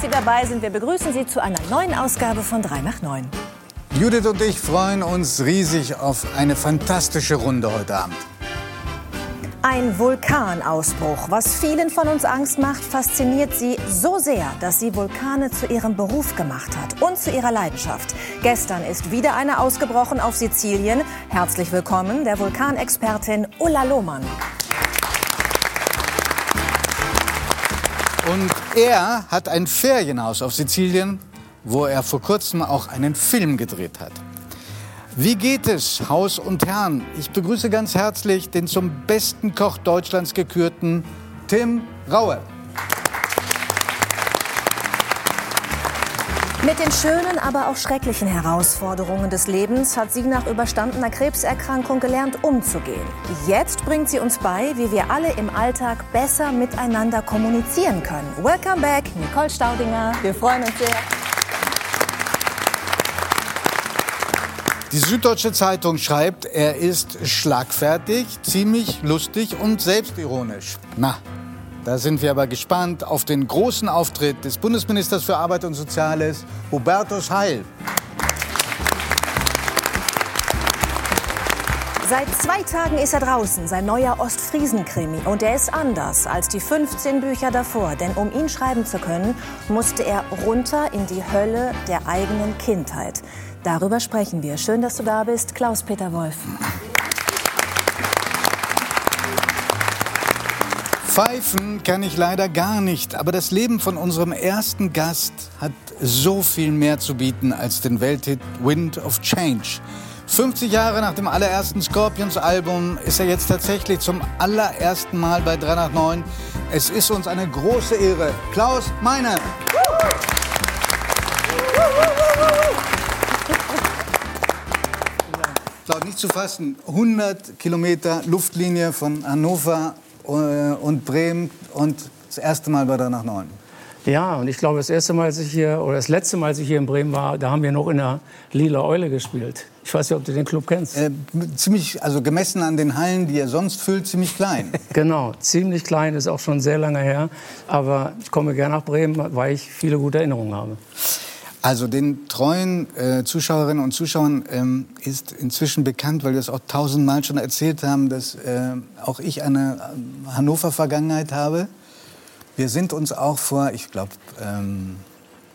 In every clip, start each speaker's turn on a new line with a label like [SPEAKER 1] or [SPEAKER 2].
[SPEAKER 1] dass Sie dabei sind. Wir begrüßen Sie zu einer neuen Ausgabe von 3 nach 9.
[SPEAKER 2] Judith und ich freuen uns riesig auf eine fantastische Runde heute Abend.
[SPEAKER 1] Ein Vulkanausbruch. Was vielen von uns Angst macht, fasziniert sie so sehr, dass sie Vulkane zu ihrem Beruf gemacht hat und zu ihrer Leidenschaft. Gestern ist wieder eine ausgebrochen auf Sizilien. Herzlich willkommen der Vulkanexpertin Ulla Lohmann.
[SPEAKER 2] Und er hat ein Ferienhaus auf Sizilien, wo er vor kurzem auch einen Film gedreht hat. Wie geht es, Haus und Herren? Ich begrüße ganz herzlich den zum besten Koch Deutschlands gekürten Tim Raue.
[SPEAKER 1] Mit den schönen, aber auch schrecklichen Herausforderungen des Lebens hat sie nach überstandener Krebserkrankung gelernt, umzugehen. Jetzt bringt sie uns bei, wie wir alle im Alltag besser miteinander kommunizieren können. Welcome back, Nicole Staudinger. Wir freuen uns sehr.
[SPEAKER 2] Die Süddeutsche Zeitung schreibt, er ist schlagfertig, ziemlich lustig und selbstironisch. Na, da sind wir aber gespannt auf den großen Auftritt des Bundesministers für Arbeit und Soziales, Hubertus Heil.
[SPEAKER 1] Seit zwei Tagen ist er draußen, sein neuer Ostfriesen-Krimi. Und er ist anders als die 15 Bücher davor. Denn um ihn schreiben zu können, musste er runter in die Hölle der eigenen Kindheit. Darüber sprechen wir. Schön, dass du da bist, Klaus-Peter Wolf.
[SPEAKER 2] Pfeifen kann ich leider gar nicht, aber das Leben von unserem ersten Gast hat so viel mehr zu bieten als den Welthit Wind of Change. 50 Jahre nach dem allerersten Scorpions-Album ist er jetzt tatsächlich zum allerersten Mal bei 3 nach 9. Es ist uns eine große Ehre. Klaus Meine. Klaus, nicht zu fassen. 100 Kilometer Luftlinie von Hannover und Bremen und das erste Mal bei 3 nach 9.
[SPEAKER 3] Ja, und ich glaube, das erste Mal, als ich hier, oder das letzte Mal, als ich hier in Bremen war, da haben wir noch in der Lila Eule gespielt. Ich weiß nicht, ob du den Club kennst.
[SPEAKER 2] Äh, ziemlich, also gemessen an den Hallen, die er sonst füllt, ziemlich klein.
[SPEAKER 3] genau, ziemlich klein, ist auch schon sehr lange her. Aber ich komme gerne nach Bremen, weil ich viele gute Erinnerungen habe.
[SPEAKER 2] Also den treuen äh, Zuschauerinnen und Zuschauern ähm, ist inzwischen bekannt, weil wir es auch tausendmal schon erzählt haben, dass äh, auch ich eine äh, Hannover-Vergangenheit habe. Wir sind uns auch vor, ich glaube, ähm,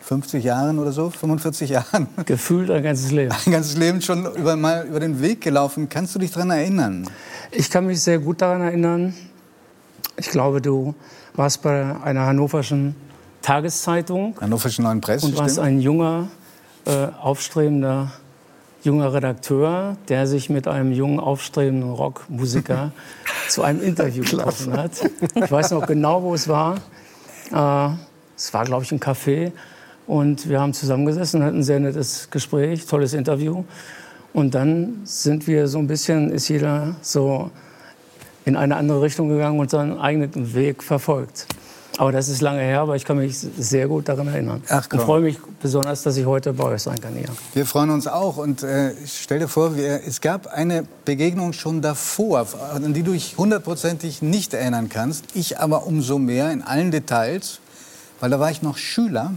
[SPEAKER 2] 50 Jahren oder so, 45 Jahren.
[SPEAKER 3] Gefühlt ein ganzes Leben.
[SPEAKER 2] Ein ganzes Leben schon über, mal über den Weg gelaufen. Kannst du dich daran erinnern?
[SPEAKER 3] Ich kann mich sehr gut daran erinnern. Ich glaube, du warst bei einer hannoverschen Tageszeitung.
[SPEAKER 2] Hannoverschen Neuen Presse.
[SPEAKER 3] Und warst
[SPEAKER 2] stimmt?
[SPEAKER 3] ein junger, äh, aufstrebender junger Redakteur, der sich mit einem jungen, aufstrebenden Rockmusiker zu einem Interview getroffen hat. Ich weiß noch genau, wo es war. Äh, es war, glaube ich, ein Café. Und wir haben zusammengesessen, hatten ein sehr nettes Gespräch, tolles Interview. Und dann sind wir so ein bisschen, ist jeder so in eine andere Richtung gegangen und seinen eigenen Weg verfolgt. Aber das ist lange her, aber ich kann mich sehr gut daran erinnern.
[SPEAKER 2] Ach, komm.
[SPEAKER 3] und freue mich besonders, dass ich heute bei euch sein kann hier.
[SPEAKER 2] Wir freuen uns auch. Und äh, stell dir vor, wir, es gab eine Begegnung schon davor, an die du dich hundertprozentig nicht erinnern kannst. Ich aber umso mehr in allen Details, weil da war ich noch Schüler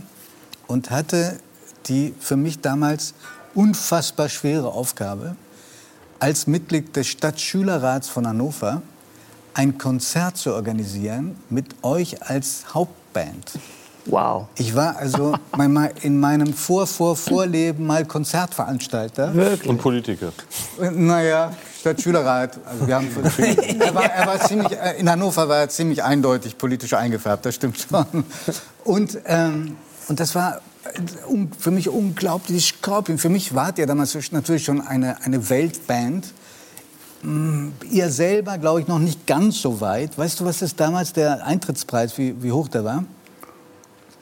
[SPEAKER 2] und hatte die für mich damals unfassbar schwere Aufgabe, als Mitglied des Stadtschülerrats von Hannover ein Konzert zu organisieren mit euch als Hauptband.
[SPEAKER 3] Wow.
[SPEAKER 2] Ich war also mal in meinem Vor-Vor-Vorleben mal Konzertveranstalter.
[SPEAKER 3] Wirklich?
[SPEAKER 4] Und Politiker.
[SPEAKER 2] Naja, Stadtschülerrat. Also wir haben, er war, er war ziemlich, äh, in Hannover war er ziemlich eindeutig politisch eingefärbt, das stimmt schon. Und, ähm, und das war un- für mich unglaublich. Scorpion. Für mich wart ihr damals natürlich schon eine, eine Weltband. Mm, Ihr selber, glaube ich, noch nicht ganz so weit. Weißt du, was ist damals der Eintrittspreis, wie, wie hoch der war?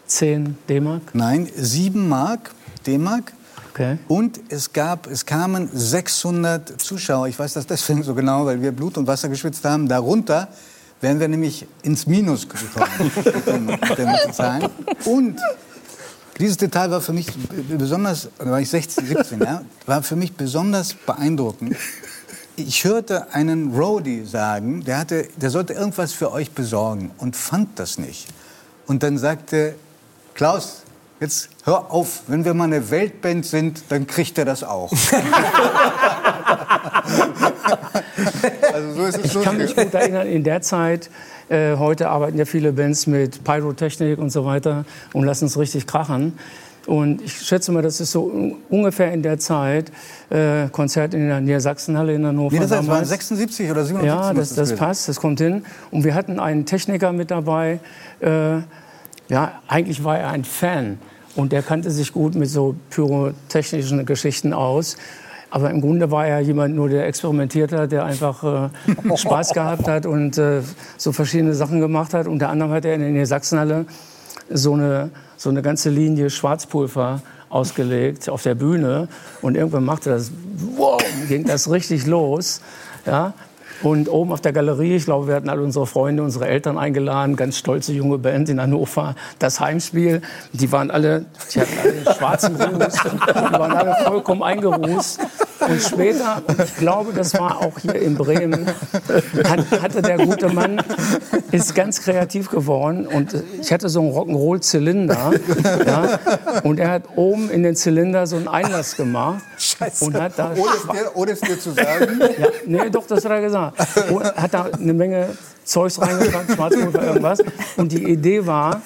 [SPEAKER 3] 10 D-Mark?
[SPEAKER 2] Nein, 7 Mark, D-Mark.
[SPEAKER 3] Okay.
[SPEAKER 2] Und es gab, es kamen 600 Zuschauer. Ich weiß das deswegen so genau, weil wir Blut und Wasser geschwitzt haben. Darunter wären wir nämlich ins Minus gekommen. Und dieses Detail war für mich besonders, da war ich 16, 17, ja, war für mich besonders beeindruckend. Ich hörte einen Roadie sagen, der, hatte, der sollte irgendwas für euch besorgen und fand das nicht. Und dann sagte Klaus, jetzt hör auf. Wenn wir mal eine Weltband sind, dann kriegt er das auch.
[SPEAKER 3] also so ist es ich kann mich gut erinnern, in der Zeit, äh, heute arbeiten ja viele Bands mit Pyrotechnik und so weiter und lassen es richtig krachen. Und ich schätze mal, das ist so ungefähr in der Zeit äh, Konzert in der Niedersachsenhalle in Hannover.
[SPEAKER 2] Nee, das heißt, war 76 oder 77?
[SPEAKER 3] Ja, das, das passt, das kommt hin. Und wir hatten einen Techniker mit dabei. Äh, ja, eigentlich war er ein Fan und der kannte sich gut mit so pyrotechnischen Geschichten aus. Aber im Grunde war er jemand nur, der experimentiert hat, der einfach äh, Spaß gehabt hat und äh, so verschiedene Sachen gemacht hat. Unter anderem hat er in der Sachsenhalle so eine, so eine ganze Linie Schwarzpulver ausgelegt auf der Bühne. Und irgendwann machte das, wow, ging das richtig los. Ja? Und oben auf der Galerie, ich glaube, wir hatten alle unsere Freunde, unsere Eltern eingeladen, ganz stolze junge Band in Hannover, das Heimspiel. Die waren alle, die hatten alle schwarzen Ruß, die waren alle vollkommen eingerußt. Und später, und ich glaube, das war auch hier in Bremen, hat, hatte der gute Mann, ist ganz kreativ geworden. Und ich hatte so einen Rock'n'Roll-Zylinder. Ja, und er hat oben in den Zylinder so einen Einlass gemacht.
[SPEAKER 2] Scheiße. Und hat da ohne, es dir, ohne es dir zu sagen?
[SPEAKER 3] Ja, nee, doch, das hat er gesagt. Und hat da eine Menge Zeugs reingepackt, Schwarzpulver, irgendwas. Und die Idee war,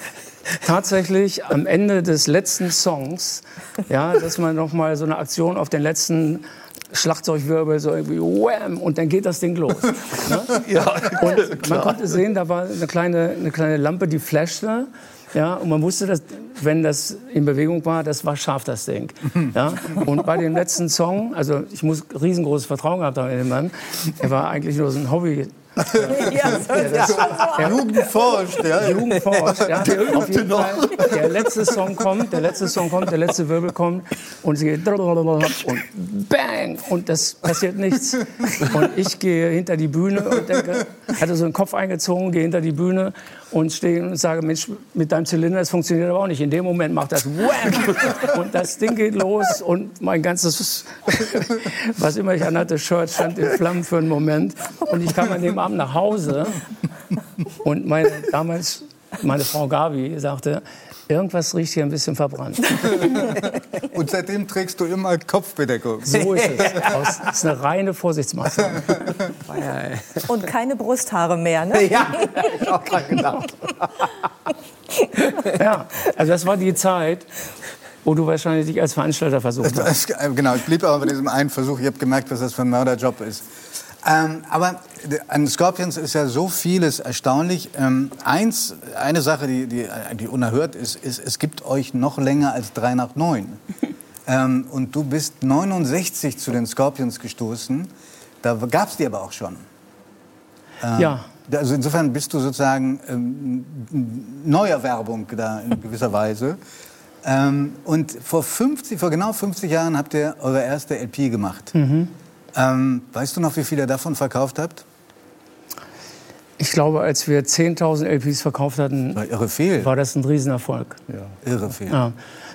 [SPEAKER 3] tatsächlich am Ende des letzten Songs, ja, dass man noch mal so eine Aktion auf den letzten Schlagzeugwirbel, so irgendwie wham, und dann geht das Ding los. Ne? ja, und man konnte sehen, da war eine kleine, eine kleine Lampe, die flashte. Ja, und man wusste, dass, wenn das in Bewegung war, das war scharf, das Ding. Ja? Und bei dem letzten Song, also ich muss riesengroßes Vertrauen gehabt haben in den Mann, er war eigentlich nur so ein Hobby ja,
[SPEAKER 2] das, ja. Jugend forscht, ja.
[SPEAKER 3] Jugend forscht, ja. Der, auf jeden Fall, der letzte Song kommt, der letzte Song kommt, der letzte Wirbel kommt und sie geht und bang und das passiert nichts. Und ich gehe hinter die Bühne und denke, hatte so einen Kopf eingezogen, gehe hinter die Bühne und stehe und sage, Mensch, mit deinem Zylinder, das funktioniert aber auch nicht. In dem Moment macht das wham und das Ding geht los und mein ganzes, was immer ich anhatte, Shirt stand in Flammen für einen Moment und ich kam an dem Abend nach Hause und meine, damals meine Frau Gabi sagte, Irgendwas riecht hier ein bisschen verbrannt.
[SPEAKER 2] Und seitdem trägst du immer Kopfbedeckung.
[SPEAKER 3] So ist es. Das ist eine reine Vorsichtsmaßnahme.
[SPEAKER 1] Und keine Brusthaare mehr, ne? Ja, ich auch gerade
[SPEAKER 3] gedacht. Ja, also das war die Zeit, wo du wahrscheinlich dich als Veranstalter versucht hast.
[SPEAKER 2] Genau, ich blieb aber bei diesem einen Versuch. Ich habe gemerkt, was das für ein Mörderjob ist. Ähm, aber an Scorpions ist ja so vieles erstaunlich. Ähm, eins, eine Sache, die, die, die unerhört ist, ist, es gibt euch noch länger als drei nach neun. ähm, und du bist 69 zu den Scorpions gestoßen. Da gab es die aber auch schon.
[SPEAKER 3] Ähm, ja.
[SPEAKER 2] Also insofern bist du sozusagen ähm, neuer Werbung da in gewisser Weise. Ähm, und vor, 50, vor genau 50 Jahren habt ihr eure erste LP gemacht. Mhm. Ähm, weißt du noch, wie viel ihr davon verkauft habt?
[SPEAKER 3] Ich glaube, als wir 10.000 LPs verkauft hatten,
[SPEAKER 2] war,
[SPEAKER 3] war das ein Riesenerfolg.
[SPEAKER 2] Ja. Irre viel.
[SPEAKER 3] Ja.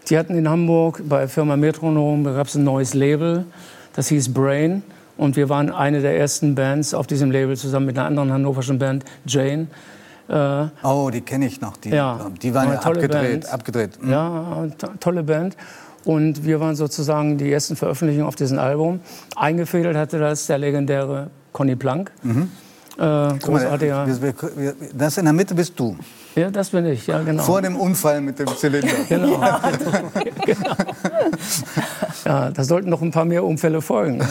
[SPEAKER 3] Die hatten in Hamburg bei Firma Metronom, da gab es ein neues Label, das hieß Brain. Und wir waren eine der ersten Bands auf diesem Label zusammen mit einer anderen hannoverschen Band, Jane.
[SPEAKER 2] Äh, oh, die kenne ich noch. Die,
[SPEAKER 3] ja,
[SPEAKER 2] die waren ja abgedreht. Band. abgedreht.
[SPEAKER 3] Mhm. Ja, tolle Band. Und wir waren sozusagen die ersten Veröffentlichungen auf diesem Album. Eingefädelt hatte das der legendäre Conny Plank. Mhm.
[SPEAKER 2] Äh, großartiger. Das in der Mitte bist du.
[SPEAKER 3] Ja, das bin ich, ja, genau.
[SPEAKER 2] Vor dem Unfall mit dem Zylinder. genau.
[SPEAKER 3] genau. Ja, da sollten noch ein paar mehr Unfälle folgen.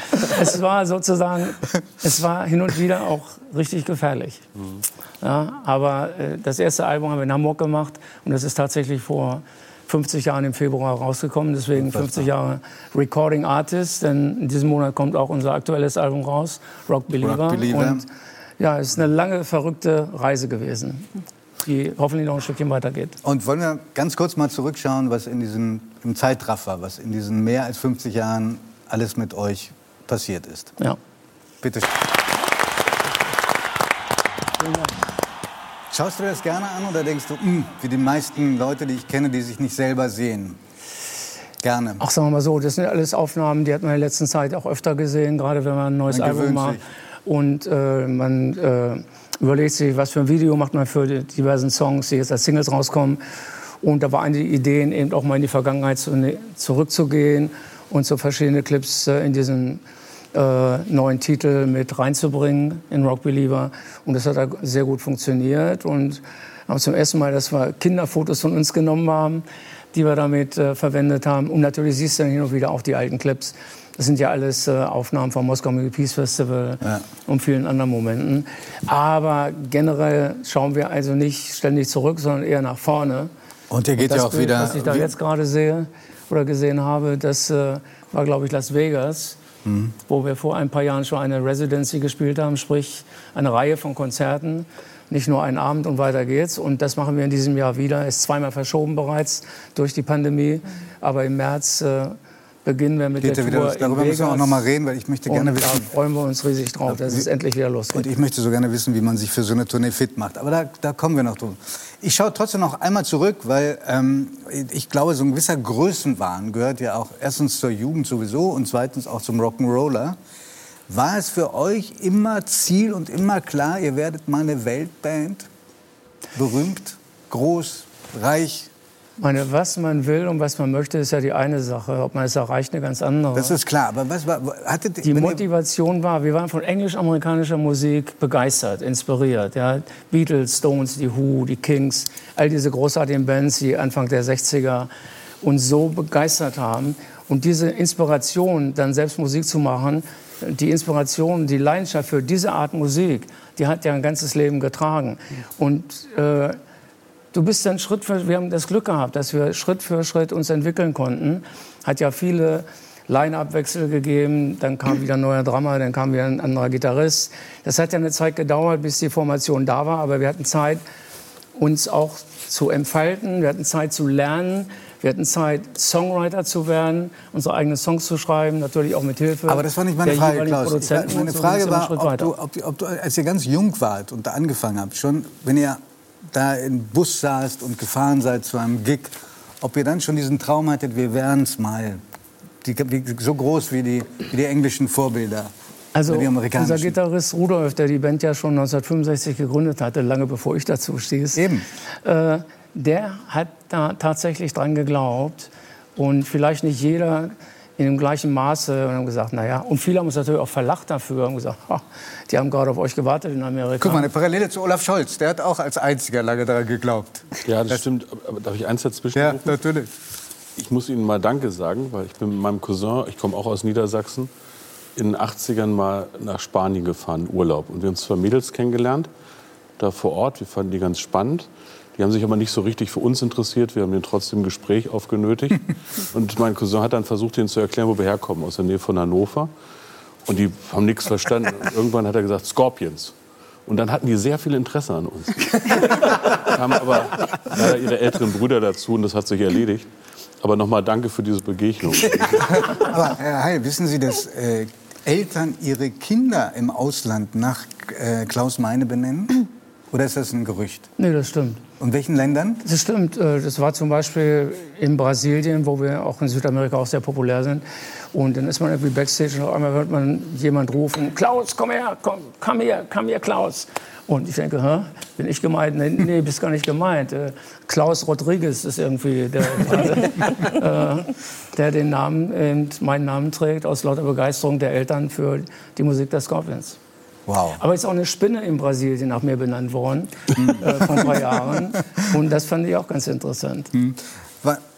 [SPEAKER 3] es war sozusagen, es war hin und wieder auch richtig gefährlich. Mhm. Ja, aber äh, das erste Album haben wir in Hamburg gemacht und das ist tatsächlich vor 50 Jahren im Februar rausgekommen. Deswegen 50 Jahre Recording Artist. Denn in diesem Monat kommt auch unser aktuelles Album raus, Rock Believer. Rock Believer. Und ja, es ist eine lange, verrückte Reise gewesen, die hoffentlich noch ein Stückchen weitergeht.
[SPEAKER 2] Und wollen wir ganz kurz mal zurückschauen, was in diesem im Zeitraffer, was in diesen mehr als 50 Jahren alles mit euch passiert ist.
[SPEAKER 3] Ja.
[SPEAKER 2] Bitte. Dank. Schaust du dir das gerne an oder denkst du, mh, hm, wie die meisten Leute, die ich kenne, die sich nicht selber sehen? Gerne.
[SPEAKER 3] Ach, sagen wir mal so, das sind alles Aufnahmen, die hat man in der letzten Zeit auch öfter gesehen, gerade wenn man ein neues man Album macht. Und äh, man äh, überlegt sich, was für ein Video macht man für die diversen Songs, die jetzt als Singles rauskommen. Und da war eine der Ideen, eben auch mal in die Vergangenheit ne, zurückzugehen und so verschiedene Clips äh, in diesen äh, neuen Titel mit reinzubringen in Rock Believer. Und das hat sehr gut funktioniert. Und haben zum ersten Mal, dass wir Kinderfotos von uns genommen haben, die wir damit äh, verwendet haben. Und natürlich siehst du dann hin und wieder auch die alten Clips. Das sind ja alles äh, Aufnahmen vom Moskau Music Peace Festival ja. und vielen anderen Momenten. Aber generell schauen wir also nicht ständig zurück, sondern eher nach vorne.
[SPEAKER 2] Und ihr geht ja auch
[SPEAKER 3] Bild,
[SPEAKER 2] wieder.
[SPEAKER 3] Was ich da jetzt gerade sehe oder gesehen habe, das äh, war, glaube ich, Las Vegas, mhm. wo wir vor ein paar Jahren schon eine Residency gespielt haben, sprich eine Reihe von Konzerten. Nicht nur einen Abend und weiter geht's. Und das machen wir in diesem Jahr wieder. Ist zweimal verschoben bereits durch die Pandemie. Aber im März äh, beginnen wir mit Geht der Tour
[SPEAKER 2] wieder, Darüber müssen wir auch noch mal reden, weil ich möchte gerne wissen.
[SPEAKER 3] Da freuen wir uns riesig drauf, dass es endlich wieder losgeht.
[SPEAKER 2] Und ich möchte so gerne wissen, wie man sich für so eine Tournee fit macht. Aber da, da kommen wir noch drum. Ich schaue trotzdem noch einmal zurück, weil ähm, ich glaube, so ein gewisser Größenwahn gehört ja auch erstens zur Jugend sowieso und zweitens auch zum Rock'n'Roller. War es für euch immer Ziel und immer klar, ihr werdet mal eine Weltband? Berühmt, groß, reich,
[SPEAKER 3] meine, was man will und was man möchte, ist ja die eine Sache. Ob man es erreicht, eine ganz andere.
[SPEAKER 2] Das ist klar. Aber was war, hattet,
[SPEAKER 3] die Motivation war, wir waren von englisch-amerikanischer Musik begeistert, inspiriert. Ja. Beatles, Stones, die Who, die Kings, all diese großartigen Bands, die Anfang der 60er uns so begeistert haben. Und diese Inspiration, dann selbst Musik zu machen, die Inspiration, die Leidenschaft für diese Art Musik, die hat ja ein ganzes Leben getragen. Und äh, du bist dann Schritt für, wir haben das Glück gehabt, dass wir Schritt für Schritt uns entwickeln konnten. Hat ja viele Line-Up-Wechsel gegeben, dann kam wieder ein neuer Drummer, dann kam wieder ein anderer Gitarrist. Das hat ja eine Zeit gedauert, bis die Formation da war, aber wir hatten Zeit, uns auch zu entfalten, wir hatten Zeit zu lernen, wir hatten Zeit, Songwriter zu werden, unsere eigenen Songs zu schreiben, natürlich auch mit Hilfe.
[SPEAKER 2] Aber das war nicht meine Frage, Klaus. Ich, meine Frage war, ob du, ob, ob du, als ihr ganz jung wart und da angefangen habt, schon, wenn ihr da im Bus saßt und gefahren seid zu einem Gig, ob ihr dann schon diesen Traum hattet, wir wären es mal. Die, so groß wie die, wie die englischen Vorbilder.
[SPEAKER 3] Also unser Gitarrist Rudolf, der die Band ja schon 1965 gegründet hatte, lange bevor ich dazu stieß,
[SPEAKER 2] Eben.
[SPEAKER 3] Äh, der hat da tatsächlich dran geglaubt. Und vielleicht nicht jeder in dem gleichen Maße und haben gesagt, naja, und viele haben uns natürlich auch verlacht dafür und gesagt, ha, die haben gerade auf euch gewartet in Amerika.
[SPEAKER 2] Guck mal, eine Parallele zu Olaf Scholz, der hat auch als einziger lange daran geglaubt.
[SPEAKER 4] Ja, das, das stimmt. Aber darf ich eins dazwischen
[SPEAKER 2] Ja, rufen? natürlich.
[SPEAKER 4] Ich muss Ihnen mal Danke sagen, weil ich bin mit meinem Cousin, ich komme auch aus Niedersachsen, in den 80ern mal nach Spanien gefahren, Urlaub. Und wir haben zwei Mädels kennengelernt, da vor Ort. Wir fanden die ganz spannend. Die haben sich aber nicht so richtig für uns interessiert. Wir haben den trotzdem ein Gespräch aufgenötigt. Und mein Cousin hat dann versucht, ihnen zu erklären, wo wir herkommen, aus der Nähe von Hannover. Und die haben nichts verstanden. Und irgendwann hat er gesagt, Scorpions. Und dann hatten die sehr viel Interesse an uns. Kamen aber leider ihre älteren Brüder dazu und das hat sich erledigt. Aber nochmal danke für diese Begegnung.
[SPEAKER 2] aber Herr Heil, wissen Sie, dass äh, Eltern ihre Kinder im Ausland nach äh, Klaus Meine benennen? Oder ist das ein Gerücht?
[SPEAKER 3] Nee, das stimmt.
[SPEAKER 2] Und welchen Ländern?
[SPEAKER 3] Das stimmt. Äh, das war zum Beispiel in Brasilien, wo wir auch in Südamerika auch sehr populär sind. Und dann ist man irgendwie backstage und auf einmal hört man jemand rufen, Klaus, komm her, komm, komm her, komm her, Klaus. Und ich denke, Hä, bin ich gemeint? Nee, nee, bist gar nicht gemeint. Äh, Klaus Rodriguez ist irgendwie der, äh, der den Namen, meinen Namen trägt, aus lauter Begeisterung der Eltern für die Musik der Scorpions.
[SPEAKER 2] Wow.
[SPEAKER 3] Aber ist auch eine Spinne in Brasilien nach mir benannt worden, äh, vor ein paar Jahren. Und das fand ich auch ganz interessant.
[SPEAKER 2] Hm.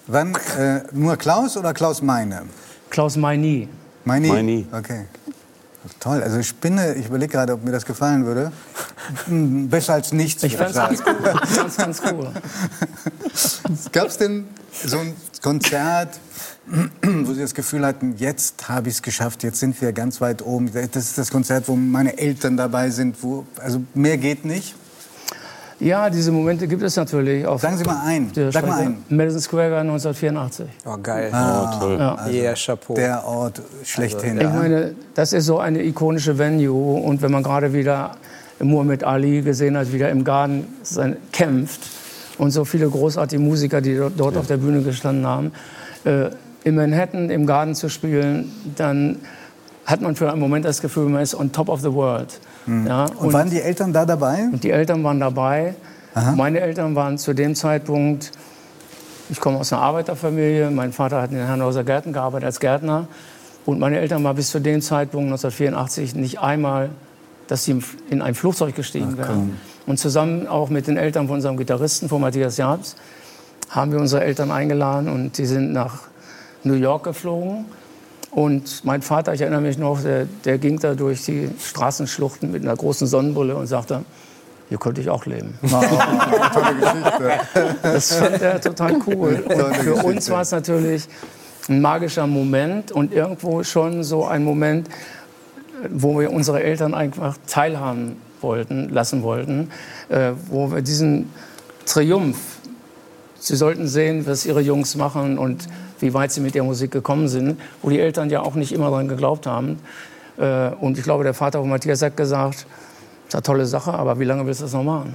[SPEAKER 2] wann, äh, nur Klaus oder Klaus Meine?
[SPEAKER 3] Klaus Meini.
[SPEAKER 2] Meini?
[SPEAKER 4] Meini.
[SPEAKER 2] Okay. Toll, also Spinne, ich überlege gerade, ob mir das gefallen würde. Hm, besser als nichts.
[SPEAKER 3] Ich fand es ganz cool. ganz, ganz cool.
[SPEAKER 2] Gab es denn so ein Konzert, wo Sie das Gefühl hatten, jetzt habe ich es geschafft, jetzt sind wir ganz weit oben. Das ist das Konzert, wo meine Eltern dabei sind, wo, also mehr geht nicht.
[SPEAKER 3] Ja, diese Momente gibt es natürlich. Auf
[SPEAKER 2] Sagen Sie mal ein. Sag mal ein.
[SPEAKER 3] Madison Square Garden 1984.
[SPEAKER 5] Oh, geil.
[SPEAKER 2] Ah,
[SPEAKER 4] oh, toll.
[SPEAKER 3] Ja.
[SPEAKER 2] Also
[SPEAKER 5] yeah, Chapeau.
[SPEAKER 2] Der Ort schlechthin.
[SPEAKER 3] Also, ich meine, das ist so eine ikonische Venue. Und wenn man gerade wieder Muhammad Ali gesehen hat, wieder im Garten kämpft und so viele großartige Musiker, die dort ja. auf der Bühne gestanden haben, äh, in Manhattan im Garten zu spielen, dann hat man für einen Moment das Gefühl, man ist on top of the world.
[SPEAKER 2] Mhm. Ja, und, und, waren die Eltern da dabei?
[SPEAKER 3] Und die Eltern waren dabei. Aha. Meine Eltern waren zu dem Zeitpunkt, ich komme aus einer Arbeiterfamilie, mein Vater hat in den Hannover Gärten gearbeitet als Gärtner. Und meine Eltern waren bis zu dem Zeitpunkt 1984 nicht einmal, dass sie in ein Flugzeug gestiegen wären. Und zusammen auch mit den Eltern von unserem Gitarristen, von Matthias Jabs, haben wir unsere Eltern eingeladen und die sind nach New York geflogen. Und mein Vater, ich erinnere mich noch, der, der ging da durch die Straßenschluchten mit einer großen Sonnenbrille und sagte, hier könnte ich auch leben. Das fand er total cool. Und für uns war es natürlich ein magischer Moment und irgendwo schon so ein Moment, wo wir unsere Eltern einfach teilhaben wollten, lassen wollten, äh, wo wir diesen Triumph, sie sollten sehen, was ihre Jungs machen und wie weit sie mit der Musik gekommen sind, wo die Eltern ja auch nicht immer daran geglaubt haben. Äh, und ich glaube, der Vater von Matthias hat gesagt, das ist eine tolle Sache, aber wie lange willst du das noch machen?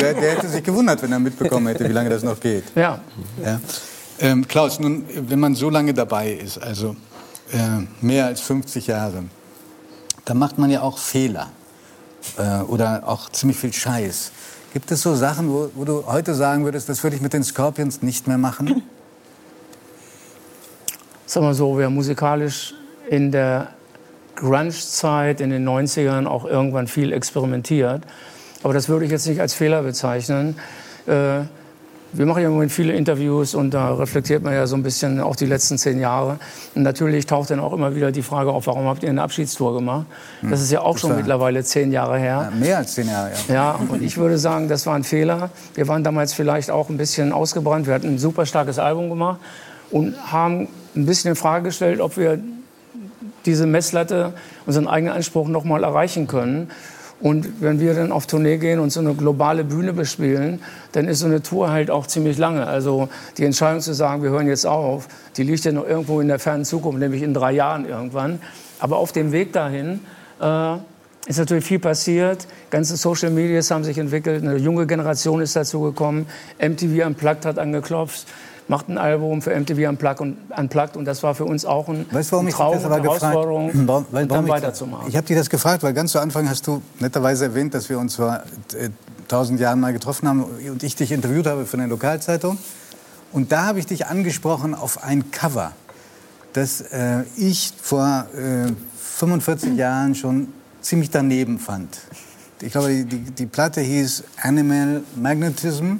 [SPEAKER 2] der, der, hätte sich gewundert, wenn er mitbekommen hätte, wie lange das noch geht.
[SPEAKER 3] Ja.
[SPEAKER 2] ja. Ähm, Klaus, nun, wenn man so lange dabei ist, also äh, mehr als 50 Jahre, dann macht man ja auch Fehler äh, oder auch ziemlich viel Scheiß. Gibt es so Sachen, wo, wo du heute sagen würdest, das würde ich mit den Scorpions nicht mehr machen?
[SPEAKER 3] Sag mal so, wir musikalisch in der Grunge-Zeit in den 90ern auch irgendwann viel experimentiert. Aber das würde ich jetzt nicht als Fehler bezeichnen. Äh, wir machen ja im Moment viele Interviews und da reflektiert man ja so ein bisschen auch die letzten zehn Jahre. Und natürlich taucht dann auch immer wieder die Frage auf, warum habt ihr eine Abschiedstour gemacht? Hm. Das ist ja auch das schon mittlerweile zehn Jahre her.
[SPEAKER 2] Ja, mehr als zehn Jahre,
[SPEAKER 3] ja. Ja, und ich würde sagen, das war ein Fehler. Wir waren damals vielleicht auch ein bisschen ausgebrannt. Wir hatten ein super starkes Album gemacht und haben ein bisschen in Frage gestellt, ob wir diese Messlatte, unseren eigenen Anspruch noch mal erreichen können. Und wenn wir dann auf Tournee gehen und so eine globale Bühne bespielen, dann ist so eine Tour halt auch ziemlich lange. Also die Entscheidung zu sagen, wir hören jetzt auf, die liegt ja noch irgendwo in der fernen Zukunft, nämlich in drei Jahren irgendwann. Aber auf dem Weg dahin äh, ist natürlich viel passiert. Ganze Social Medias haben sich entwickelt, eine junge Generation ist dazu gekommen. MTV Unplugged hat angeklopft macht ein Album für MTV Unplugged und, Unplugged und das war für uns auch ein, weißt, warum ein Traum ich das aber Herausforderung, gefragt, warum,
[SPEAKER 2] warum dann ich, weiterzumachen. Ich habe dich das gefragt, weil ganz zu Anfang hast du netterweise erwähnt, dass wir uns vor äh, tausend Jahren mal getroffen haben und ich dich interviewt habe für eine Lokalzeitung. Und da habe ich dich angesprochen auf ein Cover, das äh, ich vor äh, 45 Jahren schon ziemlich daneben fand. Ich glaube, die, die Platte hieß Animal Magnetism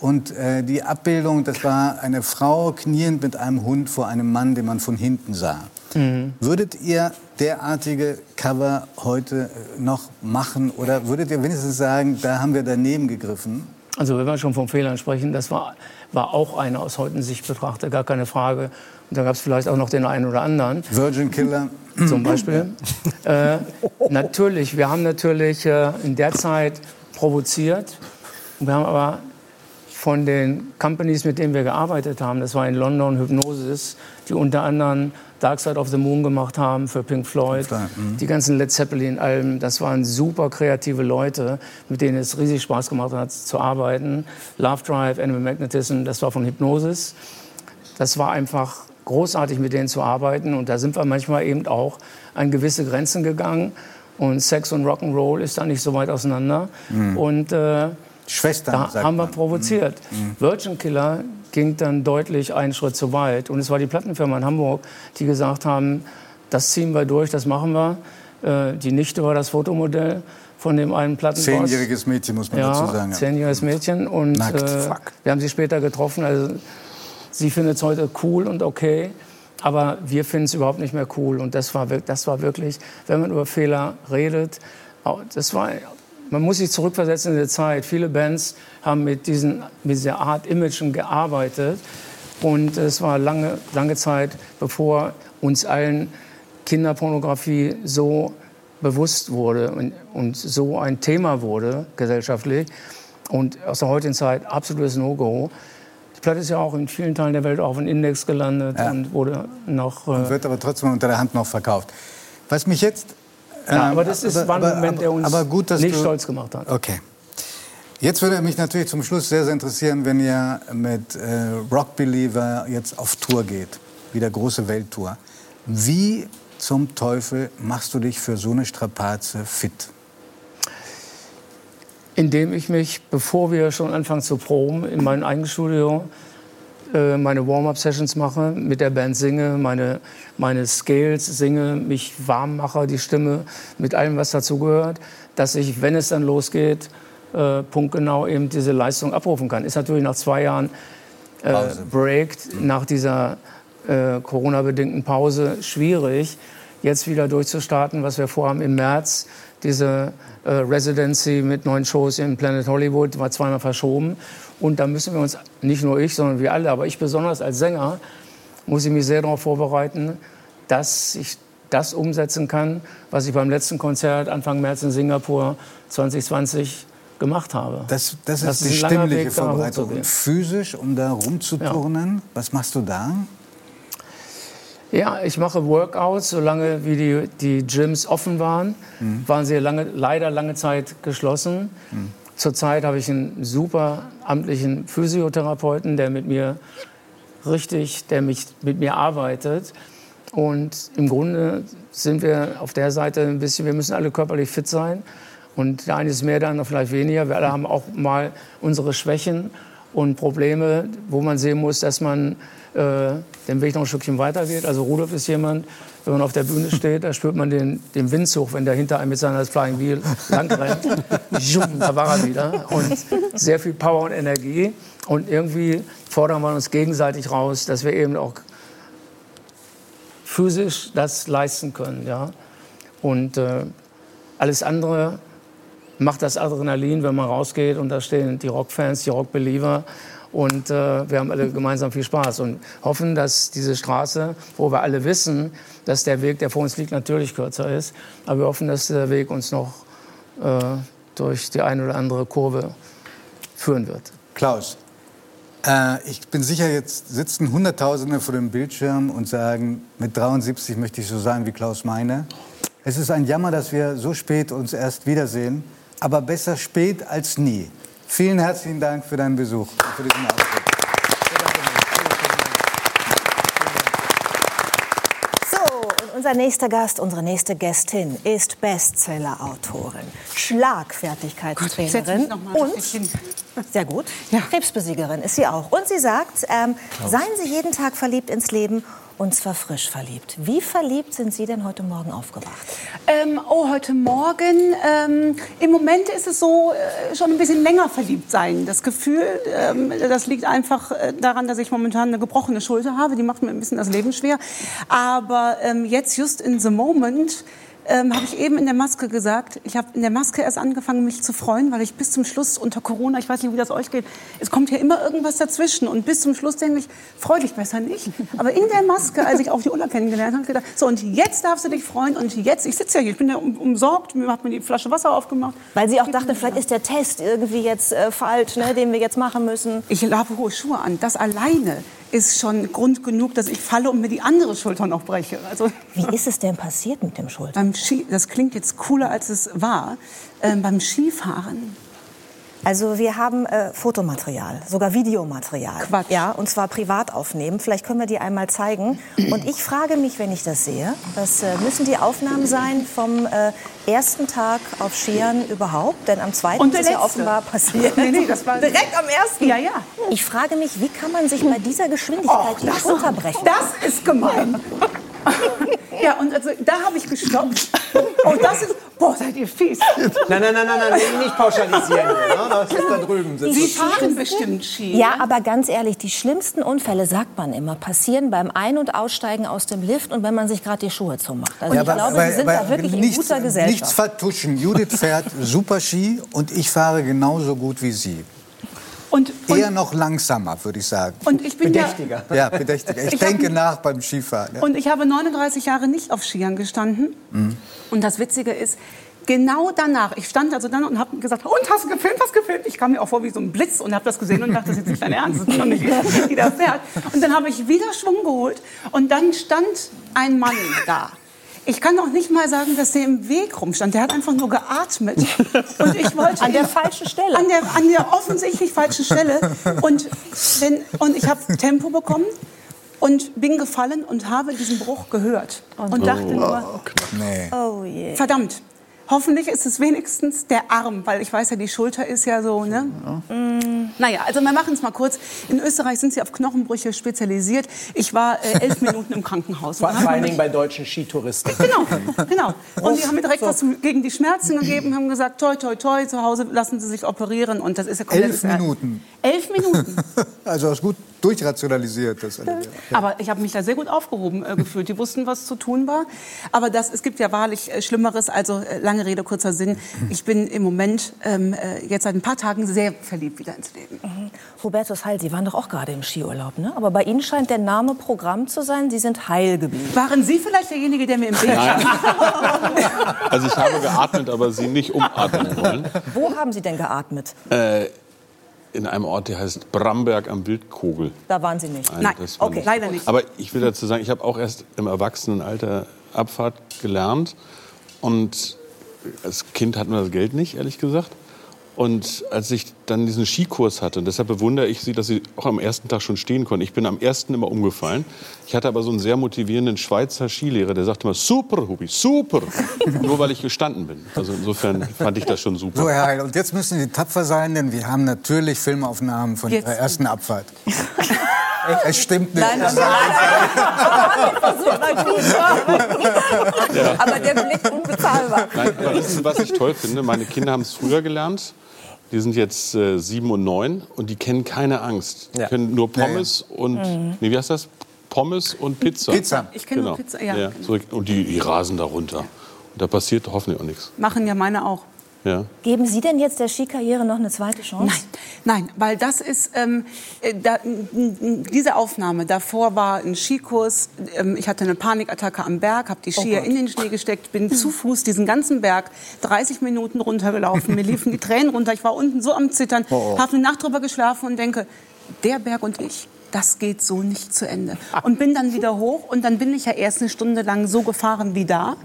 [SPEAKER 2] und äh, die Abbildung, das war eine Frau kniend mit einem Hund vor einem Mann, den man von hinten sah. Mhm. Würdet ihr derartige Cover heute äh, noch machen oder würdet ihr wenigstens sagen, da haben wir daneben gegriffen?
[SPEAKER 3] Also wenn wir schon von Fehlern sprechen, das war, war auch eine aus heutigen Sicht betrachtet, gar keine Frage. Und da gab es vielleicht auch noch den einen oder anderen.
[SPEAKER 2] Virgin Killer.
[SPEAKER 3] Zum Beispiel. äh, natürlich, wir haben natürlich äh, in der Zeit provoziert. Wir haben aber von den Companies, mit denen wir gearbeitet haben, das war in London Hypnosis, die unter anderem Dark Side of the Moon gemacht haben für Pink Floyd, mhm. die ganzen Led Zeppelin-Alben, das waren super kreative Leute, mit denen es riesig Spaß gemacht hat zu arbeiten. Love Drive, Animal Magnetism, das war von Hypnosis. Das war einfach großartig, mit denen zu arbeiten und da sind wir manchmal eben auch an gewisse Grenzen gegangen und Sex und Rock'n'Roll ist da nicht so weit auseinander mhm. und äh,
[SPEAKER 2] Schwestern.
[SPEAKER 3] Da haben wir provoziert. Mhm. mhm. Virgin Killer ging dann deutlich einen Schritt zu weit. Und es war die Plattenfirma in Hamburg, die gesagt haben, das ziehen wir durch, das machen wir. Äh, die Nichte war das Fotomodell von dem einen Plattenboss.
[SPEAKER 2] Zehnjähriges Mädchen, muss man ja, dazu sagen.
[SPEAKER 3] Ja. Zehnjähriges Mädchen. Und Nackt, äh, wir haben sie später getroffen. Also, sie findet es heute cool und okay. Aber wir finden es überhaupt nicht mehr cool. Und das war, das war wirklich, wenn man über Fehler redet, das war man muss sich zurückversetzen in die Zeit. Viele Bands haben mit, diesen, mit dieser Art Imagen gearbeitet. Und es war lange, lange Zeit, bevor uns allen Kinderpornografie so bewusst wurde und, und so ein Thema wurde gesellschaftlich. Und aus der heutigen Zeit absolutes No-Go. Die Platte ist ja auch in vielen Teilen der Welt auf dem Index gelandet ja. und wurde noch.
[SPEAKER 2] Äh und wird aber trotzdem unter der Hand noch verkauft. Was mich jetzt
[SPEAKER 3] ja, aber das ist, aber, ein Moment, der uns gut, nicht du, stolz gemacht hat.
[SPEAKER 2] Okay. Jetzt würde mich natürlich zum Schluss sehr, sehr interessieren, wenn ihr mit äh, Rock Believer jetzt auf Tour geht, wieder große Welttour. Wie zum Teufel machst du dich für so eine Strapaze fit?
[SPEAKER 3] Indem ich mich, bevor wir schon anfangen zu proben, in meinem eigenen Studio äh, meine Warm-up-Sessions mache, mit der Band singe, meine, meine Scales singe, mich warm mache, die Stimme mit allem, was dazugehört, dass ich, wenn es dann losgeht, äh, punktgenau eben diese Leistung abrufen kann. Ist natürlich nach zwei Jahren äh, Break, nach dieser äh, Corona-bedingten Pause schwierig, jetzt wieder durchzustarten, was wir vorhaben im März, diese äh, Residency mit neun Shows im Planet Hollywood war zweimal verschoben. Und da müssen wir uns, nicht nur ich, sondern wir alle, aber ich besonders als Sänger, muss ich mich sehr darauf vorbereiten, dass ich das umsetzen kann, was ich beim letzten Konzert Anfang März in Singapur 2020 gemacht habe.
[SPEAKER 2] Das, das, das ist die stimmliche Weg, Vorbereitung. Und physisch, um da rumzuturnen, ja. was machst du da?
[SPEAKER 3] Ja, ich mache Workouts, solange wie die, die Gyms offen waren, mhm. waren sie lange, leider lange Zeit geschlossen. Mhm. Zurzeit habe ich einen super amtlichen Physiotherapeuten, der mit mir richtig, der mich, mit mir arbeitet. Und im Grunde sind wir auf der Seite ein bisschen, wir müssen alle körperlich fit sein. Und der eine ist mehr, der andere vielleicht weniger. Wir alle haben auch mal unsere Schwächen und Probleme, wo man sehen muss, dass man äh, den Weg noch ein Stückchen weiter geht. Also Rudolf ist jemand, wenn man auf der Bühne steht, da spürt man den, den Windzug, wenn der hinter einem mit seiner Flying Wheel langrennt. da war er wieder. Und sehr viel Power und Energie. Und irgendwie fordern wir uns gegenseitig raus, dass wir eben auch physisch das leisten können. Ja? Und äh, alles andere macht das Adrenalin, wenn man rausgeht und da stehen die Rockfans, die Rockbeliever und äh, wir haben alle gemeinsam viel Spaß und hoffen, dass diese Straße, wo wir alle wissen, dass der Weg, der vor uns liegt, natürlich kürzer ist, aber wir hoffen, dass der Weg uns noch äh, durch die eine oder andere Kurve führen wird.
[SPEAKER 2] Klaus, äh, ich bin sicher, jetzt sitzen Hunderttausende vor dem Bildschirm und sagen, mit 73 möchte ich so sein wie Klaus Meine. Es ist ein Jammer, dass wir so spät uns erst wiedersehen, aber besser spät als nie. Vielen herzlichen Dank für deinen Besuch und für diesen Auftritt.
[SPEAKER 1] Unser nächster Gast, unsere nächste Gästin ist Bestseller-Autorin, Schlagfertigkeitstrainerin und sehr gut, ja. Krebsbesiegerin ist sie auch. Und sie sagt, ähm, seien Sie jeden Tag verliebt ins Leben und zwar frisch verliebt. Wie verliebt sind Sie denn heute Morgen aufgewacht?
[SPEAKER 5] Ähm, oh, heute Morgen. Ähm, Im Moment ist es so, äh, schon ein bisschen länger verliebt sein. Das Gefühl, ähm, das liegt einfach äh, daran, dass ich momentan eine gebrochene Schulter habe. Die macht mir ein bisschen das Leben schwer. Aber ähm, jetzt, just in the moment, ähm, habe ich eben in der Maske gesagt. Ich habe in der Maske erst angefangen, mich zu freuen, weil ich bis zum Schluss unter Corona, ich weiß nicht, wie das euch geht, es kommt hier immer irgendwas dazwischen. Und bis zum Schluss denke ich, freu dich besser nicht. Aber in der Maske, als ich auch die Ulla kennengelernt habe, gedacht, so und jetzt darfst du dich freuen und jetzt, ich sitze ja hier, ich bin ja um, umsorgt, mir hat mir die Flasche Wasser aufgemacht.
[SPEAKER 1] Weil sie auch dachte, vielleicht ist der Test irgendwie jetzt äh, falsch, ne, den wir jetzt machen müssen.
[SPEAKER 5] Ich habe hohe Schuhe an. Das alleine ist schon Grund genug, dass ich falle und mir die andere Schulter noch breche.
[SPEAKER 1] Also, Wie ist es denn passiert mit dem Schulter? Beim
[SPEAKER 5] Ski, das klingt jetzt cooler, als es war. Ähm, beim Skifahren
[SPEAKER 1] also wir haben äh, Fotomaterial, sogar Videomaterial.
[SPEAKER 5] Quatsch.
[SPEAKER 1] Ja, und zwar privat aufnehmen. Vielleicht können wir die einmal zeigen. Und ich frage mich, wenn ich das sehe, das äh, müssen die Aufnahmen sein vom äh, ersten Tag auf Skiern überhaupt? Denn am zweiten
[SPEAKER 5] und
[SPEAKER 1] ist es ja offenbar passiert.
[SPEAKER 5] Nee, nee, das war
[SPEAKER 1] direkt am ersten.
[SPEAKER 5] Ja, ja.
[SPEAKER 1] Ich frage mich, wie kann man sich bei dieser Geschwindigkeit oh, das unterbrechen?
[SPEAKER 5] Das ist gemein. ja, und also, da habe ich gestoppt. Und das ist, boah, seid ihr fies.
[SPEAKER 6] Nein, nein, nein, nein, nein nicht pauschalisieren. Ne? Das ist da drüben.
[SPEAKER 5] Sie fahren bestimmt Ski.
[SPEAKER 1] Ja, aber ganz ehrlich, die schlimmsten Unfälle, sagt man immer, passieren beim Ein- und Aussteigen aus dem Lift und wenn man sich gerade die Schuhe zumacht. Also ja, ich aber, glaube, Sie sind da wirklich nichts, in guter Gesellschaft.
[SPEAKER 2] Nichts vertuschen. Judith fährt super Ski und ich fahre genauso gut wie Sie. Und, und, Eher noch langsamer, würde ich sagen.
[SPEAKER 5] Und ich bin
[SPEAKER 6] bedächtiger.
[SPEAKER 2] Ja, ja bedächtiger. Ich, ich denke hab, nach beim Skifahren. Ja.
[SPEAKER 5] Und ich habe 39 Jahre nicht auf Skiern gestanden. Mhm. Und das Witzige ist, genau danach, ich stand also dann und habe gesagt, und hast du gefilmt, hast du gefilmt? Ich kam mir auch vor wie so ein Blitz und habe das gesehen und dachte, das ist jetzt nicht dein Ernst, das ist noch nicht wieder fährt. Und dann habe ich wieder Schwung geholt und dann stand ein Mann da. Ich kann auch nicht mal sagen, dass der im Weg rumstand. Der hat einfach nur geatmet.
[SPEAKER 1] Und ich wollte an der falschen Stelle.
[SPEAKER 5] An der, an der offensichtlich falschen Stelle. Und, wenn, und ich habe Tempo bekommen. und bin gefallen und habe diesen Bruch gehört und dachte nur,
[SPEAKER 2] Nee.
[SPEAKER 1] Oh
[SPEAKER 5] verdammt. Hoffentlich ist es wenigstens der Arm, weil ich weiß ja, die Schulter ist ja so, ne? Mm. Naja, also wir machen es mal kurz. In Österreich sind sie auf Knochenbrüche spezialisiert. Ich war äh, elf Minuten im Krankenhaus.
[SPEAKER 6] Vor, allen Dingen bei deutschen Skitouristen.
[SPEAKER 5] Genau, genau. Und die haben mir direkt was zum- gegen die Schmerzen gegeben, haben gesagt, toi, toi, toi, zu Hause lassen Sie sich operieren. Und das ist ja komplett...
[SPEAKER 2] Elf Minuten.
[SPEAKER 5] Elf Minuten.
[SPEAKER 2] Also das ist gut durchrationalisiert. Das ja.
[SPEAKER 5] Aber ich habe mich da sehr gut aufgehoben äh, gefühlt. Die wussten, was zu tun war. Aber das, es gibt ja wahrlich äh, Schlimmeres. Also äh, lange Rede, kurzer Sinn. Ich bin im Moment ähm, äh, jetzt seit ein paar Tagen sehr verliebt wieder ins Leben.
[SPEAKER 1] Hubertus Heil, Sie waren doch auch gerade im Skiurlaub, ne? Aber bei Ihnen scheint der Name Programm zu sein. Sie sind heil geblieben.
[SPEAKER 5] Waren Sie vielleicht derjenige, der mir im Weg
[SPEAKER 4] Nein.
[SPEAKER 5] stand?
[SPEAKER 4] Also ich habe geatmet, aber sie nicht umatmen wollen.
[SPEAKER 1] Wo haben Sie denn geatmet?
[SPEAKER 4] In einem Ort, der heißt Bramberg am Wildkogel.
[SPEAKER 1] Da waren Sie nicht.
[SPEAKER 5] Nein,
[SPEAKER 4] das war
[SPEAKER 5] okay,
[SPEAKER 4] nicht.
[SPEAKER 5] leider nicht.
[SPEAKER 4] Aber ich will dazu sagen, ich habe auch erst im Erwachsenenalter Abfahrt gelernt. Und als Kind hatten wir das Geld nicht, ehrlich gesagt. Und als ich dann diesen Skikurs hatte, und deshalb bewundere ich Sie, dass Sie auch am ersten Tag schon stehen konnten. Ich bin am ersten immer umgefallen. Ich hatte aber so einen sehr motivierenden Schweizer Skilehrer, der sagte immer, super, Hubi, super. Nur weil ich gestanden bin. Also insofern fand ich das schon super.
[SPEAKER 2] So, Herr Heil, und jetzt müssen Sie tapfer sein, denn wir haben natürlich Filmaufnahmen von
[SPEAKER 5] Jetzt.
[SPEAKER 2] Ihrer ersten Abfahrt. Es stimmt nicht.
[SPEAKER 1] Nein, nein, nein. Aber der Blick unbezahlbar.
[SPEAKER 4] Nein, aber wissen Sie, was ich toll finde? Meine Kinder haben es früher gelernt. Die sind jetzt äh, sieben und neun und die kennen keine Angst. Die
[SPEAKER 6] Ja.
[SPEAKER 4] können nur Pommes und, nee, wie heißt das? Pommes und Pizza.
[SPEAKER 2] Pizza.
[SPEAKER 5] Ich kenne nur Pizza, ja. genau.
[SPEAKER 4] und die, die rasen da runter. Und da passiert hoffentlich auch nichts.
[SPEAKER 5] Machen ja meine auch.
[SPEAKER 4] Ja.
[SPEAKER 1] Geben Sie denn jetzt der Skikarriere noch eine zweite Chance?
[SPEAKER 5] Nein, nein, weil das ist ähm, äh, da, diese Aufnahme. Davor war ein Skikurs. Ähm, ich hatte eine Panikattacke am Berg, habe die Skier in den Schnee gesteckt, bin zu Fuß diesen ganzen Berg 30 Minuten runtergelaufen. Mir liefen die Tränen runter. Ich war unten so am Zittern, habe eine Nacht drüber geschlafen und denke, der Berg und ich. Das geht so nicht zu Ende. Und bin dann wieder hoch und dann bin ich ja erst eine Stunde lang so gefahren wie da.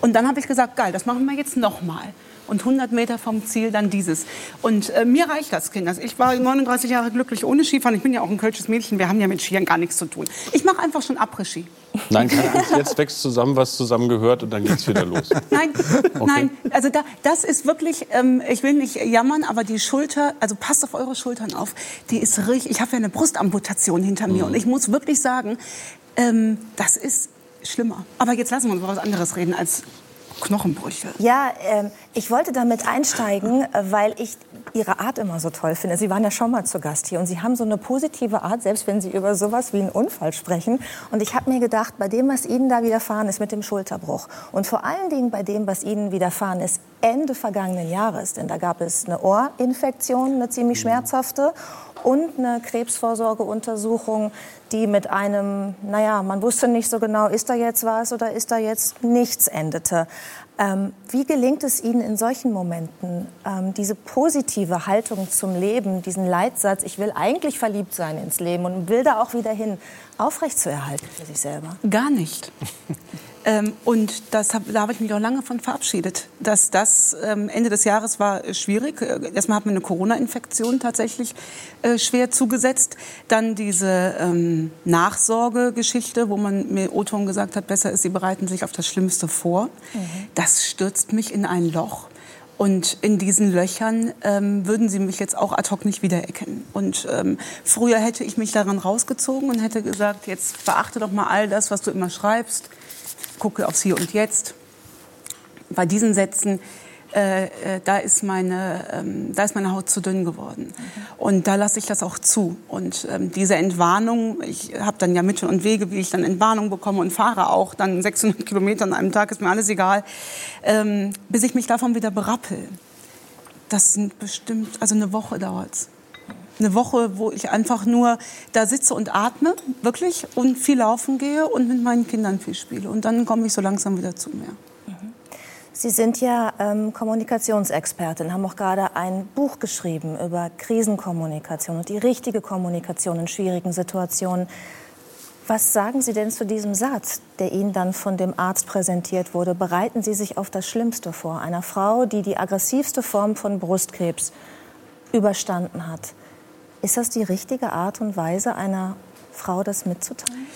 [SPEAKER 5] Und dann habe ich gesagt, geil, das machen wir jetzt nochmal und 100 Meter vom Ziel dann dieses. Und äh, mir reicht das, Kinders. Ich war 39 Jahre glücklich ohne Skifahren. Ich bin ja auch ein kölsches Mädchen. Wir haben ja mit Skiern gar nichts zu tun. Ich mache einfach schon Après-Ski.
[SPEAKER 4] Nein, jetzt wächst zusammen, was zusammengehört und dann geht's wieder los.
[SPEAKER 5] Nein, nein, also da, das ist wirklich, ähm, ich will nicht jammern, aber die Schulter, also passt auf eure Schultern auf, die ist richtig, ich habe ja eine Brustamputation hinter mir und ich muss wirklich sagen, ähm, das ist schlimmer. Aber jetzt lassen wir uns über was anderes reden als Knochenbrüche.
[SPEAKER 1] Ja, ähm, ich wollte damit einsteigen, weil ich Ihre Art immer so toll finde. Sie waren ja schon mal zu Gast hier und Sie haben so eine positive Art, selbst wenn Sie über sowas wie einen Unfall sprechen. Und ich habe mir gedacht, bei dem, was Ihnen da widerfahren ist mit dem Schulterbruch und vor allen Dingen bei dem, was Ihnen widerfahren ist Ende vergangenen Jahres, denn da gab es eine Ohrinfektion, eine ziemlich schmerzhafte und eine Krebsvorsorgeuntersuchung, die mit einem, naja, man wusste nicht so genau, ist da jetzt was oder ist da jetzt nichts endete. Ähm, wie gelingt es Ihnen in solchen Momenten, ähm, diese positive Haltung zum Leben, diesen Leitsatz, ich will eigentlich verliebt sein ins Leben und will da auch wieder hin, aufrechtzuerhalten für sich selber?
[SPEAKER 5] Gar nicht. ähm, und das hab, da habe ich mich auch lange von verabschiedet. Dass das ähm, Ende des Jahres war äh, schwierig. Äh, Erstmal hat mir eine Corona-Infektion tatsächlich äh, schwer zugesetzt. Dann diese ähm, Nachsorgegeschichte, wo man mir O-Ton gesagt hat, besser ist, sie bereiten sich auf das Schlimmste vor. Das stürzt mich in ein Loch. Und in diesen Löchern ähm, würden sie mich jetzt auch ad hoc nicht wiedererkennen. Und ähm, früher hätte ich mich daran rausgezogen und hätte gesagt, jetzt beachte doch mal all das, was du immer schreibst. Gucke aufs Hier und Jetzt. Bei diesen Sätzen, äh, äh, da, ist meine, ähm, da ist meine Haut zu dünn geworden. Und da lasse ich das auch zu. Und ähm, diese Entwarnung, ich habe dann ja Mittel und Wege, wie ich dann Entwarnung bekomme und fahre auch dann 600 Kilometer an einem Tag, ist mir alles egal, ähm, bis ich mich davon wieder berappel. Das sind bestimmt, also eine Woche dauert's. Eine Woche, wo ich einfach nur da sitze und atme, wirklich, und viel laufen gehe und mit meinen Kindern viel spiele. Und dann komme ich so langsam wieder zu mir.
[SPEAKER 1] Sie sind ja ähm, Kommunikationsexpertin, haben auch gerade ein Buch geschrieben über Krisenkommunikation und die richtige Kommunikation in schwierigen Situationen. Was sagen Sie denn zu diesem Satz, der Ihnen dann von dem Arzt präsentiert wurde? Bereiten Sie sich auf das Schlimmste vor. Einer Frau, die die aggressivste Form von Brustkrebs überstanden hat. Ist das die richtige Art und Weise einer Frau das mitzuteilen?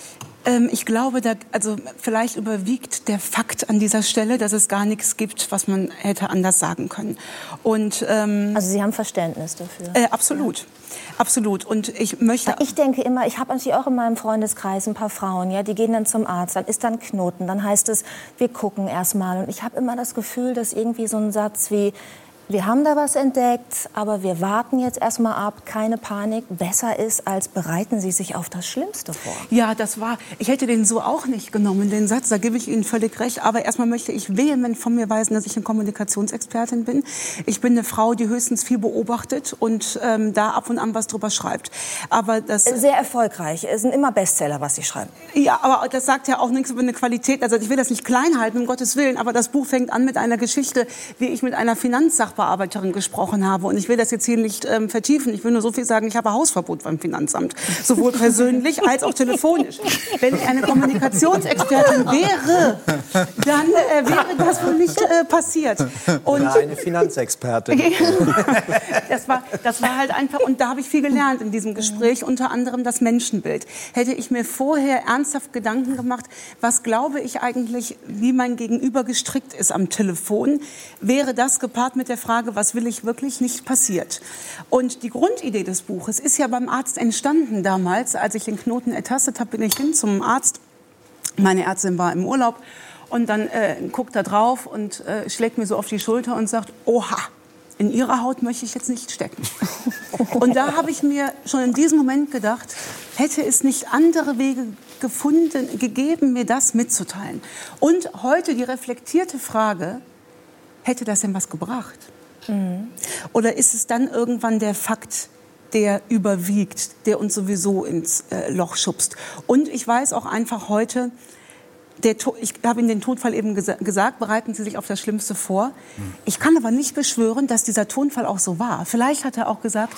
[SPEAKER 5] Ähm, ich glaube, da, also vielleicht überwiegt der Fakt an dieser Stelle, dass es gar nichts gibt, was man hätte anders sagen können. Und ähm,
[SPEAKER 1] also Sie haben Verständnis dafür?
[SPEAKER 5] Äh, absolut. Ja. Absolut. Und ich möchte.
[SPEAKER 1] Ich denke immer, ich habe natürlich auch in meinem Freundeskreis ein paar Frauen, ja, die gehen dann zum Arzt, dann ist dann Knoten, dann heißt es, wir gucken erst mal. Und ich habe immer das Gefühl, dass irgendwie so ein Satz wie, wir haben da was entdeckt, aber wir warten jetzt erstmal ab, keine Panik, besser ist, als bereiten Sie sich auf das Schlimmste vor.
[SPEAKER 5] Ja, das war, ich hätte den so auch nicht genommen, den Satz, da gebe ich Ihnen völlig recht, aber erstmal möchte ich vehement von mir weisen, dass ich eine Kommunikationsexpertin bin. Ich bin eine Frau, die höchstens viel beobachtet und ähm, da ab und an was drüber schreibt. Aber das
[SPEAKER 1] Sehr erfolgreich, es sind immer Bestseller, was Sie schreiben.
[SPEAKER 5] Ja, aber das sagt ja auch nichts über eine Qualität, also ich will das nicht klein halten, um Gottes Willen, aber das Buch fängt an mit einer Geschichte, wie ich mit einer Finanzsache Sachbearbeiterin gesprochen habe. Und ich will das jetzt hier nicht ähm, vertiefen. Ich will nur so viel sagen, ich habe Hausverbot beim Finanzamt. Sowohl persönlich als auch telefonisch. Wenn ich eine Kommunikationsexpertin wäre, dann äh, wäre das wohl nicht äh, passiert.
[SPEAKER 6] Und Oder eine Finanzexpertin.
[SPEAKER 5] das, war, das war halt einfach, und da habe ich viel gelernt in diesem Gespräch, unter anderem das Menschenbild. Hätte ich mir vorher ernsthaft Gedanken gemacht, was glaube ich eigentlich, wie mein Gegenüber gestrickt ist am Telefon, wäre das gepaart gepaart mit der Frage, was will ich wirklich, nicht passiert. Und die Grundidee des Buches ist ja beim Arzt entstanden damals. Als ich den Knoten ertastet habe, bin ich hin zum Arzt. Meine Ärztin war im Urlaub und dann äh, guckt er drauf und äh, schlägt mir so auf die Schulter und sagt, oha, in Ihrer Haut möchte ich jetzt nicht stecken. Und da habe ich mir schon in diesem Moment gedacht, hätte es nicht andere Wege gefunden, gegeben, mir das mitzuteilen. Und heute die reflektierte Frage, hätte das denn was gebracht? Mhm. Oder ist es dann irgendwann der Fakt, der überwiegt, der uns sowieso ins äh, Loch schubst? Und ich weiß auch einfach heute, der, ich habe Ihnen den Todfall eben gesa gesagt, bereiten Sie sich auf das Schlimmste vor. Mhm. Ich kann aber nicht beschwören, dass dieser Tonfall auch so war. Vielleicht hat er auch gesagt,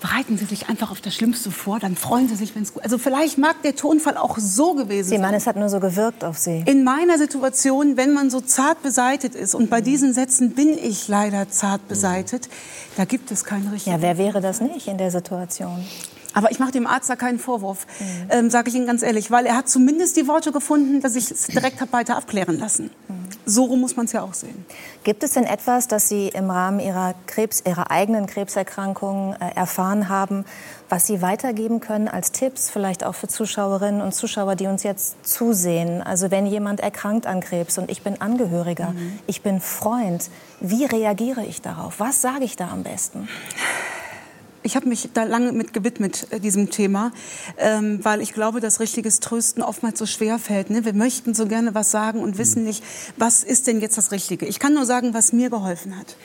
[SPEAKER 5] bereiten Sie sich einfach auf das Schlimmste vor, dann freuen Sie sich, wenn es gut Also vielleicht mag der Tonfall auch so gewesen
[SPEAKER 1] sein. Sie meinen, es hat nur so gewirkt auf Sie?
[SPEAKER 5] In meiner Situation, wenn man so zart beseitet ist, und bei diesen Sätzen bin ich leider zart beseitet, da gibt es keinen richtigen.
[SPEAKER 1] Ja, wer wäre das nicht in der Situation?
[SPEAKER 5] Aber ich mache dem Arzt da keinen Vorwurf, mhm. ähm, sage ich Ihnen ganz ehrlich, weil er hat zumindest die Worte gefunden, dass ich es direkt habe weiter abklären lassen. Mhm. So rum muss man es ja auch sehen.
[SPEAKER 1] Gibt es denn etwas, das Sie im Rahmen Ihrer, Krebs, Ihrer eigenen Krebserkrankung äh, erfahren haben, was Sie weitergeben können als Tipps, vielleicht auch für Zuschauerinnen und Zuschauer, die uns jetzt zusehen? Also wenn jemand erkrankt an Krebs und ich bin Angehöriger, mhm. ich bin Freund, wie reagiere ich darauf? Was sage ich da am besten?
[SPEAKER 5] Ich habe mich da lange mit gewidmet, äh, diesem Thema, ähm, weil ich glaube, dass richtiges Trösten oftmals so schwer fällt. Ne? Wir möchten so gerne was sagen und wissen nicht, was ist denn jetzt das Richtige. Ich kann nur sagen, was mir geholfen hat.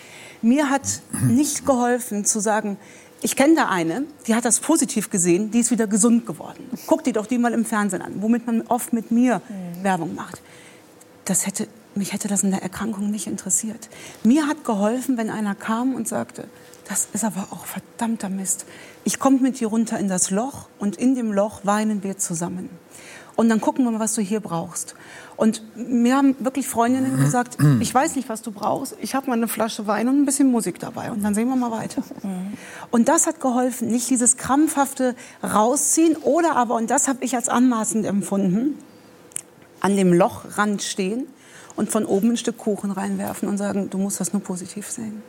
[SPEAKER 5] Mir hat nicht geholfen zu sagen, ich kenne da eine, die hat das positiv gesehen, die ist wieder gesund geworden. Guck dir doch die mal im Fernsehen an, womit man oft mit mir mhm. Werbung macht. Das hätte, mich hätte das in der Erkrankung nicht interessiert. Mir hat geholfen, wenn einer kam und sagte, das ist aber auch verdammter Mist. Ich komme mit dir runter in das Loch und in dem Loch weinen wir zusammen. Und dann gucken wir mal, was du hier brauchst. Und mir haben wirklich Freundinnen gesagt, ich weiß nicht, was du brauchst. Ich habe mal eine Flasche Wein und ein bisschen Musik dabei. Und dann sehen wir mal weiter. Und das hat geholfen. Nicht dieses krampfhafte Rausziehen oder aber, und das habe ich als anmaßend empfunden, an dem Lochrand stehen und von oben ein Stück Kuchen reinwerfen und sagen, du musst das nur positiv sehen.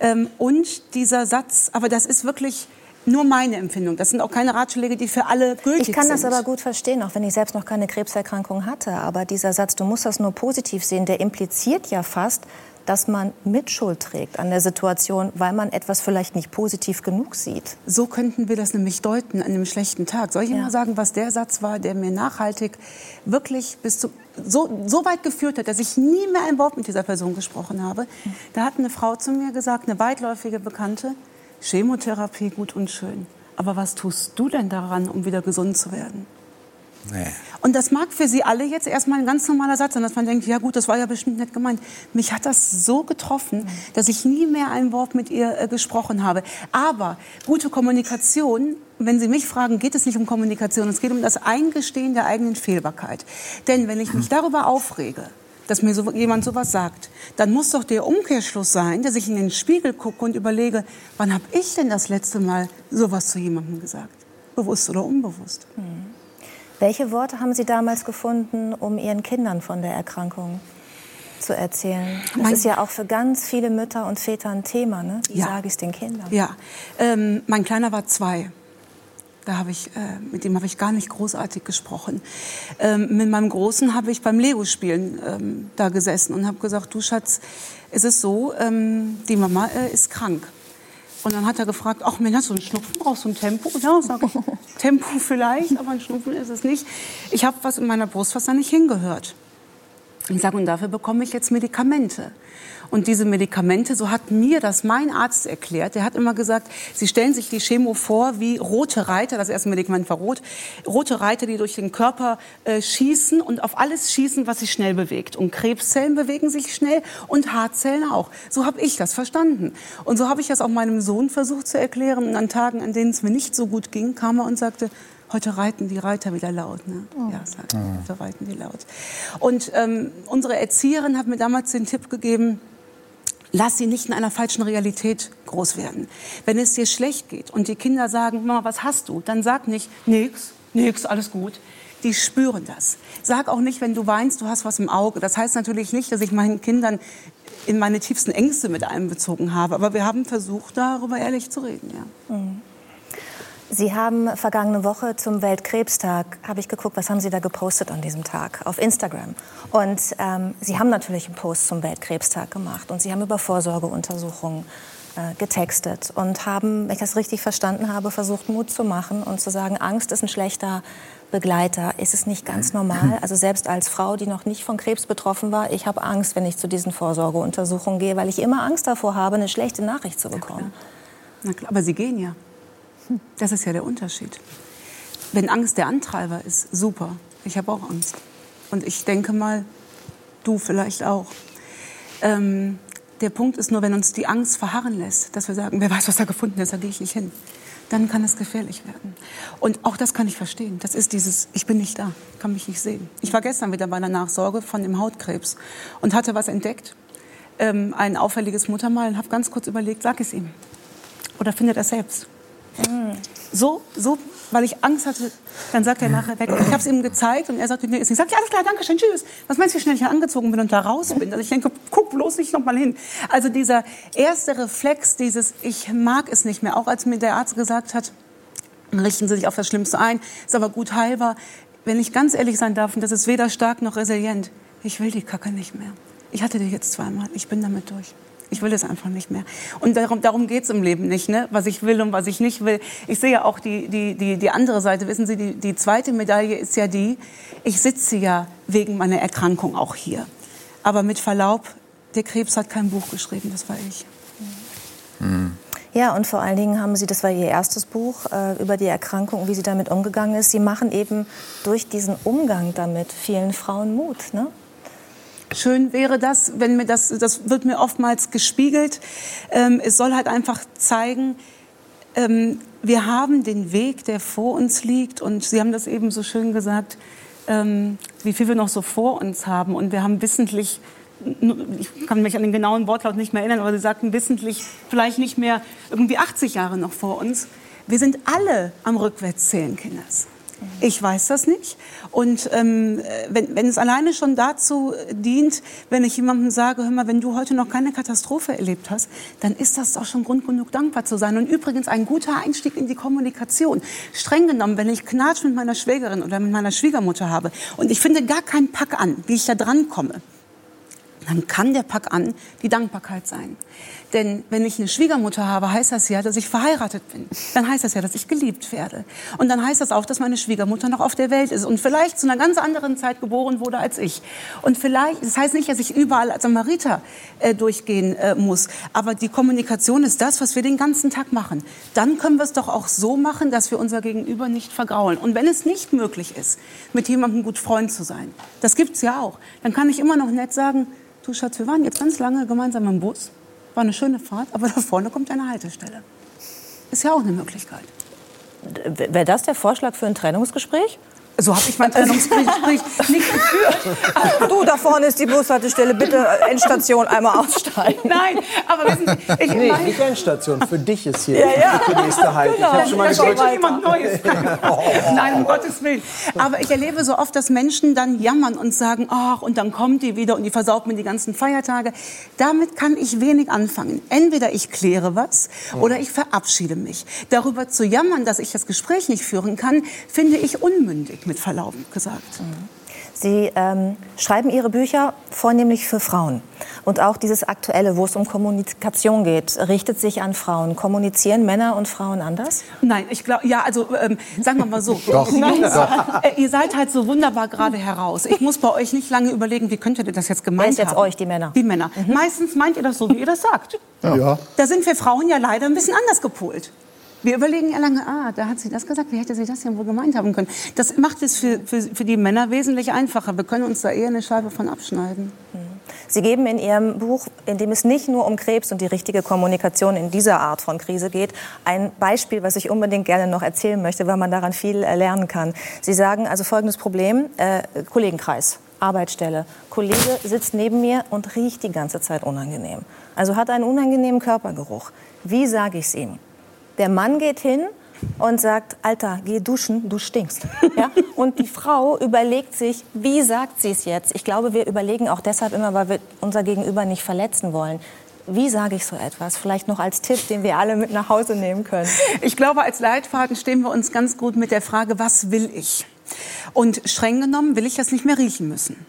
[SPEAKER 5] Ähm, und dieser Satz, aber das ist wirklich nur meine Empfindung. Das sind auch keine Ratschläge, die für alle gültig sind.
[SPEAKER 1] Ich kann sind. das aber gut verstehen, auch wenn ich selbst noch keine Krebserkrankung hatte. Aber dieser Satz, du musst das nur positiv sehen, der impliziert ja fast, dass man Mitschuld trägt an der Situation, weil man etwas vielleicht nicht positiv genug sieht.
[SPEAKER 5] So könnten wir das nämlich deuten an einem schlechten Tag. Soll ich ja. mal sagen, was der Satz war, der mir nachhaltig wirklich bis zu, so, so weit geführt hat, dass ich nie mehr ein Wort mit dieser Person gesprochen habe? Da hat eine Frau zu mir gesagt, eine weitläufige Bekannte, Chemotherapie gut und schön. Aber was tust du denn daran, um wieder gesund zu werden? Nee. Und das mag für Sie alle jetzt erstmal ein ganz normaler Satz sein, dass man denkt, ja gut, das war ja bestimmt nicht gemeint. Mich hat das so getroffen, dass ich nie mehr ein Wort mit ihr äh, gesprochen habe. Aber gute Kommunikation, wenn Sie mich fragen, geht es nicht um Kommunikation, es geht um das Eingestehen der eigenen Fehlbarkeit. Denn wenn ich mich darüber aufrege, dass mir so, jemand sowas sagt, dann muss doch der Umkehrschluss sein, dass ich in den Spiegel gucke und überlege, wann habe ich denn das letzte Mal sowas zu jemandem gesagt? bewusst oder unbewusst.
[SPEAKER 1] Welche Worte haben Sie damals gefunden, um Ihren Kindern von der Erkrankung zu erzählen? Das
[SPEAKER 5] Mein-
[SPEAKER 1] ist ja auch für ganz viele Mütter und Väter ein Thema. Ne? Wie
[SPEAKER 5] Ja.
[SPEAKER 1] sage ich es den Kindern?
[SPEAKER 5] Ja, ähm, mein Kleiner war zwei. Da habe ich, äh, mit dem habe ich gar nicht großartig gesprochen. Ähm, mit meinem Großen habe ich beim Lego-Spielen ähm, da gesessen und habe gesagt, du Schatz, es ist so, ähm, die Mama äh, ist krank. Und dann hat er gefragt, ach Mensch, hast du einen Schnupfen, brauchst du ein Tempo? Ja, sag ich, Tempo vielleicht, aber ein Schnupfen ist es nicht. Ich habe was in meiner Brust, was da nicht hingehört. Ich sage, und dafür bekomme ich jetzt Medikamente. Und diese Medikamente, so hat mir das mein Arzt erklärt, der hat immer gesagt, Sie stellen sich die Chemo vor wie rote Reiter, das erste Medikament war rot, rote Reiter, die durch den Körper äh, schießen und auf alles schießen, was sich schnell bewegt. Und Krebszellen bewegen sich schnell und Haarzellen auch. So habe ich das verstanden. Und so habe ich das auch meinem Sohn versucht zu erklären. Und an Tagen, an denen es mir nicht so gut ging, kam er und sagte, Heute reiten die Reiter wieder laut. Ne? Ja, sagt er. Heute reiten die laut. Und ähm, unsere Erzieherin hat mir damals den Tipp gegeben, lass sie nicht in einer falschen Realität groß werden. Wenn es dir schlecht geht und die Kinder sagen, Mama, was hast du? Dann sag nicht, nix, nix, alles gut. Die spüren das. Sag auch nicht, wenn du weinst, du hast was im Auge. Das heißt natürlich nicht, dass ich meinen Kindern in meine tiefsten Ängste mit einbezogen habe. Aber wir haben versucht, darüber ehrlich zu reden. Ja.
[SPEAKER 1] Sie haben vergangene Woche zum Weltkrebstag, habe ich geguckt, was haben Sie da gepostet an diesem Tag auf Instagram. Und ähm, Sie haben natürlich einen Post zum Weltkrebstag gemacht und Sie haben über Vorsorgeuntersuchungen äh, getextet und haben, wenn ich das richtig verstanden habe, versucht Mut zu machen und zu sagen, Angst ist ein schlechter Begleiter. Ist es nicht ganz normal? Also selbst als Frau, die noch nicht von Krebs betroffen war, ich habe Angst, wenn ich zu diesen Vorsorgeuntersuchungen gehe, weil ich immer Angst davor habe, eine schlechte Nachricht zu bekommen.
[SPEAKER 5] Na klar, aber sie gehen ja. Das ist ja der Unterschied. Wenn Angst der Antreiber ist, super. Ich habe auch Angst. Und ich denke mal, du vielleicht auch. Ähm, der Punkt ist nur, wenn uns die Angst verharren lässt, dass wir sagen, wer weiß, was da gefunden ist, da gehe ich nicht hin. Dann kann es gefährlich werden. Und auch das kann ich verstehen. Das ist dieses, ich bin nicht da, kann mich nicht sehen. Ich war gestern wieder bei einer Nachsorge von dem Hautkrebs und hatte was entdeckt. Ähm, ein auffälliges Muttermal und habe ganz kurz überlegt, sag es ihm. Oder findet er selbst. So, so, weil ich Angst hatte, dann sagt er nachher weg. Ich habe es ihm gezeigt und er sagte mir, ist nicht. Ich sag, ja, alles klar, danke schön, tschüss. Was meinst du, wie schnell ich hier angezogen bin und da raus bin? Also ich denke, guck bloß nicht noch mal hin. Also dieser erste Reflex, dieses, ich mag es nicht mehr, auch als mir der Arzt gesagt hat, richten Sie sich auf das Schlimmste ein, ist aber gut heilbar. Wenn ich ganz ehrlich sein darf, und das ist weder stark noch resilient, ich will die Kacke nicht mehr. Ich hatte die jetzt zweimal, ich bin damit durch. Ich will es einfach nicht mehr. Und darum, darum geht es im Leben nicht, ne? was ich will und was ich nicht will. Ich sehe ja auch die, die, die, die andere Seite. Wissen Sie, die, die zweite Medaille ist ja die, ich sitze ja wegen meiner Erkrankung auch hier. Aber mit Verlaub, der Krebs hat kein Buch geschrieben, das war ich.
[SPEAKER 1] Ja, und vor allen Dingen haben Sie, das war Ihr erstes Buch äh, über die Erkrankung wie sie damit umgegangen ist. Sie machen eben durch diesen Umgang damit vielen Frauen Mut. Ne?
[SPEAKER 5] Schön wäre das, wenn mir das, das wird mir oftmals gespiegelt. Ähm, es soll halt einfach zeigen, ähm, wir haben den Weg, der vor uns liegt. Und Sie haben das eben so schön gesagt, ähm, wie viel wir noch so vor uns haben. Und wir haben wissentlich, ich kann mich an den genauen Wortlaut nicht mehr erinnern, aber Sie sagten wissentlich vielleicht nicht mehr irgendwie 80 Jahre noch vor uns. Wir sind alle am Rückwärtszählen, Kinders. Ich weiß das nicht. Und ähm, wenn, wenn es alleine schon dazu dient, wenn ich jemandem sage, hör mal, wenn du heute noch keine Katastrophe erlebt hast, dann ist das doch schon Grund genug, dankbar zu sein. Und übrigens ein guter Einstieg in die Kommunikation. Streng genommen, wenn ich Knatsch mit meiner Schwägerin oder mit meiner Schwiegermutter habe und ich finde gar keinen Pack an, wie ich da dran komme, dann kann der Pack an die Dankbarkeit sein. Denn wenn ich eine Schwiegermutter habe, heißt das ja, dass ich verheiratet bin. Dann heißt das ja, dass ich geliebt werde. Und dann heißt das auch, dass meine Schwiegermutter noch auf der Welt ist und vielleicht zu einer ganz anderen Zeit geboren wurde als ich. Und vielleicht, das heißt nicht, dass ich überall als Samariter äh, durchgehen äh, muss. Aber die Kommunikation ist das, was wir den ganzen Tag machen. Dann können wir es doch auch so machen, dass wir unser Gegenüber nicht vergraulen. Und wenn es nicht möglich ist, mit jemandem gut Freund zu sein, das gibt's ja auch, dann kann ich immer noch nett sagen, du Schatz, wir waren jetzt ganz lange gemeinsam im Bus. War eine schöne Fahrt, aber da vorne kommt eine Haltestelle. Ist ja auch eine Möglichkeit.
[SPEAKER 1] Wäre das der Vorschlag für ein Trennungsgespräch?
[SPEAKER 5] So habe ich mein Trennungsgespräch nicht geführt.
[SPEAKER 1] Du, da vorne ist die Bushaltestelle. Bitte Endstation einmal aussteigen.
[SPEAKER 5] Nein, aber wissen Sie, ich
[SPEAKER 6] Nee,
[SPEAKER 5] meine,
[SPEAKER 6] nicht Endstation. Für dich ist hier
[SPEAKER 1] Ja, ja.
[SPEAKER 6] die nächste Halt. Ich habe schon mal gedrückt.
[SPEAKER 5] schon jemand Neues. Nein, um Gottes Willen. Aber ich erlebe so oft, dass Menschen dann jammern und sagen, ach, und dann kommt die wieder und die versaut mir die ganzen Feiertage. Damit kann ich wenig anfangen. Entweder ich kläre was oder ich verabschiede mich. Darüber zu jammern, dass ich das Gespräch nicht führen kann, finde ich unmündig, mit Verlaub gesagt.
[SPEAKER 1] Sie ähm, schreiben Ihre Bücher vornehmlich für Frauen. Und auch dieses Aktuelle, wo es um Kommunikation geht, richtet sich an Frauen. Kommunizieren Männer und Frauen anders?
[SPEAKER 5] Nein, ich glaube, ja, also ähm, sagen wir mal so.
[SPEAKER 2] Doch,
[SPEAKER 5] Jungs,
[SPEAKER 2] doch.
[SPEAKER 5] Äh, ihr seid halt so wunderbar gerade heraus. Ich muss bei euch nicht lange überlegen, wie könntet ihr das jetzt gemeint
[SPEAKER 1] Wer ist jetzt
[SPEAKER 5] haben.
[SPEAKER 1] euch, die Männer?
[SPEAKER 5] Die Männer. Meistens meint ihr das so, wie ihr das sagt.
[SPEAKER 7] Ja.
[SPEAKER 5] Da sind wir Frauen ja leider ein bisschen anders gepolt. Wir überlegen ja lange, ah, da hat sie das gesagt, wie hätte sie das denn wohl gemeint haben können? Das macht es für, für, für die Männer wesentlich einfacher. Wir können uns da eher eine Scheibe von abschneiden.
[SPEAKER 1] Sie geben in Ihrem Buch, in dem es nicht nur um Krebs und die richtige Kommunikation in dieser Art von Krise geht, ein Beispiel, was ich unbedingt gerne noch erzählen möchte, weil man daran viel äh, lernen kann. Sie sagen also folgendes Problem, äh, Kollegenkreis. Arbeitsstelle. Kollege sitzt neben mir und riecht die ganze Zeit unangenehm. Also hat einen unangenehmen Körpergeruch. Wie sage ich es ihm? Der Mann geht hin und sagt, Alter, geh duschen, du stinkst. Ja? Und die Frau überlegt sich, wie sagt sie es jetzt? Ich glaube, wir überlegen auch deshalb immer, weil wir unser Gegenüber nicht verletzen wollen. Wie sage ich so etwas? Vielleicht noch als Tipp, den wir alle mit nach Hause nehmen können.
[SPEAKER 5] Ich glaube, als Leitfaden stehen wir uns ganz gut mit der Frage, was will ich? Und streng genommen will ich das nicht mehr riechen müssen.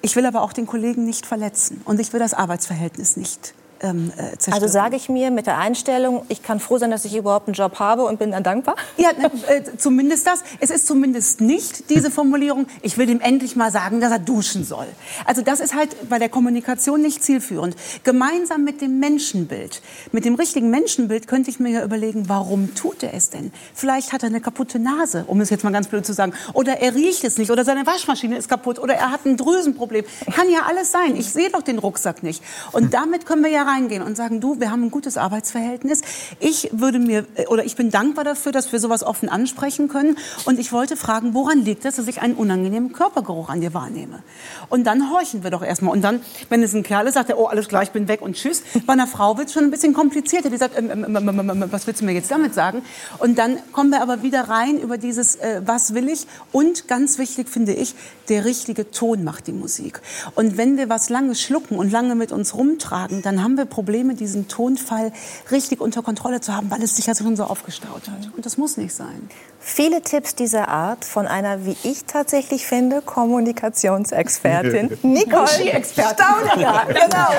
[SPEAKER 5] Ich will aber auch den Kollegen nicht verletzen und ich will das Arbeitsverhältnis nicht ähm, äh, zerstören.
[SPEAKER 1] Also sage ich mir mit der Einstellung, ich kann froh sein, dass ich überhaupt einen Job habe und bin dann dankbar?
[SPEAKER 5] Ja, ne, äh, zumindest das. Es ist zumindest nicht diese Formulierung, ich will ihm endlich mal sagen, dass er duschen soll. Also das ist halt bei der Kommunikation nicht zielführend. Gemeinsam mit dem Menschenbild, mit dem richtigen Menschenbild könnte ich mir ja überlegen, warum tut er es denn? Vielleicht hat er eine kaputte Nase, um es jetzt mal ganz blöd zu sagen. Oder er riecht es nicht, oder seine Waschmaschine ist kaputt, oder er hat ein Drüsenproblem. Kann ja alles sein. Ich sehe doch den Rucksack nicht. Und damit können wir ja reingehen und sagen, du, wir haben ein gutes Arbeitsverhältnis. Ich würde mir, äh, oder ich bin dankbar dafür, dass wir sowas offen ansprechen können. Und ich wollte fragen, woran liegt es, dass ich einen unangenehmen Körpergeruch an dir wahrnehme? Und dann horchen wir doch erstmal. Und dann, wenn es ein Kerl ist, sagt er, oh, alles klar, ich bin weg und tschüss. Bei einer Frau wird es schon ein bisschen komplizierter. Die sagt, ähm, ähm, ähm, was willst du mir jetzt damit sagen? Und dann kommen wir aber wieder rein über dieses, äh, was will ich? Und ganz wichtig finde ich, der richtige Ton macht die Musik. Und wenn wir was lange schlucken und lange mit uns rumtragen, dann haben wir Probleme, diesen Tonfall richtig unter Kontrolle zu haben, weil es sich ja schon so aufgestaut hat. Und das muss nicht sein.
[SPEAKER 1] Viele Tipps dieser Art von einer, wie ich tatsächlich finde, Kommunikationsexpertin Nicole. Staudinger. Genau.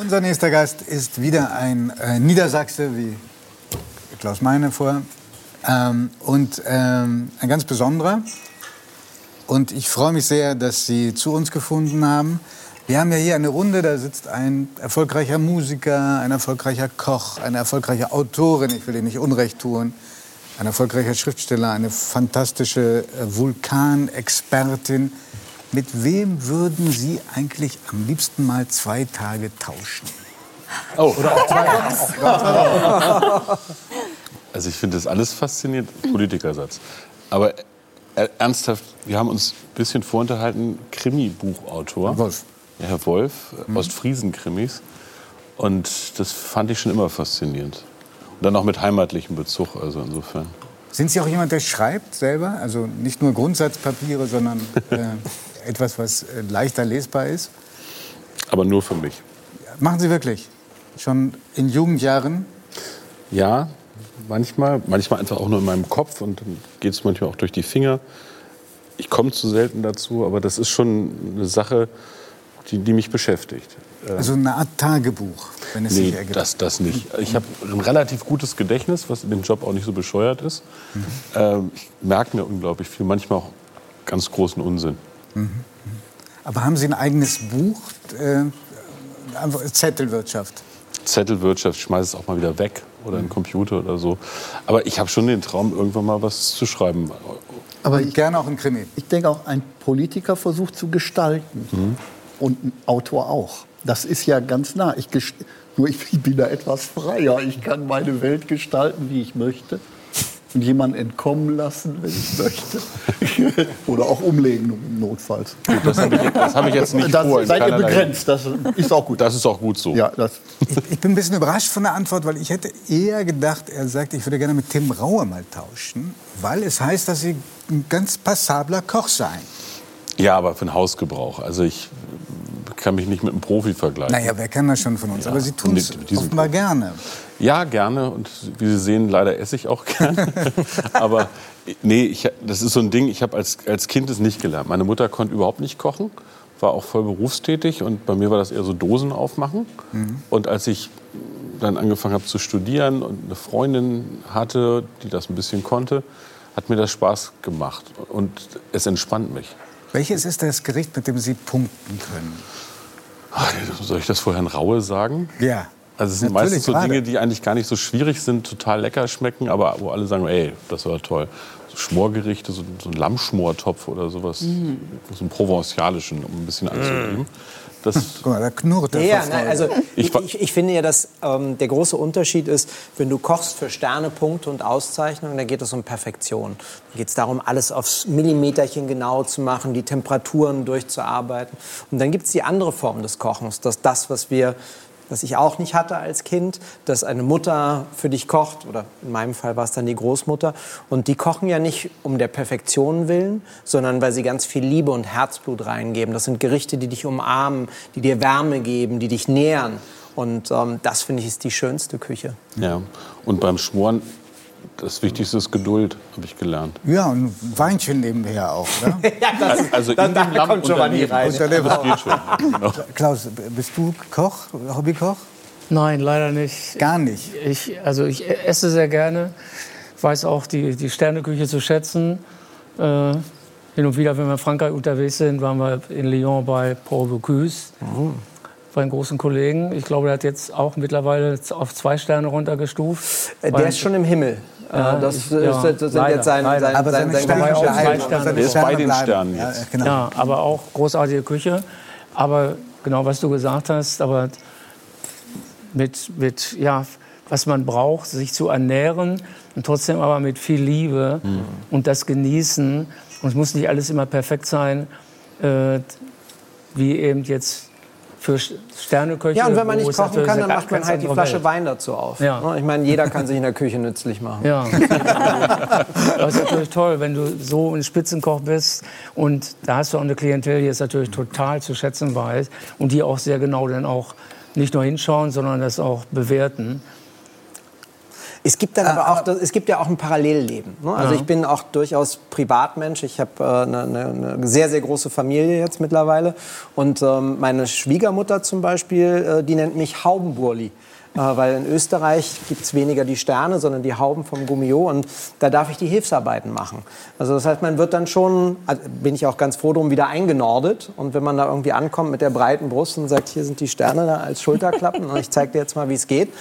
[SPEAKER 2] Unser nächster Gast ist wieder ein äh, Niedersachse, wie Klaus Meine vorher. Ähm, und ähm, ein ganz besonderer. Und ich freue mich sehr, dass Sie zu uns gefunden haben. Wir haben ja hier eine Runde, da sitzt ein erfolgreicher Musiker, ein erfolgreicher Koch, eine erfolgreiche Autorin, ich will Ihnen nicht Unrecht tun, ein erfolgreicher Schriftsteller, eine fantastische äh, Vulkanexpertin. Mit wem würden Sie eigentlich am liebsten mal zwei Tage tauschen?
[SPEAKER 4] Oh. Also ich finde das alles faszinierend, Politikersatz. Aber ernsthaft, wir haben uns ein bisschen vorunterhalten, Krimi-Buchautor.
[SPEAKER 2] Wolf.
[SPEAKER 4] Ja, Herr Wolf, äh, Ostfriesen-Krimis. Und das fand ich schon immer faszinierend. Und dann auch mit heimatlichem Bezug, also insofern.
[SPEAKER 2] Sind Sie auch jemand, der schreibt selber? Also nicht nur Grundsatzpapiere, sondern äh, etwas, was äh, leichter lesbar ist?
[SPEAKER 4] Aber nur für mich.
[SPEAKER 2] Machen Sie wirklich? Schon in Jugendjahren?
[SPEAKER 4] Ja, manchmal. Manchmal einfach auch nur in meinem Kopf und dann geht es manchmal auch durch die Finger. Ich komme zu selten dazu, aber das ist schon eine Sache, die, die mich beschäftigt. Äh,
[SPEAKER 2] Also eine Art Tagebuch, wenn es
[SPEAKER 4] Nee,
[SPEAKER 2] sich ergibt.
[SPEAKER 4] das, das nicht. Ich habe ein relativ gutes Gedächtnis, was in dem Job auch nicht so bescheuert ist.
[SPEAKER 2] Mhm.
[SPEAKER 4] Ähm, ich merke mir unglaublich viel, manchmal auch ganz großen Unsinn.
[SPEAKER 2] Aber haben Sie ein eigenes Buch? Äh, Zettelwirtschaft.
[SPEAKER 4] Zettelwirtschaft, ich schmeiße es auch mal wieder weg oder in den Computer oder so. Aber ich habe schon den Traum, irgendwann mal was zu schreiben.
[SPEAKER 7] Aber ich,
[SPEAKER 2] gerne auch ein Krimi.
[SPEAKER 7] ich denke auch, ein Politiker versucht zu gestalten. Und ein Autor auch. Das ist ja ganz nah. Ich nur ich bin da etwas freier. Ich kann meine Welt gestalten, wie ich möchte. Und jemanden entkommen lassen, wenn ich möchte. Oder auch umlegen, notfalls.
[SPEAKER 4] Das habe ich, das hab ich jetzt nicht
[SPEAKER 7] das
[SPEAKER 4] vor.
[SPEAKER 7] seid ihr begrenzt, das ist auch gut.
[SPEAKER 4] Das ist auch gut so.
[SPEAKER 7] ja, das,
[SPEAKER 2] Ich, ich bin ein bisschen überrascht von der Antwort, weil ich hätte eher gedacht, er sagt, ich würde gerne mit Tim Raue mal tauschen, weil es heißt, dass Sie ein ganz passabler Koch seien.
[SPEAKER 4] Ja, aber für den Hausgebrauch. Also ich kann mich nicht mit einem Profi vergleichen.
[SPEAKER 2] Naja, wer kann das schon von uns? Aber Sie tun es offenbar gerne.
[SPEAKER 4] Ja, gerne. Und wie Sie sehen, leider esse ich auch gerne. Aber nee, ich, das ist so ein Ding, ich habe als, als Kind es nicht gelernt. Meine Mutter konnte überhaupt nicht kochen, war auch voll berufstätig. Und bei mir war das eher so Dosen aufmachen. Und als ich dann angefangen habe zu studieren und eine Freundin hatte, die das ein bisschen konnte, hat mir das Spaß gemacht. Und es entspannt mich.
[SPEAKER 2] Welches ist das Gericht, mit dem Sie punkten können?
[SPEAKER 4] Ach, soll ich das vor Herrn Raue sagen?
[SPEAKER 2] Ja.
[SPEAKER 4] Also es sind
[SPEAKER 2] Natürlich,
[SPEAKER 4] meistens so
[SPEAKER 2] gerade.
[SPEAKER 4] Dinge, die eigentlich gar nicht so schwierig sind, total lecker schmecken, aber wo alle sagen, ey, das war toll. So Schmorgerichte, so, so ein Lammschmortopf oder sowas,
[SPEAKER 6] Mhm.
[SPEAKER 4] so einen provençalischen, um ein bisschen anzugeben. Das,
[SPEAKER 2] Guck mal, da knurrt er
[SPEAKER 6] Ja, nein, also
[SPEAKER 4] Ich
[SPEAKER 6] ich, ich, finde ja, dass ähm, der große Unterschied ist, wenn du kochst für Sternepunkte und Auszeichnungen, da geht es um Perfektion. Da geht es darum, alles aufs Millimeterchen genau zu machen, die Temperaturen durchzuarbeiten. Und dann gibt es die andere Form des Kochens, dass das, was wir was ich auch nicht hatte als Kind, dass eine Mutter für dich kocht, oder in meinem Fall war es dann die Großmutter, und die kochen ja nicht um der Perfektion willen, sondern weil sie ganz viel Liebe und Herzblut reingeben. Das sind Gerichte, die dich umarmen, die dir Wärme geben, die dich nähern. Und ähm, das, finde ich, ist die schönste Küche.
[SPEAKER 4] ja. Und beim Schmoren, das Wichtigste ist Geduld, habe ich gelernt.
[SPEAKER 2] Ja, und ein Weinchen nebenher auch. Ne?
[SPEAKER 6] Ja, das,
[SPEAKER 4] Also
[SPEAKER 6] da,
[SPEAKER 4] in
[SPEAKER 6] da
[SPEAKER 4] dem Lamm
[SPEAKER 6] kommt Giovanni rein.
[SPEAKER 4] Geht schon. Genau.
[SPEAKER 2] Klaus, bist du Koch, Hobbykoch?
[SPEAKER 3] Nein, leider nicht.
[SPEAKER 2] Gar nicht.
[SPEAKER 3] Ich, also ich esse sehr gerne, weiß auch die, die Sterneküche zu schätzen. Äh, hin und wieder, wenn wir in Frankreich unterwegs sind, waren wir in Lyon bei Paul Bocuse, bei einem großen Kollegen. Ich glaube, der hat jetzt auch mittlerweile auf zwei Sterne runtergestuft.
[SPEAKER 6] Äh, Der ist schon im Himmel.
[SPEAKER 3] Ja,
[SPEAKER 6] Äh, das,
[SPEAKER 3] ich-
[SPEAKER 6] äh,
[SPEAKER 3] ja,
[SPEAKER 6] sind
[SPEAKER 3] leider,
[SPEAKER 6] jetzt sein,
[SPEAKER 3] leider.
[SPEAKER 6] sein,
[SPEAKER 2] Aber
[SPEAKER 6] sein,
[SPEAKER 2] seine
[SPEAKER 6] sein.
[SPEAKER 2] Seine
[SPEAKER 4] Der ist bei den. Sternen
[SPEAKER 2] Ja,
[SPEAKER 4] jetzt.
[SPEAKER 2] genau.
[SPEAKER 3] Ja, aber auch großartige Küche. Aber genau, was du gesagt hast, aber mit, mit ja, was man braucht, sich zu ernähren und trotzdem aber mit viel Liebe und das Genießen. Und es muss nicht alles immer perfekt sein, äh, wie eben jetzt für Sterneköche.
[SPEAKER 6] Ja, und wenn man nicht kochen kann, dann macht man halt die Flasche
[SPEAKER 3] Welt.
[SPEAKER 6] Wein dazu auf.
[SPEAKER 3] Ja.
[SPEAKER 6] Ne? Ich meine, jeder kann sich in der Küche nützlich machen.
[SPEAKER 3] Ja, das ist natürlich toll, wenn du so ein Spitzenkoch bist und da hast du auch eine Klientel, die es natürlich total zu schätzen weiß und die auch sehr genau dann auch nicht nur hinschauen, sondern das auch bewerten.
[SPEAKER 6] Es gibt dann aber auch, es gibt ja auch ein Parallelleben. Ne? Also
[SPEAKER 3] Ja.
[SPEAKER 6] ich bin auch durchaus Privatmensch. Ich habe äh, eine, eine, eine sehr, sehr große Familie jetzt mittlerweile. Und ähm, meine Schwiegermutter zum Beispiel, äh, die nennt mich Haubenburli. Äh, weil in Österreich gibt es weniger die Sterne, sondern die Hauben vom Gummio. Und da darf ich die Hilfsarbeiten machen. Also das heißt, man wird dann schon, also bin ich auch ganz froh drum, wieder eingenordet. Und wenn man da irgendwie ankommt mit der breiten Brust und sagt, hier sind die Sterne da als Schulterklappen und ich zeige dir jetzt mal, wie es geht,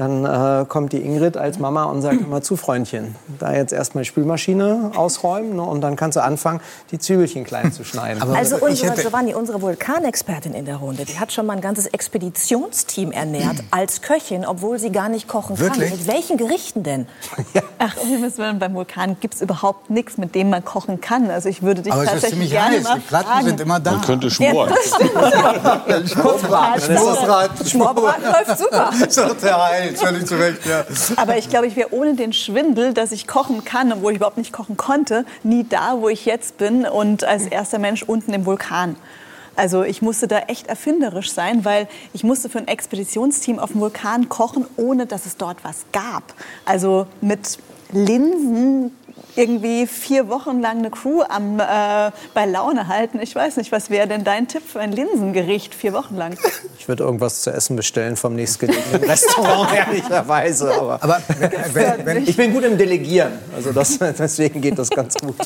[SPEAKER 6] dann äh, kommt die Ingrid als Mama und sagt immer zu Freundchen, da jetzt erstmal die Spülmaschine ausräumen ne, und dann kannst du anfangen, die Zwiebelchen klein zu schneiden.
[SPEAKER 2] Aber
[SPEAKER 1] Also
[SPEAKER 2] ich
[SPEAKER 1] unsere Giovanni, unsere Vulkanexpertin in der Runde, die hat schon mal ein ganzes Expeditionsteam ernährt als Köchin, obwohl sie gar nicht kochen
[SPEAKER 2] Wirklich?
[SPEAKER 1] kann. Mit welchen Gerichten denn?
[SPEAKER 8] Ach, um Himmels Willen, beim Vulkan gibt es überhaupt nichts, mit dem man kochen kann. Also ich würde dich
[SPEAKER 2] Aber es ist
[SPEAKER 8] tatsächlich
[SPEAKER 2] ziemlich
[SPEAKER 8] gerne
[SPEAKER 2] heiß.
[SPEAKER 8] mal
[SPEAKER 2] Die Platten
[SPEAKER 8] fragen.
[SPEAKER 2] sind immer da.
[SPEAKER 4] Man könnte
[SPEAKER 8] Ja,
[SPEAKER 4] schmoren.
[SPEAKER 8] das stimmt.
[SPEAKER 2] Schmorbraten.
[SPEAKER 8] Schmorbraten läuft super.
[SPEAKER 2] Sagt der Heil, völlig zu Recht, ja.
[SPEAKER 8] Aber ich glaube, ich wäre ohne den Schwindel, dass ich kochen kann, obwohl ich überhaupt nicht kochen konnte, nie da, wo ich jetzt bin und als erster Mensch unten im Vulkan. Also ich musste da echt erfinderisch sein, weil ich musste für ein Expeditionsteam auf dem Vulkan kochen, ohne dass es dort was gab. Also mit Linsen irgendwie vier Wochen lang eine Crew am, äh, bei Laune halten. Ich weiß nicht, was wäre denn dein Tipp für ein Linsengericht vier Wochen lang?
[SPEAKER 6] Ich würde irgendwas zu essen bestellen vom nächstgelegenen Restaurant, ehrlicherweise. Aber,
[SPEAKER 2] Aber wenn, wenn,
[SPEAKER 6] ich bin gut im Delegieren, also das, deswegen geht das ganz gut.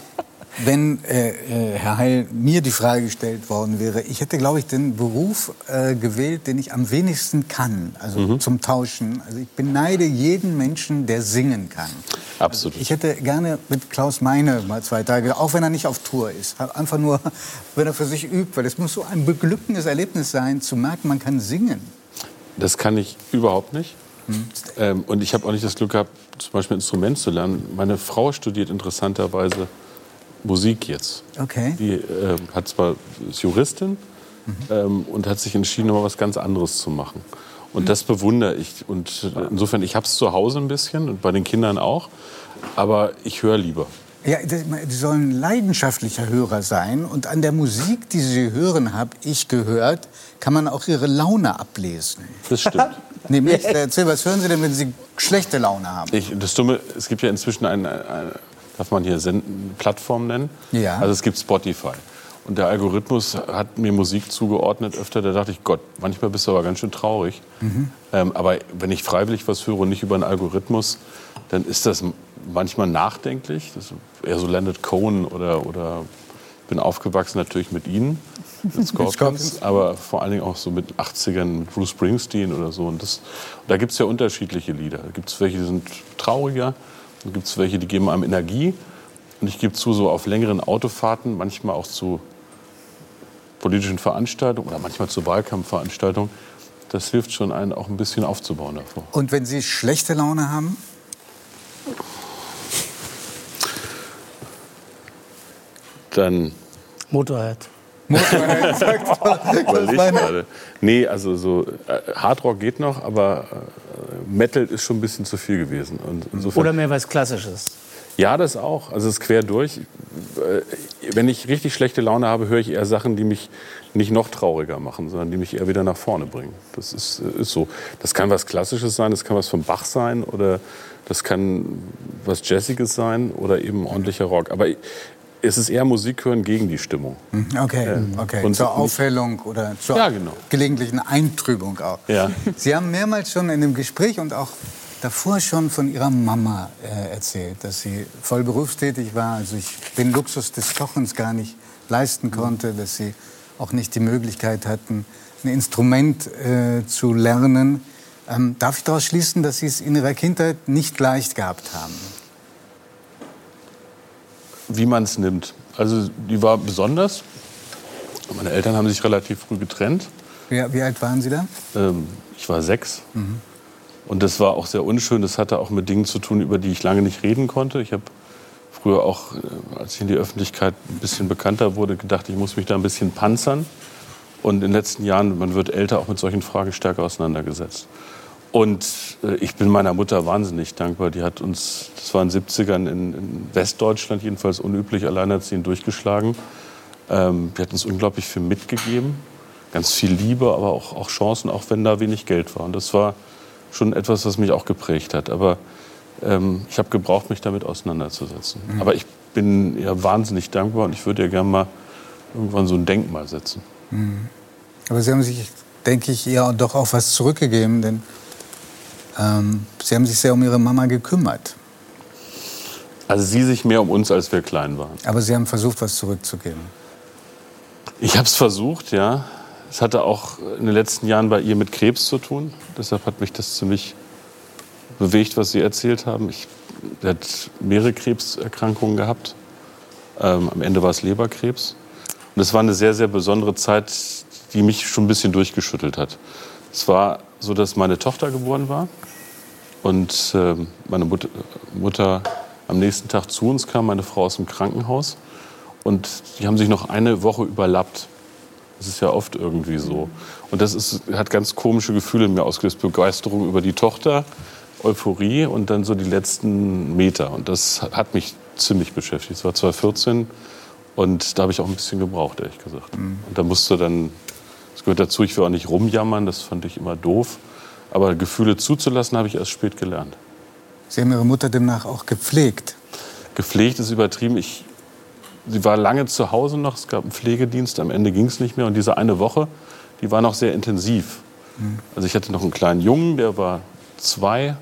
[SPEAKER 2] Wenn äh, äh, Herr Heil mir die Frage gestellt worden wäre, ich hätte, glaube ich, den Beruf äh, gewählt, den ich am wenigsten kann, also zum Tauschen. Also ich beneide jeden Menschen, der singen kann.
[SPEAKER 4] Absolut.
[SPEAKER 2] Ich hätte gerne mit Klaus Meine mal zwei Tage, auch wenn er nicht auf Tour ist, einfach nur, wenn er für sich übt, weil es muss so ein beglückendes Erlebnis sein, zu merken, man kann singen.
[SPEAKER 4] Das kann ich überhaupt nicht. Ähm, und ich habe auch nicht das Glück gehabt, zum Beispiel ein Instrument zu lernen. Meine Frau studiert interessanterweise Musik jetzt.
[SPEAKER 2] Okay.
[SPEAKER 4] Die äh, hat zwar ist Juristin ähm, und hat sich entschieden, mal was ganz anderes zu machen. Und das bewundere ich. Und insofern, ich habe es zu Hause ein bisschen und bei den Kindern auch. Aber ich höre lieber.
[SPEAKER 2] Ja, die sollen leidenschaftlicher Hörer sein. Und an der Musik, die sie hören, habe ich gehört, kann man auch ihre Laune ablesen.
[SPEAKER 4] Das stimmt.
[SPEAKER 2] Nämlich, erzähl, was hören Sie denn, wenn Sie schlechte Laune haben?
[SPEAKER 4] Ich, das Dumme, es gibt ja inzwischen eine, eine darf man hier Senden, Plattform nennen?
[SPEAKER 2] Ja.
[SPEAKER 4] Also es gibt Spotify. Und der Algorithmus hat mir Musik zugeordnet öfter. Da dachte ich, Gott, manchmal bist du aber ganz schön traurig. Ähm, aber wenn ich freiwillig was höre und nicht über einen Algorithmus, dann ist das manchmal nachdenklich. Das ist eher so Leonard Cohen oder, oder bin aufgewachsen natürlich mit Ihnen, mit Scorpions,
[SPEAKER 2] Scorpions.
[SPEAKER 4] aber vor allen Dingen auch so mit 80ern, mit Bruce Springsteen oder so. Und, das, und da gibt es ja unterschiedliche Lieder. Da gibt es welche, die sind trauriger, dann gibt es welche, die geben einem Energie. Und ich gebe zu, so auf längeren Autofahrten, manchmal auch zu politischen Veranstaltungen oder manchmal zu Wahlkampfveranstaltungen, das hilft schon, einen auch ein bisschen aufzubauen davor.
[SPEAKER 2] Und wenn Sie schlechte Laune haben?
[SPEAKER 4] Dann
[SPEAKER 3] Motorhead.
[SPEAKER 4] überleg gerade. Nee, also so äh, Hardrock geht noch, aber äh, Metal ist schon ein bisschen zu viel gewesen.
[SPEAKER 3] Oder mehr was Klassisches.
[SPEAKER 4] Ja, das auch. Also es ist quer durch. Äh, Wenn ich richtig schlechte Laune habe, höre ich eher Sachen, die mich nicht noch trauriger machen, sondern die mich eher wieder nach vorne bringen. Das ist, äh, ist so. Das kann was Klassisches sein, das kann was von Bach sein oder das kann was Jazziges sein oder eben ordentlicher Rock. Aber es ist eher Musik hören gegen die Stimmung.
[SPEAKER 2] Okay, okay.
[SPEAKER 4] Und
[SPEAKER 2] zur Aufhellung oder zur
[SPEAKER 4] Ja, genau.
[SPEAKER 2] gelegentlichen Eintrübung auch.
[SPEAKER 4] Ja.
[SPEAKER 2] Sie haben mehrmals schon in dem Gespräch und auch davor schon von Ihrer Mama äh, erzählt, dass sie voll berufstätig war, also ich den Luxus des Kochens gar nicht leisten konnte, dass Sie auch nicht die Möglichkeit hatten, ein Instrument äh, zu lernen. Ähm, darf ich daraus schließen, dass Sie es in Ihrer Kindheit nicht leicht gehabt haben?
[SPEAKER 4] Wie man es nimmt. Also die war besonders. Meine Eltern haben sich relativ früh getrennt.
[SPEAKER 2] Wie, wie alt waren Sie da?
[SPEAKER 4] Ähm, ich war sechs. Und das war auch sehr unschön. Das hatte auch mit Dingen zu tun, über die ich lange nicht reden konnte. Ich habe früher auch, äh, als ich in die Öffentlichkeit ein bisschen bekannter wurde, gedacht, ich muss mich da ein bisschen panzern. Und in den letzten Jahren, man wird älter, auch mit solchen Fragen stärker auseinandergesetzt. Und äh, ich bin meiner Mutter wahnsinnig dankbar. Die hat uns, das war in den 70ern in, in Westdeutschland jedenfalls unüblich, alleinerziehend durchgeschlagen. Ähm, die hat uns unglaublich viel mitgegeben. Ganz viel Liebe, aber auch, auch Chancen, auch wenn da wenig Geld war. Und das war schon etwas, was mich auch geprägt hat. Aber ähm, ich habe gebraucht, mich damit auseinanderzusetzen. Aber ich bin ja wahnsinnig dankbar und ich würde ja gerne mal irgendwann so ein Denkmal setzen.
[SPEAKER 2] Aber Sie haben sich, denke ich, ja doch auch was zurückgegeben, denn ähm, Sie haben sich sehr um Ihre Mama gekümmert.
[SPEAKER 4] Also sie sich mehr um uns, als wir klein waren.
[SPEAKER 2] Aber Sie haben versucht, was zurückzugeben.
[SPEAKER 4] Ich habe es versucht, ja. Es hatte auch in den letzten Jahren bei ihr mit Krebs zu tun. Deshalb hat mich das ziemlich bewegt, was Sie erzählt haben. Ich, sie hat mehrere Krebserkrankungen gehabt. Ähm, am Ende war es Leberkrebs. Und es war eine sehr, sehr besondere Zeit, die mich schon ein bisschen durchgeschüttelt hat. Es war so, dass meine Tochter geboren war und ähm, meine Mut Mutter am nächsten Tag zu uns kam, meine Frau aus dem Krankenhaus. Und die haben sich noch eine Woche überlappt. Das ist ja oft irgendwie so. Und das ist, hat ganz komische Gefühle in mir ausgelöst. Begeisterung über die Tochter, Euphorie und dann so die letzten Meter. Und das hat mich ziemlich beschäftigt. Es war 2014 und da habe ich auch ein bisschen gebraucht, ehrlich gesagt. Und da musste dann, gehört dazu, ich will auch nicht rumjammern, das fand ich immer doof. Aber Gefühle zuzulassen, habe ich erst spät gelernt.
[SPEAKER 2] Sie haben Ihre Mutter demnach auch gepflegt.
[SPEAKER 4] Gepflegt ist übertrieben. Ich, sie war lange zu Hause noch, es gab einen Pflegedienst, am Ende ging es nicht mehr. Und diese eine Woche, die war noch sehr intensiv. Also ich hatte noch einen kleinen Jungen, der war zwei,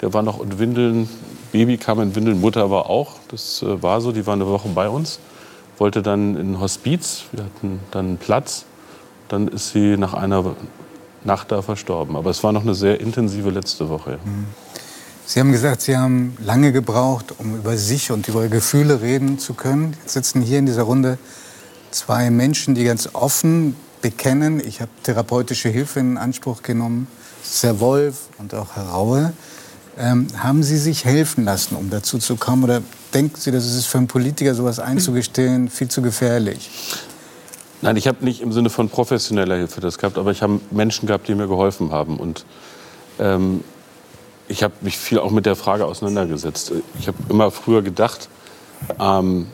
[SPEAKER 4] der war noch in Windeln, Baby kam in Windeln, Mutter war auch, das äh, war so, die war eine Woche bei uns, wollte dann in ein Hospiz, wir hatten dann einen Platz, dann ist sie nach einer Nacht da verstorben. Aber es war noch eine sehr intensive letzte Woche. Ja.
[SPEAKER 2] Sie haben gesagt, Sie haben lange gebraucht, um über sich und über Gefühle reden zu können. Jetzt sitzen hier in dieser Runde zwei Menschen, die ganz offen bekennen, ich habe therapeutische Hilfe in Anspruch genommen, Herr Wolf und auch Herr Raue. Ähm, haben Sie sich helfen lassen, um dazu zu kommen? Oder denken Sie, dass es für einen Politiker, sowas einzugestehen, viel zu gefährlich?
[SPEAKER 4] Nein, ich habe nicht im Sinne von professioneller Hilfe das gehabt, aber ich habe Menschen gehabt, die mir geholfen haben. Und ähm, ich habe mich viel auch mit der Frage auseinandergesetzt. Ich habe immer früher gedacht, ähm,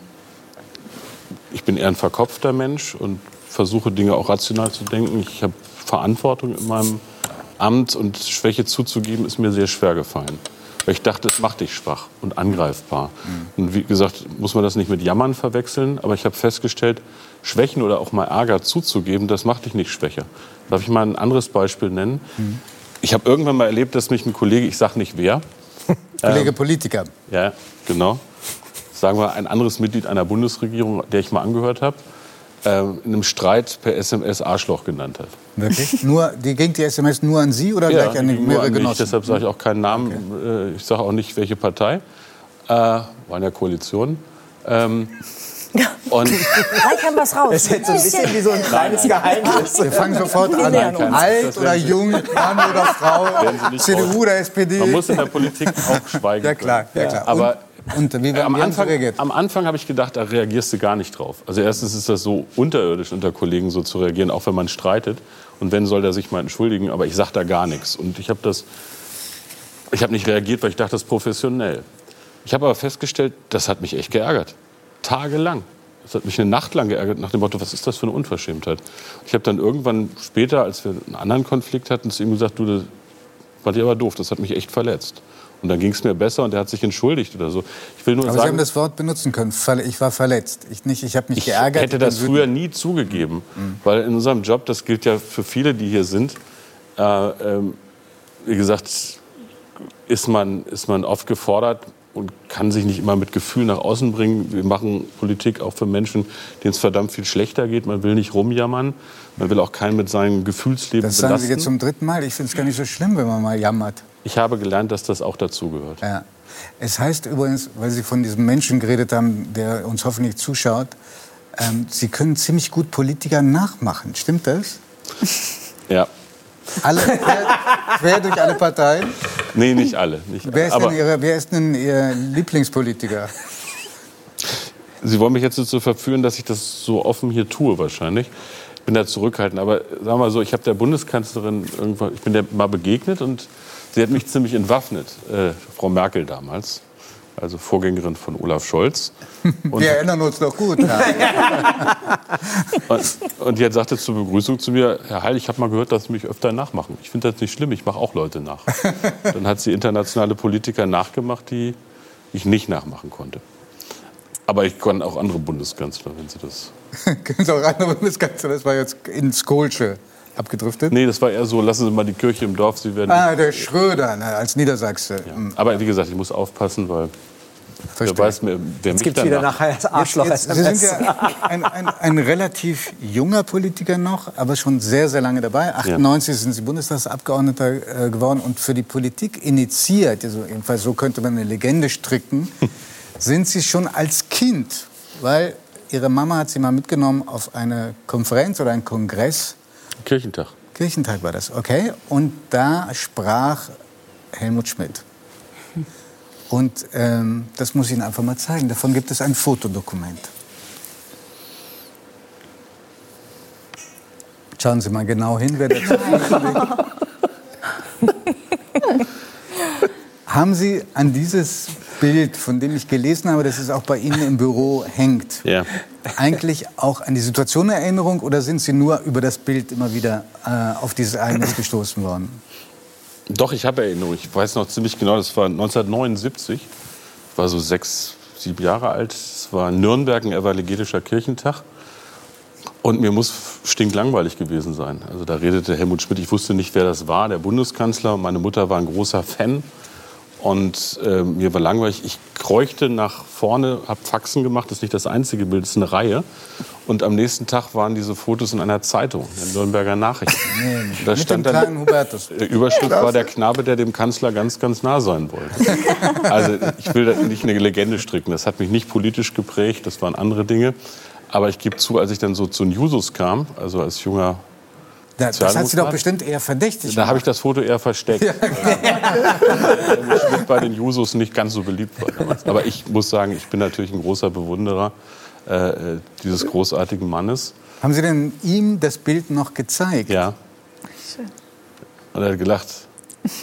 [SPEAKER 4] ich bin eher ein verkopfter Mensch und versuche Dinge auch rational zu denken. Ich habe Verantwortung in meinem Amt und Schwäche zuzugeben, ist mir sehr schwer gefallen. Ich dachte, es macht dich schwach und angreifbar. Mhm. Und wie gesagt, muss man das nicht mit Jammern verwechseln. Aber ich habe festgestellt, Schwächen oder auch mal Ärger zuzugeben, das macht dich nicht schwächer. Darf ich mal ein anderes Beispiel nennen? Mhm. Ich habe irgendwann mal erlebt, dass mich ein Kollege, ich sage nicht wer.
[SPEAKER 2] Kollege ähm, Politiker.
[SPEAKER 4] Ja, genau. Sagen wir ein anderes Mitglied einer Bundesregierung, der ich mal angehört habe, äh, in einem Streit per SMS Arschloch genannt hat.
[SPEAKER 2] Wirklich? nur, die ging die SMS nur an Sie oder ja, gleich an mehrere an Genossen?
[SPEAKER 4] Deshalb sage ich auch keinen Namen. Okay. Äh, ich sage auch nicht, welche Partei. Äh, war in der Koalition. Ähm,
[SPEAKER 1] und Gleich haben wir es raus.
[SPEAKER 6] Es ist jetzt so ein bisschen wie so ein kleines Geheimnis.
[SPEAKER 2] Wir fangen sofort an. Alt oder jung, Mann oder Frau, CDU oder SPD.
[SPEAKER 4] Man muss in der Politik auch schweigen.
[SPEAKER 2] Ja, klar. Ja, klar.
[SPEAKER 4] Aber und wie, am, Anfang, am Anfang habe ich gedacht, da reagierst du gar nicht drauf. Also erstens ist das so unterirdisch unter Kollegen so zu reagieren, auch wenn man streitet. Und wenn, soll der sich mal entschuldigen. Aber ich sage da gar nichts. Und ich habe das, ich habe nicht reagiert, weil ich dachte, das ist professionell. Ich habe aber festgestellt, das hat mich echt geärgert. Tagelang. Das hat mich eine Nacht lang geärgert nach dem Motto, was ist das für eine Unverschämtheit? Ich habe dann irgendwann später, als wir einen anderen Konflikt hatten, zu ihm gesagt, du, das war dir aber doof, das hat mich echt verletzt. Und dann ging es mir besser und er hat sich entschuldigt oder so.
[SPEAKER 2] Ich will nur Aber sagen, Sie haben das Wort benutzen können. Ich war verletzt. Ich, nicht, ich habe mich
[SPEAKER 4] ich
[SPEAKER 2] geärgert.
[SPEAKER 4] Ich hätte das früher nie zugegeben. Mhm. Weil in unserem Job, das gilt ja für viele, die hier sind, äh, äh, wie gesagt, ist man, ist man oft gefordert und kann sich nicht immer mit Gefühl nach außen bringen. Wir machen Politik auch für Menschen, denen es verdammt viel schlechter geht. Man will nicht rumjammern. Man will auch keinen mit seinem Gefühlsleben
[SPEAKER 2] das belasten. Das sagen Sie jetzt zum dritten Mal. Ich finde es gar nicht so schlimm, wenn man mal jammert.
[SPEAKER 4] Ich habe gelernt, dass das auch dazugehört.
[SPEAKER 2] Ja. Es heißt übrigens, weil Sie von diesem Menschen geredet haben, der uns hoffentlich zuschaut, ähm, Sie können ziemlich gut Politiker nachmachen. Stimmt das?
[SPEAKER 4] Ja.
[SPEAKER 2] Alle, quer, quer durch alle Parteien?
[SPEAKER 4] Nee, nicht alle. Nicht
[SPEAKER 2] wer, ist denn Ihre, wer ist denn Ihr Lieblingspolitiker?
[SPEAKER 4] Sie wollen mich jetzt dazu verführen, dass ich das so offen hier tue, wahrscheinlich. Ich bin da zurückhaltend. Aber sagen wir mal so, ich habe der Bundeskanzlerin irgendwann, ich bin der mal begegnet und Sie hat mich ziemlich entwaffnet, äh, Frau Merkel damals, also Vorgängerin von Olaf Scholz.
[SPEAKER 2] Und Wir erinnern uns noch gut. Ja.
[SPEAKER 4] und, und die hat sagte zur Begrüßung zu mir, Herr Heil, ich habe mal gehört, dass Sie mich öfter nachmachen. Ich finde das nicht schlimm, ich mache auch Leute nach. Dann hat sie internationale Politiker nachgemacht, die ich nicht nachmachen konnte. Aber ich kann auch andere Bundeskanzler, wenn Sie das...
[SPEAKER 2] Können Sie auch andere Bundeskanzler, das war jetzt ins Kohlsche abgedriftet?
[SPEAKER 4] Nee, das war eher so, lassen Sie mal die Kirche im Dorf, Sie werden...
[SPEAKER 2] Ah, der Schröder ne, als Niedersachse. Ja.
[SPEAKER 4] Mhm. Aber wie gesagt, ich muss aufpassen, weil...
[SPEAKER 2] Verstehe. Wer weiß, wer
[SPEAKER 6] jetzt mich gibt's wieder nachher das Arschloch
[SPEAKER 2] jetzt, jetzt, Sie sind ja ein, ein, ein, relativ junger Politiker noch, aber schon sehr, sehr lange dabei. 98 ja. sind Sie Bundestagsabgeordneter äh, geworden und für die Politik initiiert, also jedenfalls so könnte man eine Legende stricken, sind Sie schon als Kind, weil Ihre Mama hat Sie mal mitgenommen auf eine Konferenz oder einen Kongress
[SPEAKER 4] Kirchentag.
[SPEAKER 2] Kirchentag war das, okay. Und da sprach Helmut Schmidt. Und ähm, das muss ich Ihnen einfach mal zeigen. Davon gibt es ein Fotodokument. Schauen Sie mal genau hin, wer dazu Haben Sie an dieses Bild, von dem ich gelesen habe, dass es auch bei Ihnen im Büro hängt, ja. eigentlich auch an die Situation Erinnerung oder sind Sie nur über das Bild immer wieder äh, auf dieses Ereignis gestoßen worden?
[SPEAKER 4] Doch, ich habe Erinnerung. Ich weiß noch ziemlich genau, das war 1979. Ich war so sechs, sieben Jahre alt. Es war in Nürnberg ein evangelischer Kirchentag. Und mir muss stinklangweilig gewesen sein. Also da redete Helmut Schmidt. Ich wusste nicht, wer das war, der Bundeskanzler. Meine Mutter war ein großer Fan und äh, mir war langweilig. Ich kreuchte nach vorne, habe Faxen gemacht. Das ist nicht das einzige Bild, das ist eine Reihe. Und am nächsten Tag waren diese Fotos in einer Zeitung, in den Nürnberger Nachrichten.
[SPEAKER 2] Nee, da stand dem dann, Hubertus.
[SPEAKER 4] Der Überschrift war der Knabe, der dem Kanzler ganz, ganz nah sein wollte. Also ich will nicht eine Legende stricken. Das hat mich nicht politisch geprägt, das waren andere Dinge. Aber ich gebe zu, als ich dann so zu den Jusos kam, also als junger
[SPEAKER 2] Da, das hat sie doch bestimmt eher verdächtig
[SPEAKER 4] Da habe ich das Foto eher versteckt. Weil Schmidt bei den Jusos nicht ganz so beliebt war damals. Aber ich muss sagen, ich bin natürlich ein großer Bewunderer äh, äh, dieses großartigen Mannes.
[SPEAKER 2] Haben Sie denn ihm das Bild noch gezeigt?
[SPEAKER 4] Ja. Und er hat gelacht.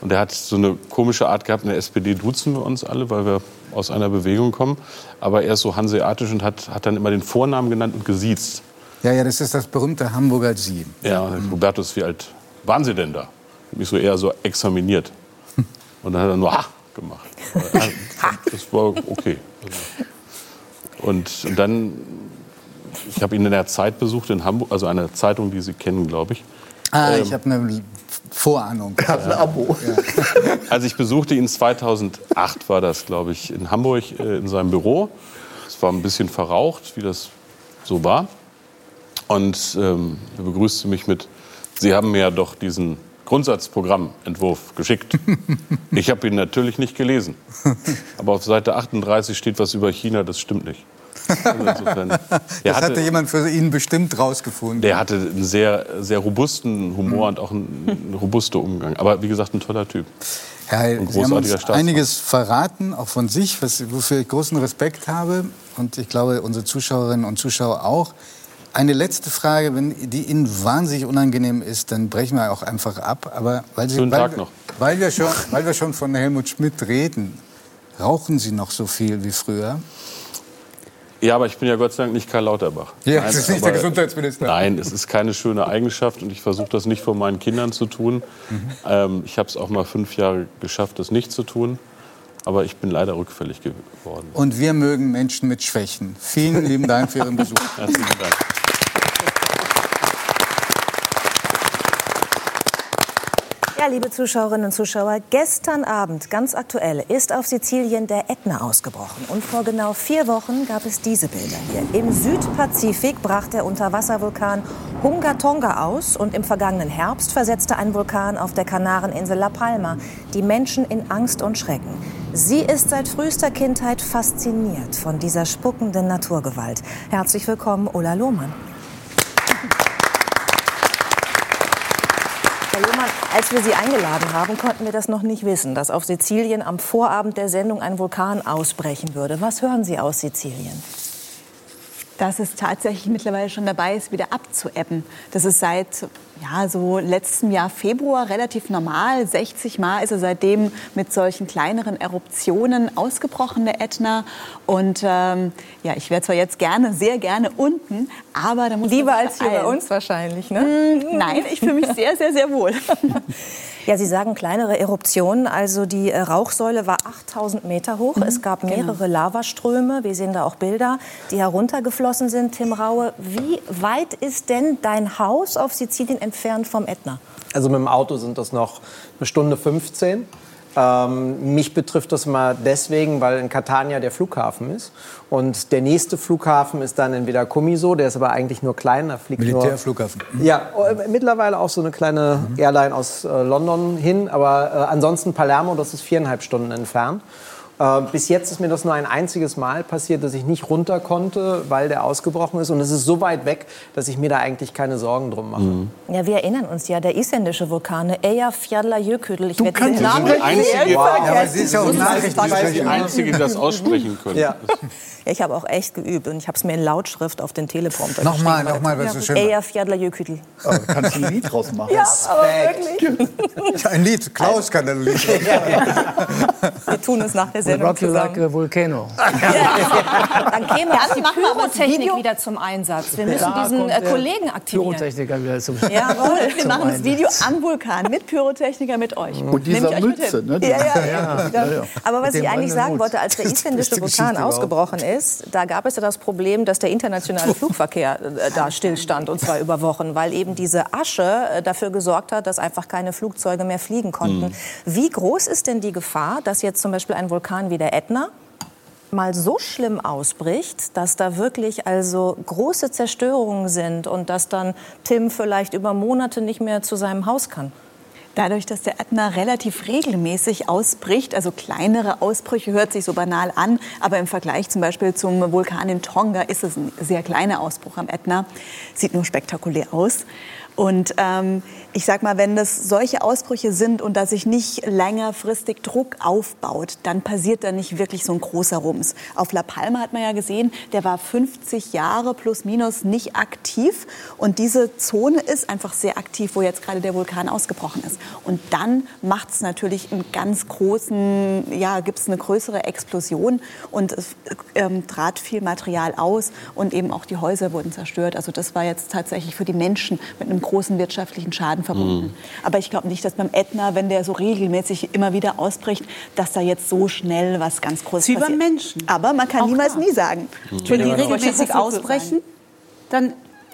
[SPEAKER 4] Und er hat so eine komische Art gehabt. In der SPD duzen wir uns alle, weil wir aus einer Bewegung kommen. Aber er ist so hanseatisch und hat, hat dann immer den Vornamen genannt und gesiezt.
[SPEAKER 2] Ja, ja, das ist das berühmte Hamburger Sie.
[SPEAKER 4] Ja, und Hubertus, wie alt waren Sie denn da? Mich so eher so examiniert. Und dann hat er nur Ha gemacht. Das war okay. Und, dann, ich habe ihn in der Zeit besucht in Hamburg, also eine Zeitung, die Sie kennen, glaube ich.
[SPEAKER 2] Ah,
[SPEAKER 4] Ähm,
[SPEAKER 2] ich habe eine Vorahnung.
[SPEAKER 7] Hat ein Abo.
[SPEAKER 4] Also ich besuchte ihn 2008, war das, glaube ich, in Hamburg äh, in seinem Büro. Es war ein bisschen verraucht, wie das so war. Und ähm, er begrüßte mich mit, Sie haben mir ja doch diesen Grundsatzprogrammentwurf geschickt. Ich habe ihn natürlich nicht gelesen. Aber auf Seite 38 steht was über China, das stimmt nicht. Also insofern, er
[SPEAKER 2] Das
[SPEAKER 4] hatte-
[SPEAKER 2] hatte jemand für ihn bestimmt rausgefunden.
[SPEAKER 4] der hatte einen sehr, sehr robusten Humor und auch einen, einen robusten Umgang. Aber wie gesagt, ein toller Typ.
[SPEAKER 2] Herr Heil,
[SPEAKER 4] Ein
[SPEAKER 2] Sie haben uns einiges verraten, auch von sich, was, wofür ich großen Respekt habe. Und ich glaube, unsere Zuschauerinnen und Zuschauer auch. Eine letzte Frage, wenn die Ihnen wahnsinnig unangenehm ist, dann brechen wir auch einfach ab. Aber weil, Sie,
[SPEAKER 4] Schönen
[SPEAKER 2] weil,
[SPEAKER 4] Tag
[SPEAKER 2] wir-
[SPEAKER 4] noch.
[SPEAKER 2] Weil, wir schon, weil wir schon von Helmut Schmidt reden, rauchen Sie noch so viel wie früher?
[SPEAKER 4] Ja, aber ich bin ja Gott sei Dank nicht Karl Lauterbach.
[SPEAKER 2] Ja, das ist nicht der
[SPEAKER 4] aber-
[SPEAKER 2] Gesundheitsminister.
[SPEAKER 4] Nein, es ist keine schöne Eigenschaft und ich versuche das nicht vor meinen Kindern zu tun.
[SPEAKER 2] Mhm.
[SPEAKER 4] Ähm, ich habe es auch mal fünf Jahre geschafft, das nicht zu tun. Aber ich bin leider rückfällig geworden.
[SPEAKER 2] Und wir mögen Menschen mit Schwächen. Vielen lieben Dank für Ihren Besuch.
[SPEAKER 4] Herzlichen Dank.
[SPEAKER 1] Ja, liebe Zuschauerinnen und Zuschauer, gestern Abend, ganz aktuell, ist auf Sizilien der Ätna ausgebrochen. Und vor genau vier Wochen gab es diese Bilder hier. Im Südpazifik brach der Unterwasservulkan Hunga Tonga aus. Und im vergangenen Herbst versetzte ein Vulkan auf der Kanareninsel La Palma die Menschen in Angst und Schrecken. Sie ist seit frühester Kindheit fasziniert von dieser spuckenden Naturgewalt. Herzlich willkommen, Ulla Lohmann. Herr Lohmann, als wir Sie eingeladen haben, konnten wir das noch nicht wissen, dass auf Sizilien am Vorabend der Sendung ein Vulkan ausbrechen würde. Was hören Sie aus Sizilien?
[SPEAKER 8] dass es tatsächlich mittlerweile schon dabei ist, wieder abzuebben. Das ist seit ja, so letztem Jahr Februar relativ normal. 60 Mal ist er seitdem mit solchen kleineren Eruptionen ausgebrochen, der Ätna. Und ähm, ja, ich wäre zwar jetzt gerne, sehr gerne unten, aber da muss
[SPEAKER 1] Lieber als hier bei uns wahrscheinlich, ne?
[SPEAKER 8] Nein, ich fühle mich sehr, sehr, sehr wohl.
[SPEAKER 1] Ja, Sie sagen kleinere Eruptionen. Also die äh, Rauchsäule war 8000 Meter hoch. Es gab mehrere Lavaströme. Wir sehen da auch Bilder, die heruntergeflossen sind. Tim Raue, wie weit ist denn dein Haus auf Sizilien entfernt vom Ätna?
[SPEAKER 6] Also mit dem Auto sind das noch eine Stunde 15. Ähm, mich betrifft das mal deswegen, weil in Catania der Flughafen ist. Und der nächste Flughafen ist dann entweder Comiso, der ist aber eigentlich nur klein, da fliegt nur...
[SPEAKER 2] Militärflughafen.
[SPEAKER 6] Ja, äh, mittlerweile auch so eine kleine Airline aus äh, London hin, aber äh, ansonsten Palermo, das ist viereinhalb Stunden entfernt. Äh, bis jetzt ist mir das nur ein einziges Mal passiert, dass ich nicht runter konnte, weil der ausgebrochen ist. Und es ist so weit weg, dass ich mir da eigentlich keine Sorgen drum mache.
[SPEAKER 1] Ja, wir erinnern uns ja, der isländische Vulkan Eyjafjallajökull. Ich
[SPEAKER 7] Du
[SPEAKER 1] werde den
[SPEAKER 7] es
[SPEAKER 1] Namen
[SPEAKER 7] nicht
[SPEAKER 4] einzige,
[SPEAKER 2] Ja, aber sie ist ja auch
[SPEAKER 4] die einzige, die das aussprechen können.
[SPEAKER 6] Ja.
[SPEAKER 1] Ja, ich habe auch echt geübt und ich habe es mir in Lautschrift auf den Teleprompter
[SPEAKER 2] Nochmal, nochmal, weil es so schön war.
[SPEAKER 1] Eyjafjallajökull.
[SPEAKER 7] Oh, kannst du ein Lied draus machen?
[SPEAKER 1] Ja, aber wirklich.
[SPEAKER 2] Ein Lied, Klaus kann ein Lied.
[SPEAKER 1] Wir tun es nach der Sendung
[SPEAKER 3] Rock you like
[SPEAKER 1] zusammen.
[SPEAKER 3] a volcano.
[SPEAKER 1] Dann käme jetzt die
[SPEAKER 8] machen das
[SPEAKER 1] Pyrotechnik
[SPEAKER 8] Video.
[SPEAKER 1] wieder zum Einsatz. Wir müssen
[SPEAKER 3] Da
[SPEAKER 1] diesen äh, Kollegen aktivieren.
[SPEAKER 3] Pyrotechniker wieder zum
[SPEAKER 1] Jawohl.
[SPEAKER 8] Wir machen das
[SPEAKER 3] Einsatz.
[SPEAKER 8] Video am Vulkan mit Pyrotechniker mit euch.
[SPEAKER 7] Und dieser
[SPEAKER 8] euch
[SPEAKER 7] Mütze, ne?
[SPEAKER 8] Ja, ja, ja.
[SPEAKER 3] Ja, ja.
[SPEAKER 1] Aber was ich eigentlich sagen wollte, als der isländische Vulkan ausgebrochen ist, da gab es ja das Problem, dass der internationale Flugverkehr äh, da stillstand und zwar über Wochen, weil eben diese Asche äh, dafür gesorgt hat, dass einfach keine Flugzeuge mehr fliegen konnten. Wie groß ist denn die Gefahr, dass jetzt zum Beispiel ein Vulkan wie der Ätna mal so schlimm ausbricht, dass da wirklich also große Zerstörungen sind und dass dann Tim vielleicht über Monate nicht mehr zu seinem Haus kann?
[SPEAKER 8] Dadurch, dass der Ätna relativ regelmäßig ausbricht, also kleinere Ausbrüche, hört sich so banal an, aber im Vergleich zum Beispiel zum Vulkan in Tonga ist es ein sehr kleiner Ausbruch am Ätna, sieht nur spektakulär aus. Und ähm, ich sag mal, wenn das solche Ausbrüche sind und da sich nicht längerfristig Druck aufbaut, dann passiert da nicht wirklich so ein großer Rums. Auf La Palma hat man ja gesehen, der war 50 Jahre plus minus nicht aktiv und diese Zone ist einfach sehr aktiv, wo jetzt gerade der Vulkan ausgebrochen ist. Und dann macht es natürlich einen ganz großen, ja, gibt es eine größere Explosion und es ähm, trat viel Material aus und eben auch die Häuser wurden zerstört. Also das war jetzt tatsächlich für die Menschen mit einem großen wirtschaftlichen Schaden verbunden. Mhm. Aber ich glaube nicht, dass beim Ätna, wenn der so regelmäßig immer wieder ausbricht, dass da jetzt so schnell was ganz Großes
[SPEAKER 5] Wie
[SPEAKER 8] passiert.
[SPEAKER 5] beim Menschen.
[SPEAKER 8] Aber man kann
[SPEAKER 5] Auch
[SPEAKER 8] niemals
[SPEAKER 5] da.
[SPEAKER 8] nie sagen.
[SPEAKER 5] Wenn die regelmäßig ausbrechen, dann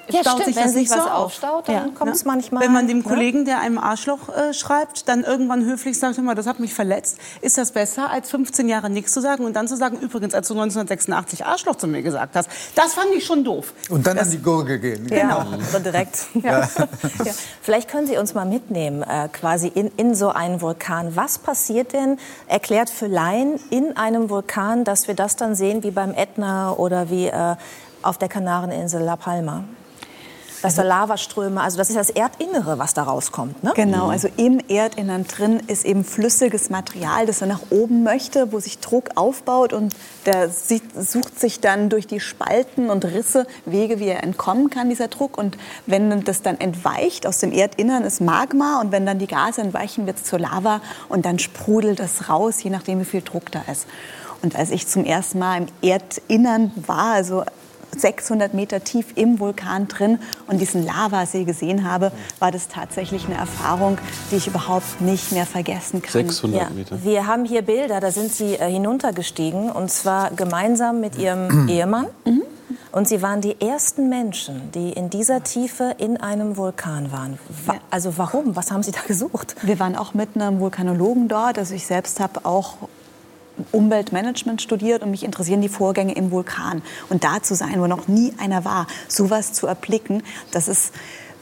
[SPEAKER 1] Ja,
[SPEAKER 5] staut
[SPEAKER 1] stimmt.
[SPEAKER 5] sich
[SPEAKER 1] Wenn
[SPEAKER 5] das
[SPEAKER 1] sich
[SPEAKER 5] nicht
[SPEAKER 1] was
[SPEAKER 5] so auf.
[SPEAKER 1] aufstaut, dann
[SPEAKER 8] Ja.
[SPEAKER 1] kommt es manchmal.
[SPEAKER 5] Wenn man dem
[SPEAKER 1] ne?
[SPEAKER 5] Kollegen, der einem Arschloch äh, schreibt, dann irgendwann höflich sagt, mal, das hat mich verletzt, ist das besser, als 15 Jahre nichts zu sagen und dann zu sagen, übrigens, als du 1986 Arschloch zu mir gesagt hast. Das fand ich schon doof.
[SPEAKER 2] Und dann an die Gurgel gehen.
[SPEAKER 1] Genau, so direkt. Ja. Ja. Vielleicht können Sie uns mal mitnehmen, äh, quasi in, in so einen Vulkan. Was passiert denn, erklärt für Laien, in einem Vulkan, dass wir das dann sehen wie beim Ätna oder wie äh, auf der Kanareninsel La Palma? Dass da Lavaströme, also das ist das Erdinnere, was da rauskommt, ne?
[SPEAKER 8] Genau, also im Erdinnern drin ist eben flüssiges Material, das er nach oben möchte, wo sich Druck aufbaut und der sieht, sucht sich dann durch die Spalten und Risse Wege, wie er entkommen kann, dieser Druck. Und wenn das dann entweicht, aus dem Erdinnern ist Magma und wenn dann die Gase entweichen, wird es zur Lava und dann sprudelt das raus, je nachdem, wie viel Druck da ist. Und als ich zum ersten Mal im Erdinnern war, also 600 Meter tief im Vulkan drin und diesen Lavasee gesehen habe, war das tatsächlich eine Erfahrung, die ich überhaupt nicht mehr vergessen kann.
[SPEAKER 4] 600
[SPEAKER 1] Ja,
[SPEAKER 4] Meter.
[SPEAKER 1] wir haben hier Bilder, da sind Sie äh, hinuntergestiegen und zwar gemeinsam mit Ihrem Ehemann. Und Sie waren die ersten Menschen, die in dieser Tiefe in einem Vulkan waren. Wa
[SPEAKER 8] Ja.
[SPEAKER 1] Also warum? Was haben Sie da gesucht?
[SPEAKER 8] Wir waren auch mit einem Vulkanologen dort. Also ich selbst habe auch Umweltmanagement studiert und mich interessieren die Vorgänge im Vulkan. Und da zu sein, wo noch nie einer war, sowas zu erblicken, das ist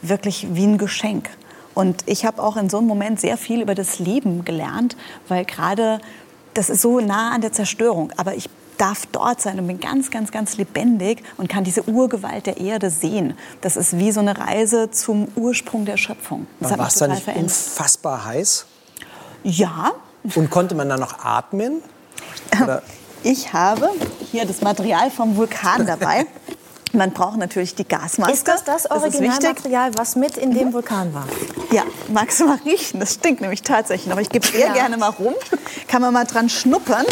[SPEAKER 8] wirklich wie ein Geschenk. Und ich habe auch in so einem Moment sehr viel über das Leben gelernt, weil gerade das ist so nah an der Zerstörung. Aber ich darf dort sein und bin ganz, ganz, ganz lebendig und kann diese Urgewalt der Erde sehen. Das ist wie so eine Reise zum Ursprung der Schöpfung. Das
[SPEAKER 6] War es da nicht
[SPEAKER 8] verändert.
[SPEAKER 6] unfassbar heiß?
[SPEAKER 8] Ja,
[SPEAKER 6] Und konnte man da noch atmen? Oder?
[SPEAKER 8] ich habe hier das Material vom Vulkan dabei. Man braucht natürlich die Gasmaske.
[SPEAKER 1] Ist das das. Originalmaterial, was mit in dem Vulkan war?
[SPEAKER 8] Ja, magst du mal riechen? Das stinkt nämlich tatsächlich. Aber ich gebe sehr gerne mal rum. Kann man mal dran schnuppern.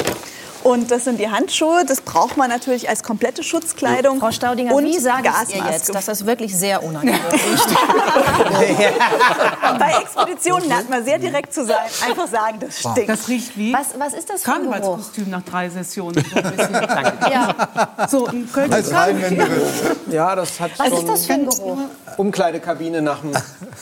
[SPEAKER 8] Und das sind die Handschuhe. Das braucht man natürlich als komplette Schutzkleidung.
[SPEAKER 1] Frau Staudinger,
[SPEAKER 8] und
[SPEAKER 1] wie sage ich ihr jetzt, dass das wirklich sehr unangenehm riecht?
[SPEAKER 8] Bei Expeditionen lernt man sehr direkt zu sein. Einfach sagen, das stinkt.
[SPEAKER 5] Das riecht wie
[SPEAKER 1] Was, was ist das für ein Geruch?
[SPEAKER 5] Karnevalskostüm nach drei Sessionen. So ein.
[SPEAKER 1] Ja.
[SPEAKER 5] So, ein Köln
[SPEAKER 2] Als.
[SPEAKER 6] Ja, das hat
[SPEAKER 1] Was ist das für ein Geruch?
[SPEAKER 6] Umkleidekabine nach einem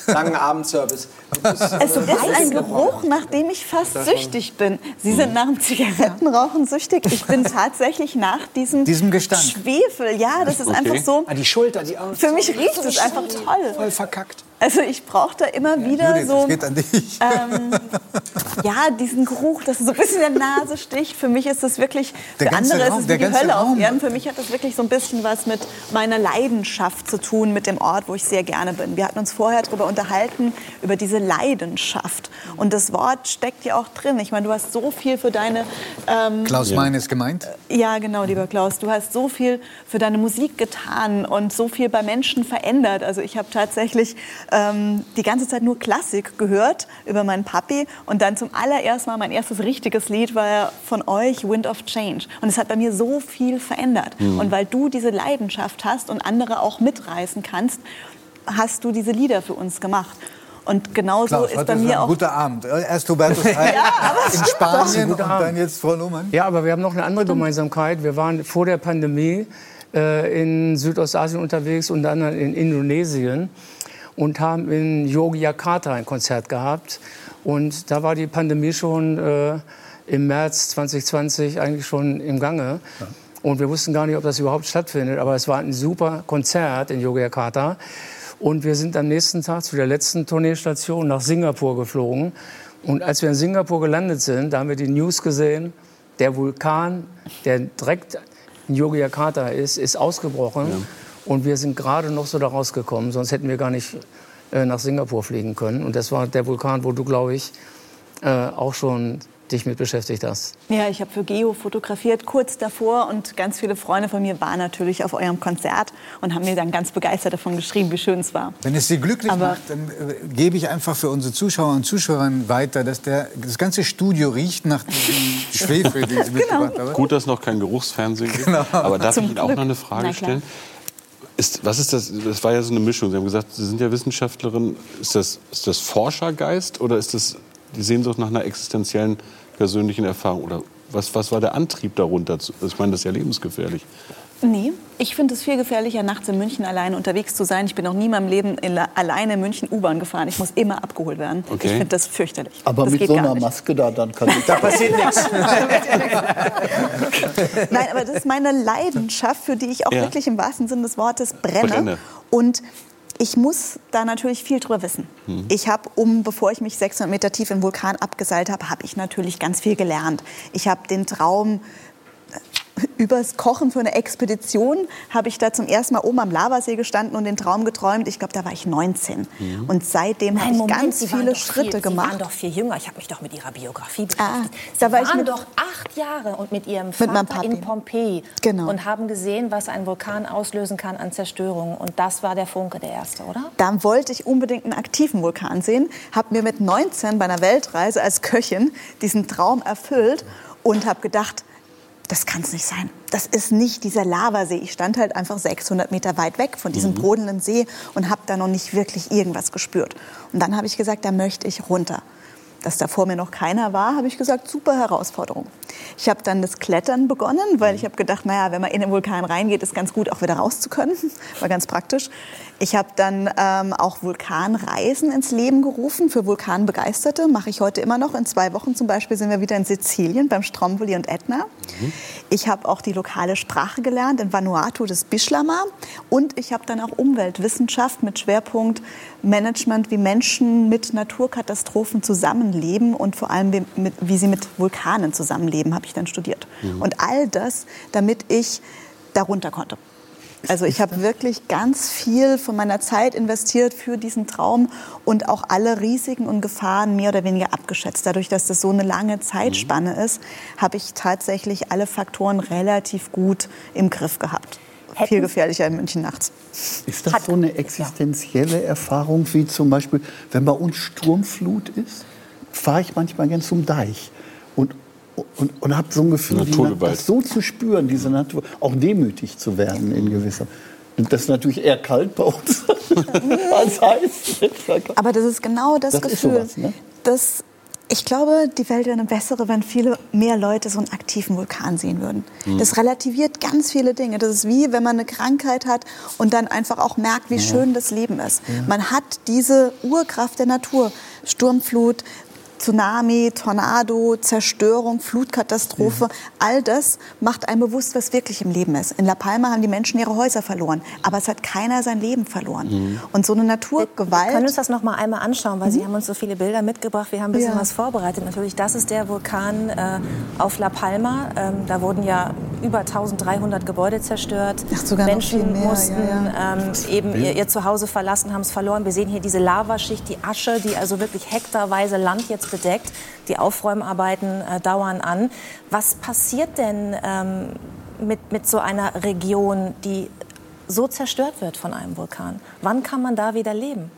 [SPEAKER 6] langen Abendservice.
[SPEAKER 8] Es ist ein Geruch, nach dem ich fast süchtig bin. Sie sind nach dem Zigarettenrauchen süchtig. Ich bin tatsächlich nach diesem,
[SPEAKER 2] Diesem Gestank.
[SPEAKER 8] Schwefel. Ja, das ist einfach so.
[SPEAKER 6] Ah, die Schulter, die Augen.
[SPEAKER 8] Für mich riecht es einfach toll.
[SPEAKER 6] Voll verkackt.
[SPEAKER 8] Also ich brauche da immer wieder
[SPEAKER 2] Judith,
[SPEAKER 8] so
[SPEAKER 2] das geht an dich.
[SPEAKER 8] ähm, ja diesen Geruch, dass es so ein bisschen in der Nase sticht. Für mich ist das wirklich,
[SPEAKER 2] Der
[SPEAKER 8] für andere
[SPEAKER 2] Raum,
[SPEAKER 8] ist es
[SPEAKER 2] der
[SPEAKER 8] wie die
[SPEAKER 2] ganze
[SPEAKER 8] Hölle auf
[SPEAKER 2] Raum.
[SPEAKER 8] Erden. Für mich hat das wirklich so ein bisschen was mit meiner Leidenschaft zu tun, mit dem Ort, wo ich sehr gerne bin. Wir hatten uns vorher darüber unterhalten, über diese Leidenschaft. Und das Wort steckt ja auch drin. Ich meine, du hast so viel für deine ähm,
[SPEAKER 2] Klaus Mein ist gemeint.
[SPEAKER 8] ja, genau, lieber Klaus. Du hast so viel für deine Musik getan und so viel bei Menschen verändert. Also ich habe tatsächlich ähm, die ganze Zeit nur Klassik gehört über meinen Papi und dann zum allerersten Mal mein erstes richtiges Lied war ja von euch Wind of Change und es hat bei mir so viel verändert. Und weil du diese Leidenschaft hast und andere auch mitreißen kannst, hast du diese Lieder für uns gemacht. Und genau so
[SPEAKER 2] Klaus,
[SPEAKER 8] ist bei mir
[SPEAKER 2] ein
[SPEAKER 8] auch
[SPEAKER 2] guter Abend. Erst Hubertus Heil in Spanien und dann jetzt Frau Lohmann.
[SPEAKER 3] Ja, aber wir haben noch eine andere Gemeinsamkeit. Wir waren vor der Pandemie äh, in Südostasien unterwegs, unter anderem in Indonesien und haben in Yogyakarta ein Konzert gehabt. Und da war die Pandemie schon äh, im März 2020 eigentlich schon im Gange. Und wir wussten gar nicht, ob das überhaupt stattfindet. Aber es war ein super Konzert in Yogyakarta. Und wir sind am nächsten Tag zu der letzten Tourneestation nach Singapur geflogen. Und als wir in Singapur gelandet sind, da haben wir die News gesehen, der Vulkan, der direkt in Yogyakarta ist, ist ausgebrochen. Ja. Und wir sind gerade noch so da rausgekommen, sonst hätten wir gar nicht äh, nach Singapur fliegen können. Und das war der Vulkan, wo du, glaube ich, äh, auch schon dich mit beschäftigt hast.
[SPEAKER 8] Ja, ich habe für Geo fotografiert kurz davor und ganz viele Freunde von mir waren natürlich auf eurem Konzert und haben mir dann ganz begeistert davon geschrieben, wie schön es war.
[SPEAKER 2] Wenn es Sie glücklich Aber macht, dann äh, gebe ich einfach für unsere Zuschauer und Zuschauerinnen weiter, dass der, das ganze Studio riecht nach diesem Schwefel, den Sie genau. mitgebracht haben.
[SPEAKER 4] Gut, dass es noch kein Geruchsfernsehen gibt. Genau. Aber darf Zum ich Ihnen auch noch eine Frage stellen? Ist, was ist das? Das war ja so eine Mischung. Sie haben gesagt, Sie sind ja Wissenschaftlerin. Ist das, ist das Forschergeist oder ist das die Sehnsucht nach einer existenziellen persönlichen Erfahrung? Oder was, was war der Antrieb darunter? Also ich meine, das ist ja lebensgefährlich.
[SPEAKER 8] Nee, ich finde es viel gefährlicher, nachts in München alleine unterwegs zu sein. Ich bin noch nie in meinem Leben in alleine in München U-Bahn gefahren. Ich muss immer abgeholt werden. Okay. Ich finde das fürchterlich.
[SPEAKER 7] Aber
[SPEAKER 8] das
[SPEAKER 7] mit so einer Maske da, dann kann ich...
[SPEAKER 6] Da passiert nichts.
[SPEAKER 8] Nein, aber das ist meine Leidenschaft, für die ich auch ja. wirklich im wahrsten Sinne des Wortes brenne. brenne. Und ich muss da natürlich viel drüber wissen. Mhm. Ich habe, um, bevor ich mich 600 Meter tief im Vulkan abgeseilt habe, habe ich natürlich ganz viel gelernt. Ich habe den Traum übers Kochen für eine Expedition habe ich da zum ersten Mal oben am Lavasee gestanden und den Traum geträumt. Ich glaube, da war ich 19. Mhm. Und seitdem habe ich Moment, ganz Sie viele Schritte
[SPEAKER 1] viel,
[SPEAKER 8] gemacht.
[SPEAKER 1] Sie waren doch viel jünger. Ich habe mich doch mit Ihrer Biografie ah, beschäftigt. Ah, Sie da war waren doch acht Jahre und mit Ihrem Vater mit in Pompeji genau. und haben gesehen, was ein Vulkan auslösen kann an Zerstörung. Und das war der Funke, der erste, oder?
[SPEAKER 8] Dann wollte ich unbedingt einen aktiven Vulkan sehen. Habe mir mit 19 bei einer Weltreise als Köchin diesen Traum erfüllt und habe gedacht, das kann es nicht sein. Das ist nicht dieser Lavasee. Ich stand halt einfach 600 Meter weit weg von diesem mhm. brodelnden See und habe da noch nicht wirklich irgendwas gespürt. Und dann habe ich gesagt, da möchte ich runter. Dass da vor mir noch keiner war, habe ich gesagt, super Herausforderung. Ich habe dann das Klettern begonnen, weil ich habe gedacht, naja, wenn man in den Vulkan reingeht, ist ganz gut, auch wieder raus zu können. War ganz praktisch. Ich habe dann ähm, auch Vulkanreisen ins Leben gerufen für Vulkanbegeisterte. Mache ich heute immer noch. In zwei Wochen zum Beispiel sind wir wieder in Sizilien beim Stromboli und Etna. Mhm. Ich habe auch die lokale Sprache gelernt in Vanuatu, das Bishlama. Und ich habe dann auch Umweltwissenschaft mit Schwerpunkt Management, wie Menschen mit Naturkatastrophen zusammenleben und vor allem wie, mit, wie sie mit Vulkanen zusammenleben, habe ich dann studiert. Mhm. Und all das, damit ich darunter konnte. Also ich habe wirklich ganz viel von meiner Zeit investiert für diesen Traum und auch alle Risiken und Gefahren mehr oder weniger abgeschätzt. Dadurch, dass das so eine lange Zeitspanne mhm. ist, habe ich tatsächlich alle Faktoren relativ gut im Griff gehabt. Hätten viel gefährlicher in München nachts.
[SPEAKER 7] Ist das Hat, so eine existenzielle ja. Erfahrung, wie zum Beispiel, wenn bei uns Sturmflut ist, fahre ich manchmal gern zum Deich und und, und habe so ein Gefühl, die, das so zu spüren, diese Natur, auch demütig zu werden in gewisser und das ist natürlich eher kalt bei uns als heiß.
[SPEAKER 8] Aber das ist genau das, das Gefühl. Sowas, ne? das, ich glaube, die Welt wäre eine bessere, wenn viele mehr Leute so einen aktiven Vulkan sehen würden. Mhm. Das relativiert ganz viele Dinge. Das ist wie, wenn man eine Krankheit hat und dann einfach auch merkt, wie ja. schön das Leben ist. Ja. Man hat diese Urkraft der Natur. Sturmflut, Tsunami, Tornado, Zerstörung, Flutkatastrophe, ja. all das macht einem bewusst, was wirklich im Leben ist. In La Palma haben die Menschen ihre Häuser verloren, aber es hat keiner sein Leben verloren. Mhm. Und so eine Naturgewalt.
[SPEAKER 1] Wir können uns das noch mal einmal anschauen, weil mhm. Sie haben uns so viele Bilder mitgebracht. Wir haben ein bisschen ja. was vorbereitet. Natürlich, das ist der Vulkan äh, auf La Palma. Ähm, da wurden ja über 1300 Gebäude zerstört.
[SPEAKER 8] Ach, sogar
[SPEAKER 1] Menschen
[SPEAKER 8] mehr,
[SPEAKER 1] mussten ja, ähm, eben ihr, ihr Zuhause verlassen, haben es verloren. Wir sehen hier diese Lavaschicht, die Asche, die also wirklich hektarweise Land jetzt bedeckt. Die Aufräumarbeiten äh, dauern an. Was passiert denn ähm, mit, mit so einer Region, die so zerstört wird von einem Vulkan? Wann kann man da wieder leben?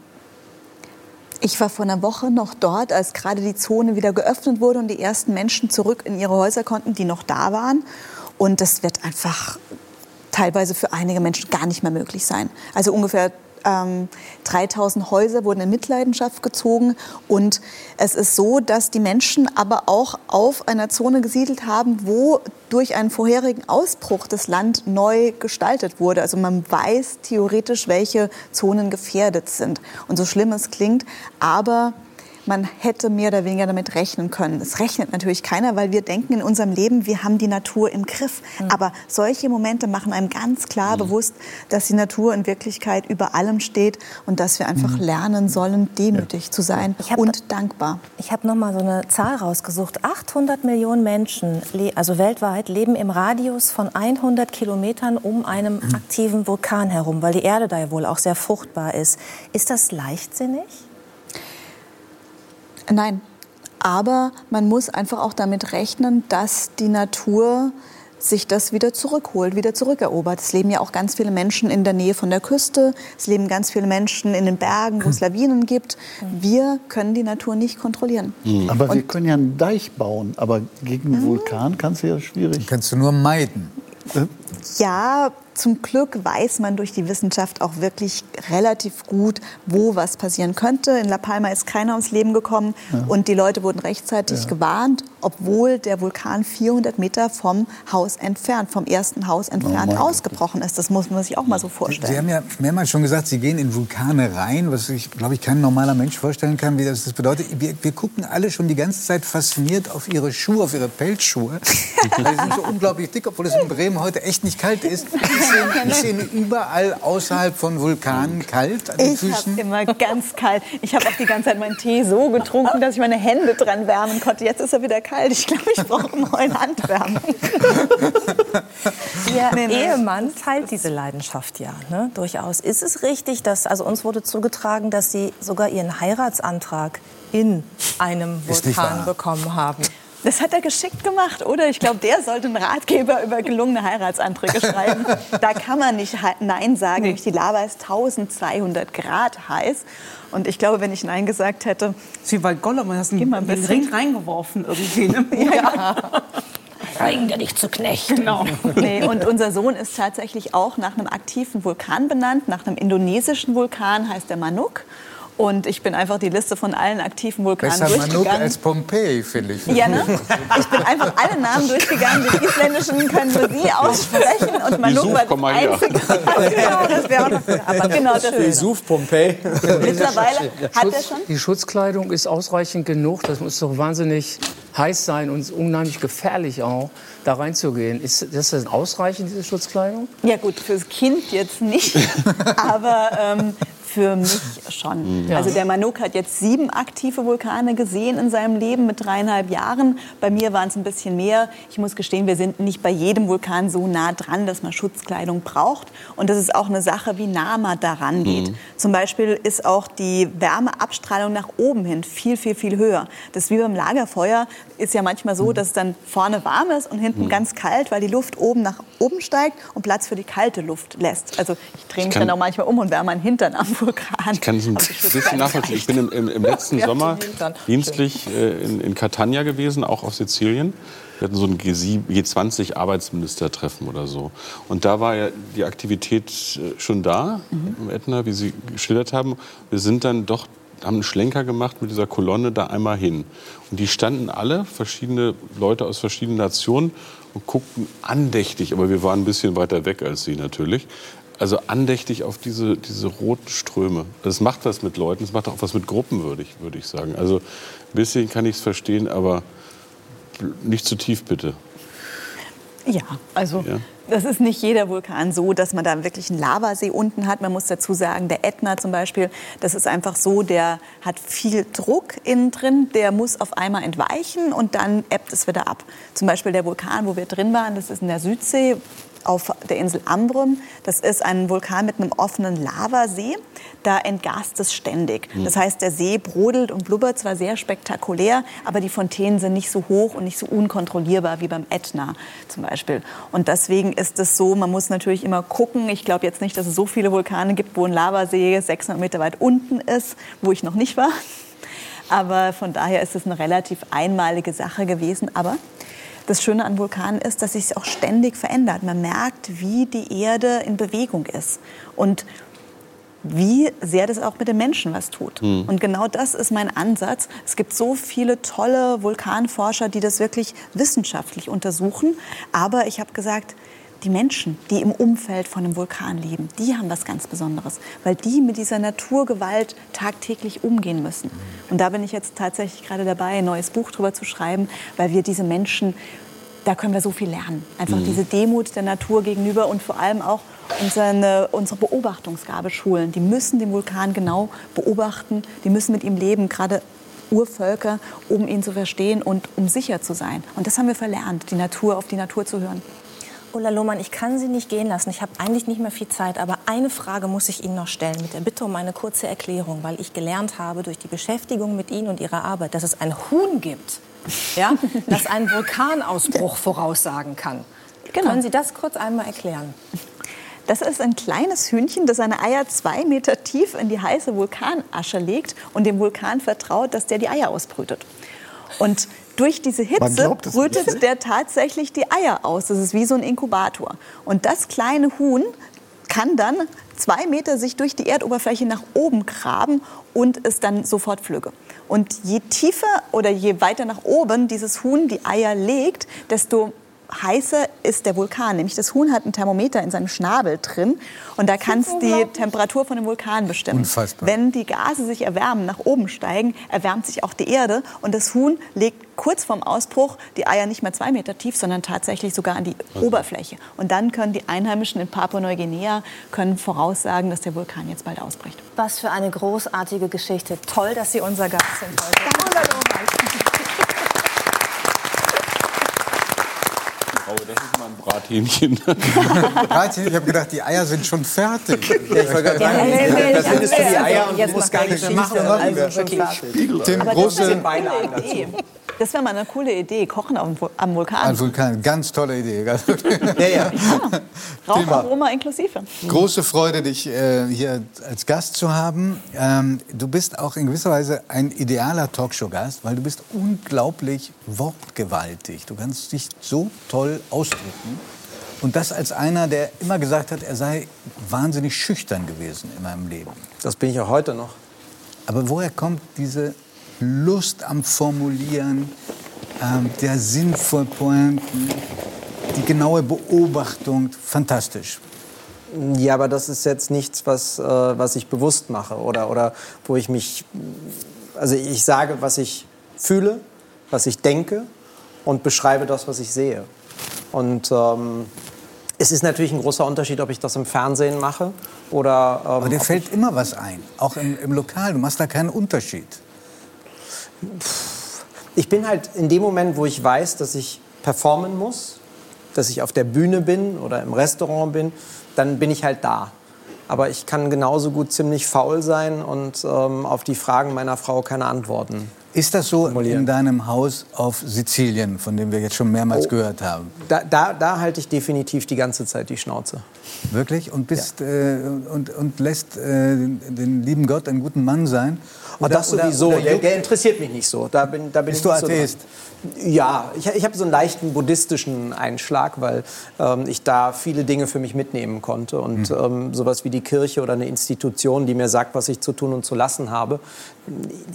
[SPEAKER 8] Ich war vor einer Woche noch dort, als gerade die Zone wieder geöffnet wurde und die ersten Menschen zurück in ihre Häuser konnten, die noch da waren. Und das wird einfach teilweise für einige Menschen gar nicht mehr möglich sein. Also ungefähr ähm, 3000 Häuser wurden in Mitleidenschaft gezogen. Und es ist so, dass die Menschen aber auch auf einer Zone gesiedelt haben, wo durch einen vorherigen Ausbruch das Land neu gestaltet wurde. Also man weiß theoretisch, welche Zonen gefährdet sind. Und so schlimm es klingt, aber man hätte mehr oder weniger damit rechnen können. Es rechnet natürlich keiner, weil wir denken in unserem Leben, wir haben die Natur im Griff. Mhm. Aber solche Momente machen einem ganz klar mhm. bewusst, dass die Natur in Wirklichkeit über allem steht und dass wir einfach mhm. lernen sollen, demütig ja. zu sein und dankbar.
[SPEAKER 1] Ich habe noch mal so eine Zahl rausgesucht. 800 Millionen Menschen, also weltweit, leben im Radius von 100 Kilometern um einem mhm. aktiven Vulkan herum, weil die Erde da ja wohl auch sehr fruchtbar ist. Ist das leichtsinnig?
[SPEAKER 8] Nein, aber man muss einfach auch damit rechnen, dass die Natur sich das wieder zurückholt, wieder zurückerobert. Es leben ja auch ganz viele Menschen in der Nähe von der Küste, es leben ganz viele Menschen in den Bergen, wo es Lawinen gibt. Wir können die Natur nicht kontrollieren.
[SPEAKER 7] Mhm. Aber Und wir können ja einen Deich bauen, aber gegen einen Vulkan kannst du ja schwierig.
[SPEAKER 2] Kannst du nur meiden.
[SPEAKER 8] Ja, zum Glück weiß man durch die Wissenschaft auch wirklich relativ gut, wo was passieren könnte. In La Palma ist keiner ums Leben gekommen ja. und die Leute wurden rechtzeitig ja. gewarnt, obwohl der Vulkan 400 Meter vom Haus entfernt, vom ersten Haus entfernt oh ausgebrochen ist. Das muss man sich auch mal so vorstellen.
[SPEAKER 2] Sie haben ja mehrmals schon gesagt, Sie gehen in Vulkane rein, was ich glaube ich kein normaler Mensch vorstellen kann, wie das, das bedeutet. Wir, wir, gucken alle schon die ganze Zeit fasziniert auf Ihre Schuhe, auf Ihre Pelzschuhe. die sind so unglaublich dick, obwohl es in Bremen heute echt nicht kalt ist. Ist Ihnen überall außerhalb von Vulkanen kalt
[SPEAKER 8] an den ich Füßen? Ich immer ganz kalt. Ich habe auch die ganze Zeit meinen Tee so getrunken, dass ich meine Hände dran wärmen konnte. Jetzt ist er wieder kalt. Ich glaube, ich brauche einen neuen Handwärmer.
[SPEAKER 1] Ihr nee, nee. Ehemann teilt diese Leidenschaft ja, ne? durchaus. Ist es richtig, dass, also uns wurde zugetragen, dass Sie sogar Ihren Heiratsantrag in einem Vulkan bekommen haben?
[SPEAKER 8] Das hat er geschickt gemacht, oder? Ich glaube, der sollte einen Ratgeber über gelungene Heiratsanträge schreiben. Da kann man nicht Nein sagen. Nee. Die Lava ist 1200 Grad heiß. Und ich glaube, wenn ich Nein gesagt hätte...
[SPEAKER 5] Sie war Gollum, man hat einen, einen Ring reingeworfen irgendwie. Ne?
[SPEAKER 1] ja. Reigen der nicht zu Knecht.
[SPEAKER 8] Genau. Nee, und unser Sohn ist tatsächlich auch nach einem aktiven Vulkan benannt, nach einem indonesischen Vulkan, heißt der Manuk. Und ich bin einfach die Liste von allen aktiven Vulkanen
[SPEAKER 2] Besser
[SPEAKER 8] durchgegangen.
[SPEAKER 2] Manuk als Pompeji, finde ich.
[SPEAKER 8] Ja, ne? Ich bin einfach alle Namen durchgegangen. Den isländischen können nur Sie aussprechen. Und Manuk war der einzige. genau, das wäre auch noch Aber genau, das
[SPEAKER 6] Vesuv, Pompeji.
[SPEAKER 8] Mittlerweile hat er schon...
[SPEAKER 3] Die Schutzkleidung ist ausreichend genug. Das muss doch wahnsinnig heiß sein und unheimlich gefährlich auch, da reinzugehen. Ist das denn ausreichend, diese Schutzkleidung?
[SPEAKER 8] Ja gut, fürs Kind jetzt nicht. Aber ähm, für mich schon. Ja. Also der Manuk hat jetzt sieben aktive Vulkane gesehen in seinem Leben mit dreieinhalb Jahren. Bei mir waren es ein bisschen mehr. Ich muss gestehen, wir sind nicht bei jedem Vulkan so nah dran, dass man Schutzkleidung braucht. Und das ist auch eine Sache, wie nah man daran geht. Mhm. Zum Beispiel ist auch die Wärmeabstrahlung nach oben hin viel, viel, viel höher. Das ist wie beim Lagerfeuer. Ist ja manchmal so, mhm. dass es dann vorne warm ist und hinten mhm. ganz kalt, weil die Luft oben nach oben steigt und Platz für die kalte Luft lässt. Also ich drehe mich dann auch manchmal um und wärme meinen Hintern am Vulkan.
[SPEAKER 4] Ich kann es ein bisschen nachvollziehen. Ich bin im, im, im letzten Sommer dienstlich äh, in, in Catania gewesen, auch auf Sizilien. Wir hatten so ein G20-Arbeitsministertreffen oder so. Und da war ja die Aktivität äh, schon da, mhm. im Ätna, wie Sie geschildert haben. Wir sind dann doch haben einen Schlenker gemacht mit dieser Kolonne da einmal hin. Und die standen alle, verschiedene Leute aus verschiedenen Nationen, und guckten andächtig, aber wir waren ein bisschen weiter weg als sie natürlich, also andächtig auf diese, diese roten Ströme. Das macht was mit Leuten, es macht auch was mit Gruppen, würde ich, würde ich sagen. Also ein bisschen kann ich es verstehen, aber nicht zu tief, bitte.
[SPEAKER 8] Ja, also ja. das ist nicht jeder Vulkan so, dass man da wirklich einen Lavasee unten hat. Man muss dazu sagen, der Ätna zum Beispiel, das ist einfach so, der hat viel Druck innen drin, der muss auf einmal entweichen und dann ebbt es wieder ab. Zum Beispiel der Vulkan, wo wir drin waren, das ist in der Südsee, auf der Insel Ambrym. Das ist ein Vulkan mit einem offenen Lavasee. Da entgast es ständig. Hm. Das heißt, der See brodelt und blubbert zwar sehr spektakulär, aber die Fontänen sind nicht so hoch und nicht so unkontrollierbar wie beim Ätna zum Beispiel. Und deswegen ist es so, man muss natürlich immer gucken. Ich glaube jetzt nicht, dass es so viele Vulkane gibt, wo ein Lavasee 600 Meter weit unten ist, wo ich noch nicht war. Aber von daher ist es eine relativ einmalige Sache gewesen. Aber das Schöne an Vulkanen ist, dass sich auch ständig verändert. Man merkt, wie die Erde in Bewegung ist und wie sehr das auch mit den Menschen was tut. Mhm. Und genau das ist mein Ansatz. Es gibt so viele tolle Vulkanforscher, die das wirklich wissenschaftlich untersuchen. Aber ich habe gesagt, die Menschen, die im Umfeld von einem Vulkan leben, die haben was ganz Besonderes, weil die mit dieser Naturgewalt tagtäglich umgehen müssen. Und da bin ich jetzt tatsächlich gerade dabei, ein neues Buch darüber zu schreiben, weil wir diese Menschen, da können wir so viel lernen. Einfach mhm. diese Demut der Natur gegenüber und vor allem auch unsere, unsere Beobachtungsgabe schulen. Die müssen den Vulkan genau beobachten, die müssen mit ihm leben, gerade Urvölker, um ihn zu verstehen und um sicher zu sein. Und das haben wir verlernt, die Natur auf die Natur zu hören.
[SPEAKER 1] Ulla Lohmann, ich kann Sie nicht gehen lassen. Ich habe eigentlich nicht mehr viel Zeit, aber eine Frage muss ich Ihnen noch stellen, mit der Bitte um eine kurze Erklärung, weil ich gelernt habe durch die Beschäftigung mit Ihnen und Ihrer Arbeit, dass es ein Huhn gibt, ja, das einen Vulkanausbruch voraussagen kann. Genau. Können Sie das kurz einmal erklären?
[SPEAKER 8] Das ist ein kleines Hühnchen, das seine Eier zwei Meter tief in die heiße Vulkanasche legt und dem Vulkan vertraut, dass der die Eier ausbrütet. Und durch diese Hitze brütet der tatsächlich die Eier aus. Das ist wie so ein Inkubator. Und das kleine Huhn kann dann zwei Meter sich durch die Erdoberfläche nach oben graben und ist dann sofort flügge. Und je tiefer oder je weiter nach oben dieses Huhn die Eier legt, desto heißer ist der Vulkan. Nämlich das Huhn hat ein Thermometer in seinem Schnabel drin und da kannst du die Temperatur von dem Vulkan bestimmen. Unfassbar. Wenn die Gase sich erwärmen, nach oben steigen, erwärmt sich auch die Erde und das Huhn legt kurz vorm Ausbruch die Eier nicht mehr zwei Meter tief, sondern tatsächlich sogar an die okay. Oberfläche. Und dann können die Einheimischen in Papua-Neuguinea können voraussagen, dass der Vulkan jetzt bald ausbricht.
[SPEAKER 1] Was für eine großartige Geschichte. Toll, dass Sie unser Gast sind heute. Danke.
[SPEAKER 4] Frau, das ist mal ein Brathähnchen.
[SPEAKER 2] Brathähnchen, ich habe gedacht, die Eier sind schon fertig. Ja,
[SPEAKER 6] ich wollte gerade sagen, ja, da findest du die Eier und musst gar nicht mehr machen. Also schon fertig.
[SPEAKER 2] Tim, große
[SPEAKER 8] das wäre mal eine coole Idee, Kochen am, am Vulkan.
[SPEAKER 2] Am Vulkan, ganz tolle Idee. ja,
[SPEAKER 8] ja. ja. Raucharoma inklusive.
[SPEAKER 2] Große Freude, dich äh, hier als Gast zu haben. Ähm, du bist auch in gewisser Weise ein idealer Talkshow-Gast, weil du bist unglaublich wortgewaltig. Du kannst dich so toll ausdrücken. Und das als einer, der immer gesagt hat, er sei wahnsinnig schüchtern gewesen in meinem Leben.
[SPEAKER 6] Das bin ich auch heute noch.
[SPEAKER 2] Aber woher kommt diese Lust am Formulieren, ähm, der Sinn Pointen, die genaue Beobachtung, fantastisch.
[SPEAKER 6] Ja, aber das ist jetzt nichts, was, äh, was ich bewusst mache oder, oder wo ich mich, also ich sage, was ich fühle, was ich denke und beschreibe das, was ich sehe. Und ähm, es ist natürlich ein großer Unterschied, ob ich das im Fernsehen mache oder.
[SPEAKER 2] Ähm, Aber dir fällt immer was ein, auch im, im Lokal. Du machst da keinen Unterschied.
[SPEAKER 6] Ich bin halt in dem Moment, wo ich weiß, dass ich performen muss, dass ich auf der Bühne bin oder im Restaurant bin, dann bin ich halt da. Aber ich kann genauso gut ziemlich faul sein und ähm, auf die Fragen meiner Frau keine Antworten.
[SPEAKER 2] Ist das so in deinem Haus auf Sizilien, von dem wir jetzt schon mehrmals oh, gehört haben?
[SPEAKER 6] Da, da, da, halte ich definitiv die ganze Zeit die Schnauze.
[SPEAKER 2] Wirklich? Und, bist, ja. äh, und, und lässt äh, den lieben Gott einen guten Mann sein?
[SPEAKER 6] Oder, das sowieso. Oder, oder der, der, interessiert mich nicht so. Da bin, da bin
[SPEAKER 2] Bist du Atheist?
[SPEAKER 6] So ja, ich, ich habe so einen leichten buddhistischen Einschlag, weil ähm, ich da viele Dinge für mich mitnehmen konnte. Und mhm. ähm, sowas wie die Kirche oder eine Institution, die mir sagt, was ich zu tun und zu lassen habe,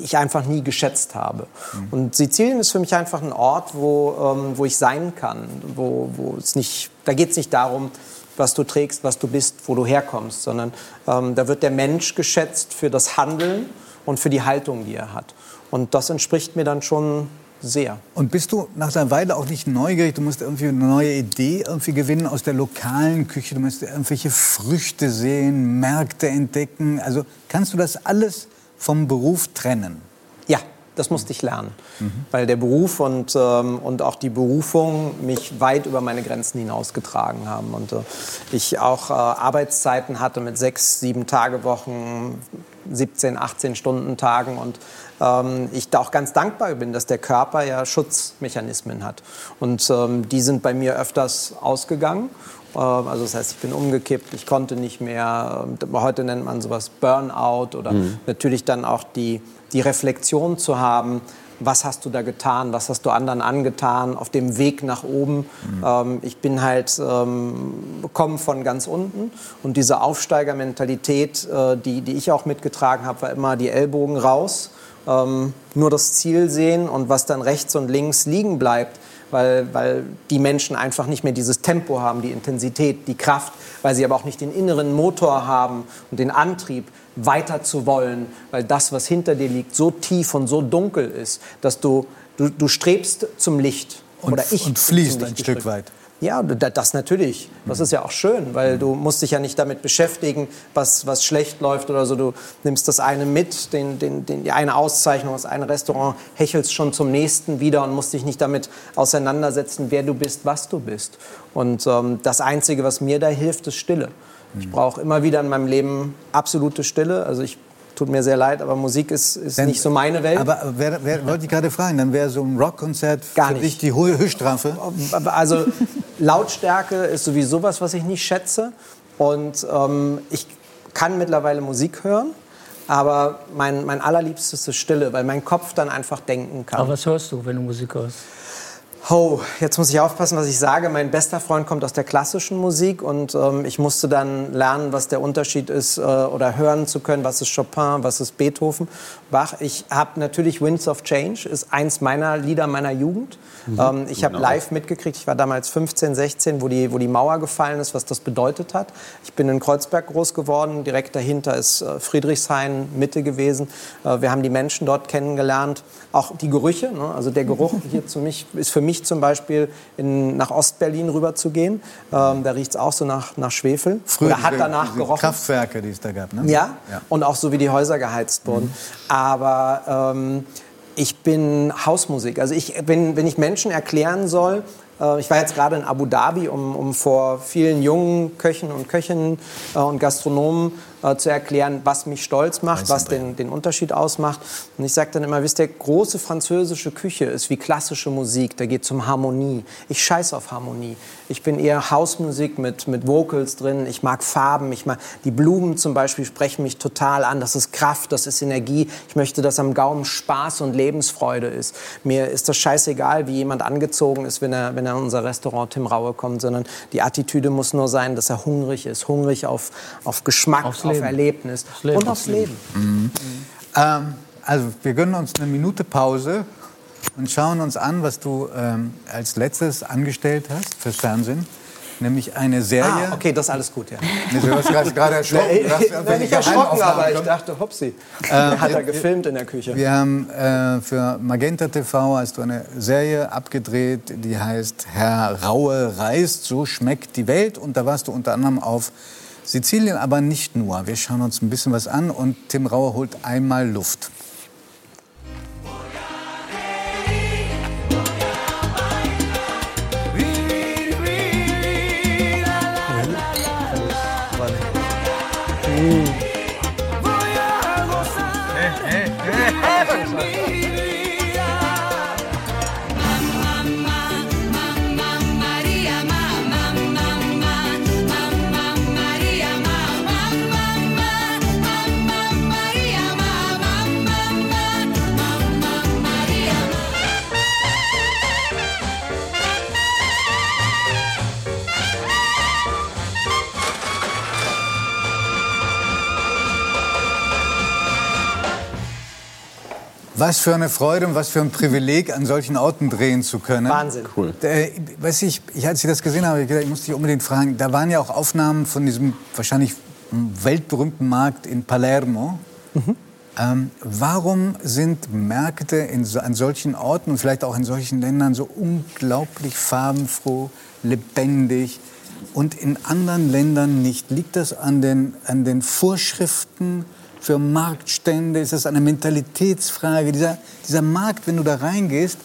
[SPEAKER 6] ich einfach nie geschätzt habe. Mhm. Und Sizilien ist für mich einfach ein Ort, wo, ähm, wo ich sein kann. Wo, wo es nicht, da geht es nicht darum, was du trägst, was du bist, wo du herkommst, sondern ähm, da wird der Mensch geschätzt für das Handeln und für die Haltung, die er hat. Und das entspricht mir dann schon sehr.
[SPEAKER 2] Und bist du nach einer Weile auch nicht neugierig? Du musst irgendwie eine neue Idee irgendwie gewinnen aus der lokalen Küche. Du musst irgendwelche Früchte sehen, Märkte entdecken. Also kannst du das alles vom Beruf trennen?
[SPEAKER 6] Ja, das musste ich lernen. Mhm. Weil der Beruf und, ähm, und auch die Berufung mich weit über meine Grenzen hinausgetragen haben. Und äh, ich auch äh, Arbeitszeiten hatte mit sechs, sieben Tage Wochen, 17, 18 Stunden Tagen und ähm, ich da auch ganz dankbar bin, dass der Körper ja Schutzmechanismen hat. Und ähm, die sind bei mir öfters ausgegangen. Äh, also das heißt, ich bin umgekippt, ich konnte nicht mehr. Heute nennt man sowas Burnout oder mhm. natürlich dann auch die, die Reflexion zu haben, was hast du da getan, was hast du anderen angetan auf dem Weg nach oben. Mhm. Ähm, ich bin halt ähm, komme von ganz unten und diese Aufsteigermentalität, äh, die, die ich auch mitgetragen habe, war immer die Ellbogen raus, ähm, nur das Ziel sehen und was dann rechts und links liegen bleibt, weil, weil die Menschen einfach nicht mehr dieses Tempo haben, die Intensität, die Kraft, weil sie aber auch nicht den inneren Motor haben und den Antrieb, weiter zu wollen, weil das, was hinter dir liegt, so tief und so dunkel ist, dass du, du, du strebst zum Licht.
[SPEAKER 2] Und,
[SPEAKER 6] oder ich
[SPEAKER 2] und fließt ein Stück weit.
[SPEAKER 6] Ja, das natürlich. Das ist ja auch schön, weil du musst dich ja nicht damit beschäftigen, was, was schlecht läuft oder so. Du nimmst das eine mit, den, den, den, die eine Auszeichnung, das eine Restaurant, hechelst schon zum nächsten wieder und musst dich nicht damit auseinandersetzen, wer du bist, was du bist. Und ähm, das Einzige, was mir da hilft, ist Stille. Ich brauche immer wieder in meinem Leben absolute Stille. Also ich tut mir sehr leid, aber Musik ist, ist nicht so meine Welt.
[SPEAKER 2] Aber wer, wer, wollte ich gerade fragen, dann wäre so ein Rockkonzert
[SPEAKER 6] Gar
[SPEAKER 2] für
[SPEAKER 6] nicht.
[SPEAKER 2] dich die hohe Höchststrafe?
[SPEAKER 6] Also Lautstärke ist sowieso was, was ich nicht schätze. Und ähm, ich kann mittlerweile Musik hören. Aber mein, mein allerliebstes ist Stille, weil mein Kopf dann einfach denken kann.
[SPEAKER 3] Aber was hörst du, wenn du Musik hörst?
[SPEAKER 6] Oh, jetzt muss ich aufpassen, was ich sage. Mein bester Freund kommt aus der klassischen Musik und ähm, ich musste dann lernen, was der Unterschied ist äh, oder hören zu können, was ist Chopin, was ist Beethoven, Bach. Ich habe natürlich Winds of Change, ist eins meiner Lieder meiner Jugend.
[SPEAKER 4] Mhm.
[SPEAKER 6] Ähm, ich habe
[SPEAKER 4] Genau.
[SPEAKER 6] live mitgekriegt, ich war damals 15, 16, wo die, wo die Mauer gefallen ist, was das bedeutet hat. Ich bin in Kreuzberg groß geworden, direkt dahinter ist äh, Friedrichshain, Mitte gewesen. Äh, wir haben die Menschen dort kennengelernt, auch die Gerüche. Ne? Also der Geruch hier zu mich, ist für mich zum Beispiel in, nach Ostberlin rüber zu gehen. Ähm, da riecht es auch so nach, nach Schwefel. Oder hat
[SPEAKER 2] diese-
[SPEAKER 6] danach
[SPEAKER 2] diese
[SPEAKER 6] gerochen.
[SPEAKER 2] Kraftwerke, die es da gab, ne?
[SPEAKER 6] Ja,
[SPEAKER 2] Ja.
[SPEAKER 6] und auch so wie die Häuser geheizt wurden. Aber ähm, ich bin Hausmusik. Also ich bin, wenn ich Menschen erklären soll, äh, ich war jetzt gerade in Abu Dhabi, um, um vor vielen jungen Köchen und Köchinnen äh, und Gastronomen äh, zu erklären, was mich stolz macht, was den, den Unterschied ausmacht. Und ich sage dann immer, wisst ihr, große französische Küche ist wie klassische Musik, da geht es um Harmonie. Ich scheiß auf Harmonie. Ich bin eher Hausmusik mit, mit Vocals drin. Ich mag Farben. Ich mag, die Blumen zum Beispiel sprechen mich total an. Das ist Kraft, das ist Energie. Ich möchte, dass am Gaumen Spaß und Lebensfreude ist. Mir ist das scheißegal, wie jemand angezogen ist, wenn er, wenn er in unser Restaurant Tim Raue kommt, sondern die Attitüde muss nur sein, dass er hungrig ist. Hungrig auf, auf Geschmack, auf
[SPEAKER 3] Leben.
[SPEAKER 6] Erlebnis
[SPEAKER 3] Leben.
[SPEAKER 6] und aufs Leben.
[SPEAKER 2] Ähm, also wir gönnen uns eine Minute Pause und schauen uns an, was du ähm, als letztes angestellt hast fürs Fernsehen. Nämlich eine Serie.
[SPEAKER 6] Ah, okay, das ist alles gut, ja.
[SPEAKER 2] Nee, Du hast gerade- gerade erschrocken. Irgendwelche
[SPEAKER 6] bin nicht erschrocken, aber ich dachte, hopsi. Hat er gefilmt in der Küche.
[SPEAKER 2] Wir haben äh, für Magenta TV hast du eine Serie abgedreht, die heißt Herr Raue reist, so schmeckt die Welt. Und da warst du unter anderem auf Sizilien, aber nicht nur. Wir schauen uns ein bisschen was an und Tim Raue holt einmal Luft. Was für eine Freude und was für ein Privileg, an solchen Orten drehen zu können.
[SPEAKER 6] Wahnsinn.
[SPEAKER 4] Cool.
[SPEAKER 2] Äh, weiß ich, ich, als ich das gesehen habe, hab ich, gedacht, ich muss dich unbedingt fragen. Da waren ja auch Aufnahmen von diesem wahrscheinlich weltberühmten Markt in Palermo. Ähm, warum sind Märkte in, so- an solchen Orten und vielleicht auch in solchen Ländern so unglaublich farbenfroh, lebendig und in anderen Ländern nicht? Liegt das an den, an den Vorschriften für Marktstände? Ist das eine Mentalitätsfrage? Dieser, dieser Markt, wenn du da reingehst,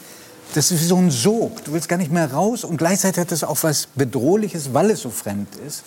[SPEAKER 2] das ist wie so ein Sog. Du willst gar nicht mehr raus und gleichzeitig hat das auch was Bedrohliches, weil es so fremd ist.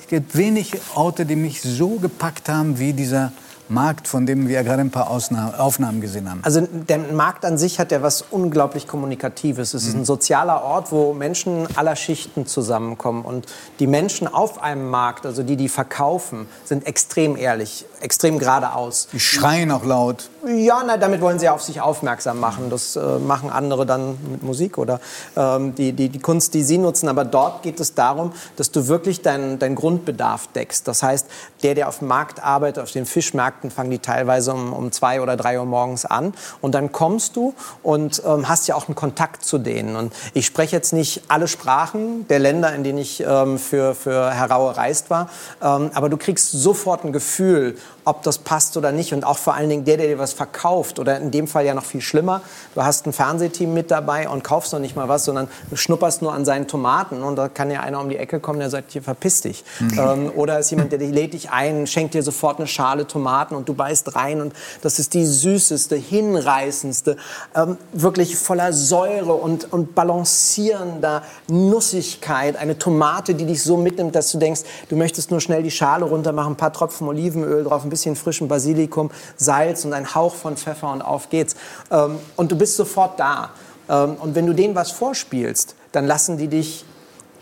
[SPEAKER 2] Es gibt wenige Orte, die mich so gepackt haben wie dieser Markt, von dem wir gerade ein paar Ausnahmen, Aufnahmen gesehen haben.
[SPEAKER 6] Also der Markt an sich hat ja was unglaublich Kommunikatives. Es ist ein sozialer Ort, wo Menschen aller Schichten zusammenkommen. Und die Menschen auf einem Markt, also die, die verkaufen, sind extrem ehrlich, extrem geradeaus.
[SPEAKER 2] Die schreien auch laut.
[SPEAKER 6] Ja, na, damit wollen sie auf sich aufmerksam machen. Das äh, machen andere dann mit Musik oder ähm, die, die, die Kunst, die sie nutzen. Aber dort geht es darum, dass du wirklich deinen deinen Grundbedarf deckst. Das heißt, der, der auf dem Markt arbeitet, auf den Fischmärkten, Märkten fangen die teilweise um, um zwei oder drei Uhr morgens an. Und dann kommst du und ähm, hast ja auch einen Kontakt zu denen. Und ich spreche jetzt nicht alle Sprachen der Länder, in denen ich ähm, für, für Herr Raue reist war. Ähm, aber du kriegst sofort ein Gefühl, ob das passt oder nicht. Und auch vor allen Dingen der, der dir was verkauft. Oder in dem Fall ja noch viel schlimmer. Du hast ein Fernsehteam mit dabei und kaufst noch nicht mal was, sondern du schnupperst nur an seinen Tomaten. Und da kann ja einer um die Ecke kommen, der sagt, hier verpiss dich. Mhm. Ähm, oder ist jemand, der dich lädt dich ein, schenkt dir sofort eine Schale Tomaten und du beißt rein. Und das ist die süßeste, hinreißendste, ähm, wirklich voller Säure und, und balancierender Nussigkeit. Eine Tomate, die dich so mitnimmt, dass du denkst, du möchtest nur schnell die Schale runter machen, ein paar Tropfen Olivenöl drauf, ein bisschen frischen Basilikum, Salz und ein Hauch von Pfeffer und auf geht's. Ähm, und du bist sofort da. Ähm, und wenn du denen was vorspielst, dann lassen die dich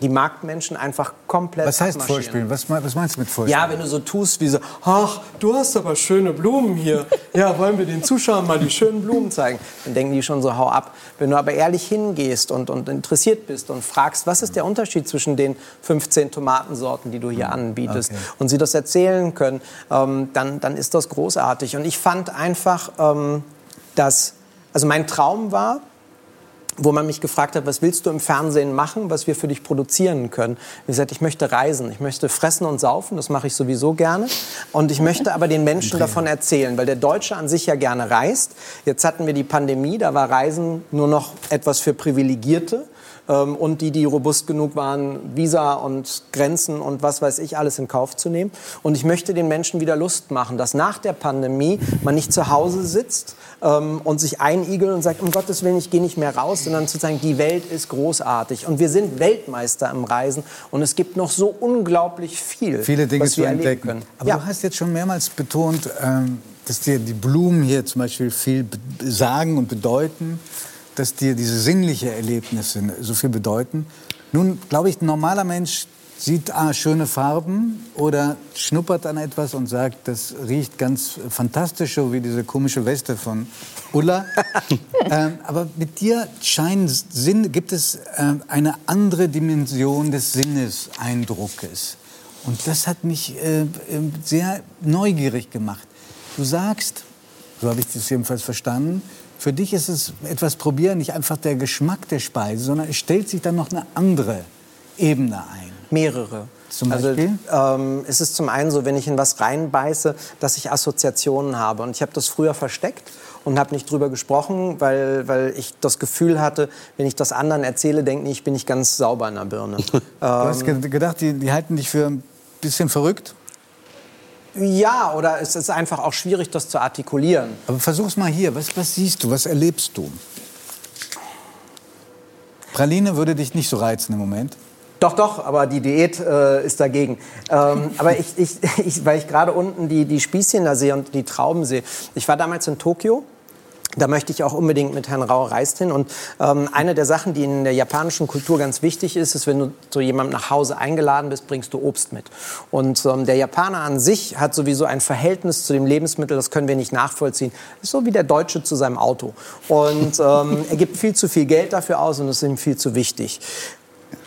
[SPEAKER 6] die Marktmenschen einfach komplett
[SPEAKER 2] Was heißt vorspielen? Was, was, meinst du mit vorspielen?
[SPEAKER 6] Ja, wenn du so tust wie so, ach, du hast aber schöne Blumen hier. Ja, wollen wir den Zuschauern mal die schönen Blumen zeigen? Dann denken die schon so, hau ab. Wenn du aber ehrlich hingehst und, und interessiert bist und fragst, was ist der Unterschied zwischen den 15 Tomatensorten, die du hier anbietest, okay. und sie das erzählen können, ähm, dann, dann ist das großartig. Und ich fand einfach, ähm, dass, also mein Traum war, wo man mich gefragt hat, was willst du im Fernsehen machen, was wir für dich produzieren können. Ich gesagt, ich möchte reisen, ich möchte fressen und saufen, das mache ich sowieso gerne. Und ich möchte aber den Menschen davon erzählen, weil der Deutsche an sich ja gerne reist. Jetzt hatten wir die Pandemie, da war Reisen nur noch etwas für Privilegierte ähm, und die, die robust genug waren, Visa und Grenzen und was weiß ich alles in Kauf zu nehmen. Und ich möchte den Menschen wieder Lust machen, dass nach der Pandemie man nicht zu Hause sitzt ähm, und sich einigelt und sagt, um Gottes Willen, ich gehe nicht mehr raus, sondern zu sagen, die Welt ist großartig und wir sind Weltmeister im Reisen und es gibt noch so unglaublich viel,
[SPEAKER 2] Viele Dinge
[SPEAKER 6] was
[SPEAKER 2] zu entdecken. Können. Aber ja. du hast jetzt schon mehrmals betont, ähm, dass dir die Blumen hier zum Beispiel viel sagen und bedeuten dass dir diese sinnlichen Erlebnisse so viel bedeuten. Nun, glaube ich, ein normaler Mensch sieht ah, schöne Farben oder schnuppert an etwas und sagt, das riecht ganz fantastisch, so wie diese komische Weste von Ulla. ähm, aber mit dir scheint Sinn, gibt es äh, eine andere Dimension des Sinneseindruckes. Und das hat mich äh, sehr neugierig gemacht. Du sagst, so habe ich das jedenfalls verstanden, für dich ist es etwas probieren, nicht einfach der Geschmack der Speise, sondern es stellt sich dann noch eine andere Ebene ein.
[SPEAKER 6] Mehrere.
[SPEAKER 2] Zum also, Beispiel?
[SPEAKER 6] Ähm, es ist zum einen so, wenn ich in was reinbeiße, dass ich Assoziationen habe. Und ich habe das früher versteckt und habe nicht drüber gesprochen, weil, weil ich das Gefühl hatte, wenn ich das anderen erzähle, denken die, ich bin nicht ganz sauber in der Birne.
[SPEAKER 2] du hast ähm, gedacht, die, die halten dich für ein bisschen verrückt?
[SPEAKER 6] Ja, oder es ist einfach auch schwierig, das zu artikulieren.
[SPEAKER 2] Aber versuch's mal hier. Was, was siehst du? Was erlebst du? Praline würde dich nicht so reizen im Moment.
[SPEAKER 6] Doch, doch, aber die Diät äh, ist dagegen. Ähm, aber ich, ich, ich, weil ich gerade unten die, die Spießchen da sehe und die Trauben sehe. Ich war damals in Tokio da möchte ich auch unbedingt mit Herrn Rau Reist hin. Und ähm, eine der Sachen, die in der japanischen Kultur ganz wichtig ist, ist, wenn du zu jemandem nach Hause eingeladen bist, bringst du Obst mit. Und ähm, der Japaner an sich hat sowieso ein Verhältnis zu dem Lebensmittel, das können wir nicht nachvollziehen. Ist so wie der Deutsche zu seinem Auto. Und ähm, er gibt viel zu viel Geld dafür aus und es ist ihm viel zu wichtig.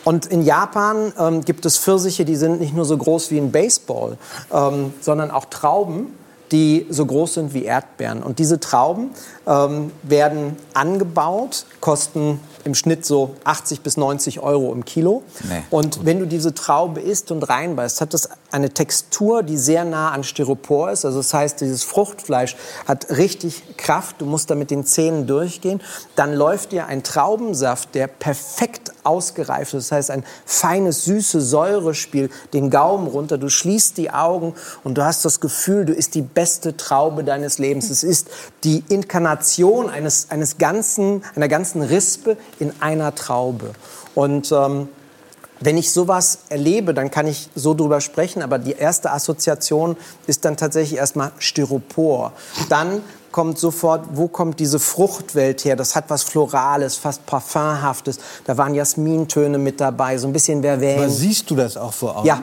[SPEAKER 6] Und in Japan ähm, gibt es Pfirsiche, die sind nicht nur so groß wie ein Baseball, ähm, sondern auch Trauben die so groß sind wie Erdbeeren. Und diese Trauben ähm, werden angebaut, kosten im Schnitt so 80 bis 90 Euro im Kilo. Nee. Und wenn du diese Traube isst und reinbeißt, hat das eine Textur, die sehr nah an Styropor ist. Also das heißt, dieses Fruchtfleisch hat richtig Kraft. Du musst da mit den Zähnen durchgehen. Dann läuft dir ein Traubensaft, der perfekt ausgereift ist. Das heißt, ein feines, süßes Säurespiel den Gaumen runter. Du schließt die Augen und du hast das Gefühl, du isst die beste Traube deines Lebens. Es ist die Inkarnation eines, eines ganzen, einer ganzen Rispe in einer Traube. Und ähm, wenn ich sowas erlebe, dann kann ich so drüber sprechen, aber die erste Assoziation ist dann tatsächlich erstmal Styropor. Dann kommt sofort, wo kommt diese Fruchtwelt her? Das hat was Florales, fast Parfumhaftes. Da waren Jasmintöne mit dabei, so ein bisschen Vervein.
[SPEAKER 2] Aber siehst du das auch vor Augen?
[SPEAKER 6] Ja.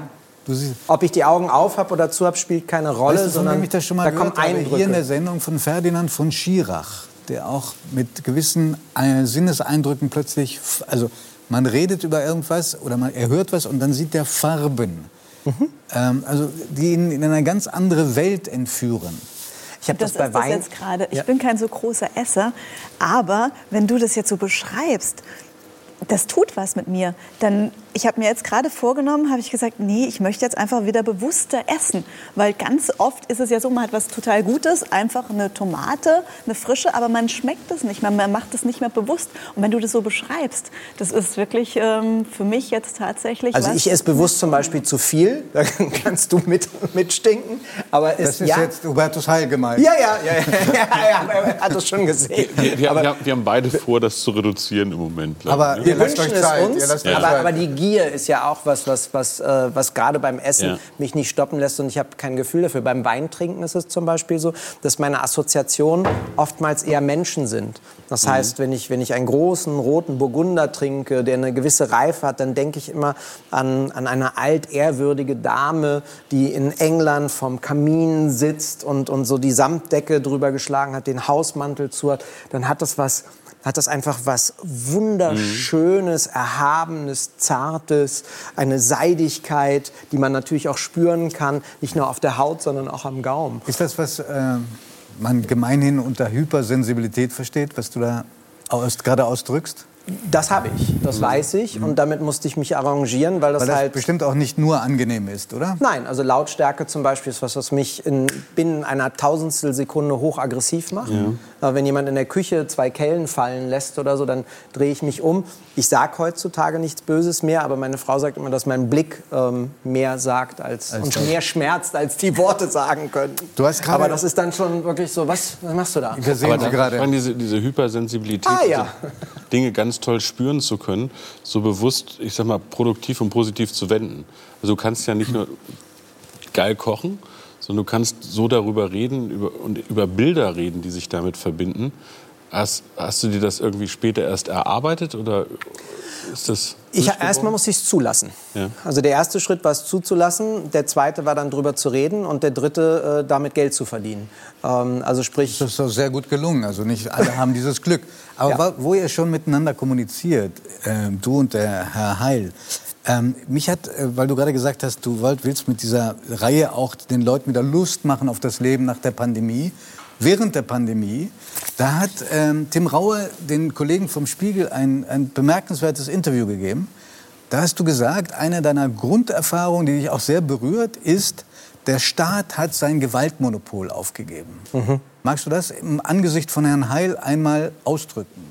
[SPEAKER 6] Ob ich die Augen auf habe oder zu habe, spielt keine Rolle,
[SPEAKER 2] weißt du,
[SPEAKER 6] sondern
[SPEAKER 2] ich das schon mal da kommen Eindrücke. Hier in der Sendung von Ferdinand von Schirach der auch mit gewissen äh, Sinneseindrücken plötzlich, also man redet über irgendwas oder man, er hört was und dann sieht er Farben. Mhm. Ähm, also die ihn in eine ganz andere Welt entführen.
[SPEAKER 6] Ich habe das, das, bei Wein.
[SPEAKER 8] Das jetzt gerade. Ich ja. bin kein so großer Esser, aber wenn du das jetzt so beschreibst, das tut was mit mir. Dann, ich habe mir jetzt gerade vorgenommen, habe ich gesagt, nee, ich möchte jetzt einfach wieder bewusster essen. Weil ganz oft ist es ja so, man hat was total Gutes, einfach eine Tomate, eine frische, aber man schmeckt es nicht mehr, man macht es nicht mehr bewusst. Und wenn du das so beschreibst, das ist wirklich ähm, für mich jetzt tatsächlich.
[SPEAKER 6] Also ich esse bewusst zum Beispiel zu viel, da kannst du mit, mitstinken. Aber
[SPEAKER 2] es, das ist ja, jetzt Hubertus Heil gemeint.
[SPEAKER 6] Ja, ja, ja, ja, ja, ja, er hat das schon gesehen.
[SPEAKER 4] Wir, wir, aber, wir, haben beide vor, das zu reduzieren im Moment.
[SPEAKER 6] Aber wir wünschen es uns, ja. aber, aber, die Gier ist ja auch was, was, was, äh, was gerade beim Essen ja. mich nicht stoppen lässt und ich habe kein Gefühl dafür. Beim Weintrinken ist es zum Beispiel so, dass meine Assoziationen oftmals eher Menschen sind. Das mhm. heißt, wenn ich, wenn ich einen großen roten Burgunder trinke, der eine gewisse Reife hat, dann denke ich immer an, an eine altehrwürdige Dame, die in England vom Kamin sitzt und, und so die Samtdecke drüber geschlagen hat, den Hausmantel zu hat. Dann hat das was hat das einfach was wunderschönes, erhabenes, zartes, eine Seidigkeit, die man natürlich auch spüren kann, nicht nur auf der Haut, sondern auch am Gaumen.
[SPEAKER 2] Ist das was äh, man gemeinhin unter Hypersensibilität versteht, was du da aus, gerade ausdrückst?
[SPEAKER 6] Das habe ich, das mhm. weiß ich und damit musste ich mich arrangieren, weil das, weil das halt
[SPEAKER 2] bestimmt auch nicht nur angenehm ist, oder?
[SPEAKER 6] Nein, also Lautstärke zum Beispiel ist was, was mich in, binnen einer Tausendstel Sekunde hochaggressiv macht. Ja. Wenn jemand in der Küche zwei Kellen fallen lässt oder so, dann drehe ich mich um. Ich sage heutzutage nichts Böses mehr, aber meine Frau sagt immer, dass mein Blick ähm, mehr sagt als, als und das. mehr schmerzt, als die Worte sagen können.
[SPEAKER 2] Du hast
[SPEAKER 6] aber das ist dann schon wirklich so, was, was machst du da?
[SPEAKER 4] Wir sehen aber Sie gerade. Diese, diese Hypersensibilität, ah, ja. Dinge ganz ganz toll spüren zu können, so bewusst, ich sag mal, produktiv und positiv zu wenden. Also du kannst ja nicht nur geil kochen, sondern du kannst so darüber reden über, und über Bilder reden, die sich damit verbinden. Hast, hast du dir das irgendwie später erst erarbeitet oder ist das
[SPEAKER 6] ich, erstmal muss ich es zulassen. Ja. Also der erste Schritt war es zuzulassen, der zweite war dann drüber zu reden und der dritte äh, damit Geld zu verdienen. Ähm, also sprich.
[SPEAKER 2] Das ist doch sehr gut gelungen. Also nicht alle haben dieses Glück. Aber ja. wo ihr schon miteinander kommuniziert, äh, du und der Herr Heil, ähm, mich hat, äh, weil du gerade gesagt hast, du willst mit dieser Reihe auch den Leuten wieder Lust machen auf das Leben nach der Pandemie während der Pandemie, da hat ähm, Tim Raue den Kollegen vom Spiegel ein, ein bemerkenswertes Interview gegeben. Da hast du gesagt, eine deiner Grunderfahrungen, die dich auch sehr berührt, ist, der Staat hat sein Gewaltmonopol aufgegeben. Mhm. Magst du das im Angesicht von Herrn Heil einmal ausdrücken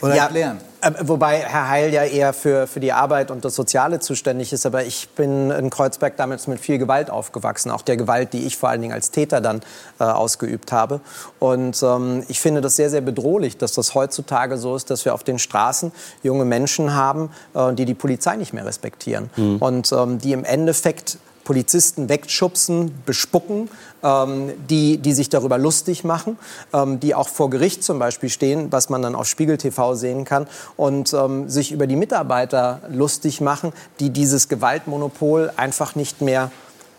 [SPEAKER 2] oder
[SPEAKER 6] ja, erklären? Äh, wobei Herr Heil ja eher für, für die Arbeit und das Soziale zuständig ist. Aber ich bin in Kreuzberg damals mit viel Gewalt aufgewachsen. Auch der Gewalt, die ich vor allen Dingen als Täter dann äh, ausgeübt habe. Und ähm, ich finde das sehr, sehr bedrohlich, dass das heutzutage so ist, dass wir auf den Straßen junge Menschen haben, äh, die die Polizei nicht mehr respektieren. Mhm. Und ähm, die im Endeffekt Polizisten wegschubsen, bespucken, ähm, die, die sich darüber lustig machen, ähm, die auch vor Gericht zum Beispiel stehen, was man dann auf Spiegel TV sehen kann, und ähm, sich über die Mitarbeiter lustig machen, die dieses Gewaltmonopol einfach nicht mehr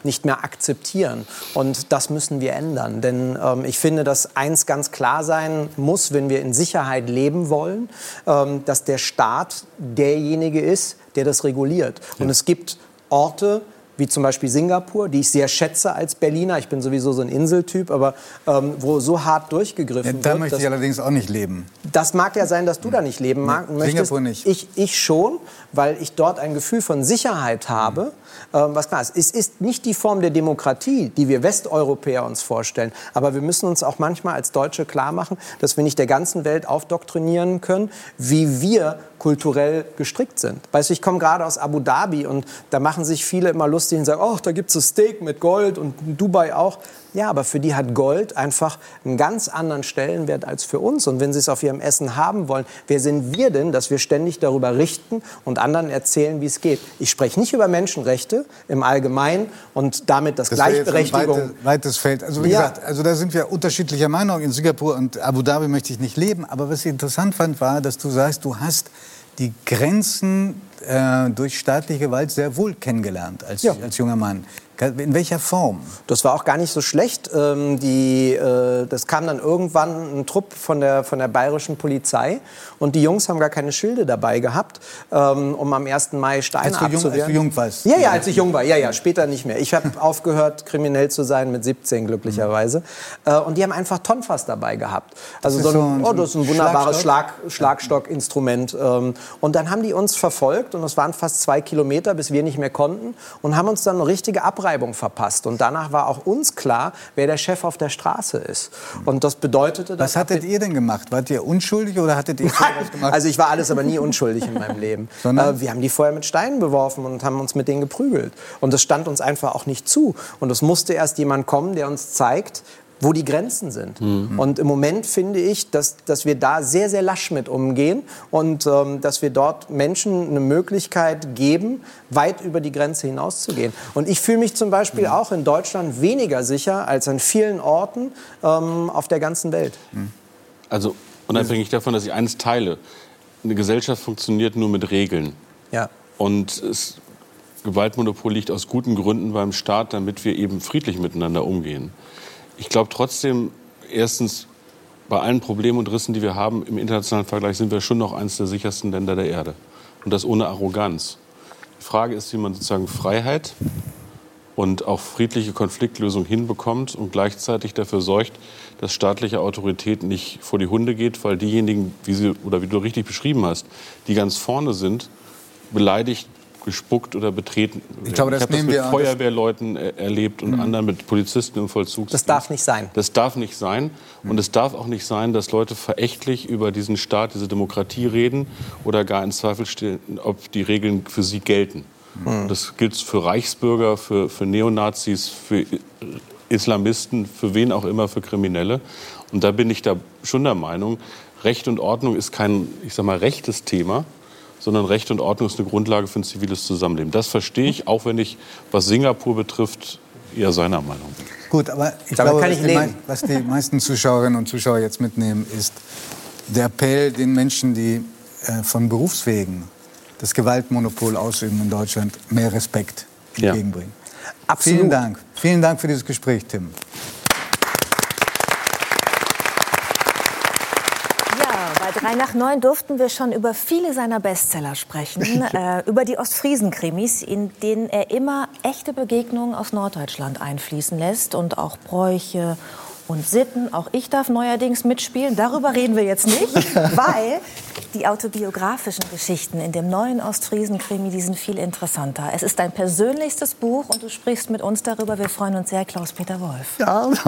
[SPEAKER 6] nicht mehr akzeptieren. Und das müssen wir ändern. Denn ähm, ich finde, dass eins ganz klar sein muss, wenn wir in Sicherheit leben wollen, ähm, dass der Staat derjenige ist, der das reguliert. Ja. Und es gibt Orte, wie zum Beispiel Singapur, die ich sehr schätze als Berliner. Ich bin sowieso so ein Inseltyp, aber ähm, wo so hart durchgegriffen ja,
[SPEAKER 2] da
[SPEAKER 6] wird.
[SPEAKER 2] Da möchte ich allerdings auch nicht leben.
[SPEAKER 6] Das mag ja sein, dass du da nicht leben mag,
[SPEAKER 2] nee, möchtest. Singapur nicht.
[SPEAKER 6] Ich, ich schon, weil ich dort ein Gefühl von Sicherheit habe. Mhm. Ähm, was klar ist, es ist nicht die Form der Demokratie, die wir Westeuropäer uns vorstellen. Aber wir müssen uns auch manchmal als Deutsche klar machen, dass wir nicht der ganzen Welt aufdoktrinieren können, wie wir kulturell gestrickt sind. Weißt du, ich komme gerade aus Abu Dhabi und da machen sich viele immer lustig und sagen, oh, da gibt es Steak mit Gold und Dubai auch. Ja, aber für die hat Gold einfach einen ganz anderen Stellenwert als für uns. Und wenn sie es auf ihrem Essen haben wollen, wer sind wir denn, dass wir ständig darüber richten und anderen erzählen, wie es geht? Ich spreche nicht über Menschenrechte im Allgemeinen und damit das, das Gleichberechtigung.
[SPEAKER 2] Ein weite, weites Feld. Also wie ja. gesagt, also da sind wir unterschiedlicher Meinung. In Singapur und Abu Dhabi möchte ich nicht leben. Aber was ich interessant fand, war, dass du sagst, du hast die Grenzen äh, durch staatliche Gewalt sehr wohl kennengelernt als, ja. als junger Mann. In welcher Form?
[SPEAKER 6] Das war auch gar nicht so schlecht. Ähm, die, äh, das kam dann irgendwann ein Trupp von der, von der bayerischen Polizei und die Jungs haben gar keine Schilde dabei gehabt, ähm, um am 1. Mai Steine als abzuwehren. Jung, als
[SPEAKER 2] du jung warst?
[SPEAKER 6] Ja, ja, als ich jung war. Ja, ja, später nicht mehr. Ich habe aufgehört, kriminell zu sein mit 17 glücklicherweise. Mhm. und die haben einfach Tonfass dabei gehabt. Also so ein, so ein, oh, das ist ein wunderbares Schlag, Schlagstockinstrument. Ähm, und dann haben die uns verfolgt und es waren fast zwei Kilometer, bis wir nicht mehr konnten und haben uns dann eine richtige Abreibung Abreibung verpasst. Und danach war auch uns klar, wer der Chef auf der Straße ist. Und das bedeutete...
[SPEAKER 2] Was hattet ihr denn gemacht? Wart ihr unschuldig oder hattet ihr was
[SPEAKER 6] gemacht? Also ich war alles aber nie unschuldig in meinem Leben. Sondern? Äh, wir haben die vorher mit Steinen beworfen und haben uns mit denen geprügelt. Und das stand uns einfach auch nicht zu. Und es musste erst jemand kommen, der uns zeigt, wo die Grenzen sind. Mhm. Und im Moment finde ich, dass, dass wir da sehr, sehr lasch mit umgehen und ähm, dass wir dort Menschen eine Möglichkeit geben, weit über die Grenze hinauszugehen. Und ich fühle mich zum Beispiel mhm. auch in Deutschland weniger sicher als an vielen Orten ähm, auf der ganzen Welt. Mhm.
[SPEAKER 4] Also unabhängig davon, dass ich eines teile, eine Gesellschaft funktioniert nur mit Regeln.
[SPEAKER 6] Ja.
[SPEAKER 4] Und das Gewaltmonopol liegt aus guten Gründen beim Staat, damit wir eben friedlich miteinander umgehen. Ich glaube trotzdem, erstens, bei allen Problemen und Rissen, die wir haben im internationalen Vergleich, sind wir schon noch eines der sichersten Länder der Erde. Und das ohne Arroganz. Die Frage ist, wie man sozusagen Freiheit und auch friedliche Konfliktlösung hinbekommt und gleichzeitig dafür sorgt, dass staatliche Autorität nicht vor die Hunde geht, weil diejenigen, wie sie oder wie du richtig beschrieben hast, die ganz vorne sind, beleidigt gespuckt oder betreten.
[SPEAKER 2] Ich glaube, das ich habe das
[SPEAKER 4] mit wir Feuerwehrleuten erlebt und mhm. anderen mit Polizisten im Vollzug.
[SPEAKER 6] Das darf nicht sein.
[SPEAKER 4] Das darf nicht sein. Mhm. Und es darf auch nicht sein, dass Leute verächtlich über diesen Staat, diese Demokratie reden oder gar in Zweifel stellen, ob die Regeln für sie gelten. Mhm. Das gilt für Reichsbürger, für, für Neonazis, für Islamisten, für wen auch immer, für Kriminelle. Und da bin ich da schon der Meinung, Recht und Ordnung ist kein, ich sag mal, rechtes Thema, sondern Recht und Ordnung ist eine Grundlage für ein ziviles Zusammenleben. Das verstehe ich, auch wenn ich, was Singapur betrifft, eher seiner Meinung bin.
[SPEAKER 2] Gut, aber ich Damit glaube, was, die, was die meisten Zuschauerinnen und Zuschauer jetzt mitnehmen, ist der Appell den Menschen, die äh, von Berufswegen das Gewaltmonopol ausüben in Deutschland, mehr Respekt entgegenbringen. Ja. Absolut. Vielen Dank. Vielen Dank für dieses Gespräch, Tim.
[SPEAKER 1] Drei nach neun durften wir schon über viele seiner Bestseller sprechen, äh, über die Ostfriesen-Krimis, in denen er immer echte Begegnungen aus Norddeutschland einfließen lässt und auch Bräuche und Sitten. Auch ich darf neuerdings mitspielen. Darüber reden wir jetzt nicht, weil die autobiografischen Geschichten in dem neuen Ostfriesen-Krimi, die sind viel interessanter. Es ist dein persönlichstes Buch und du sprichst mit uns darüber. Wir freuen uns sehr, Klaus-Peter Wolf.
[SPEAKER 7] Ja,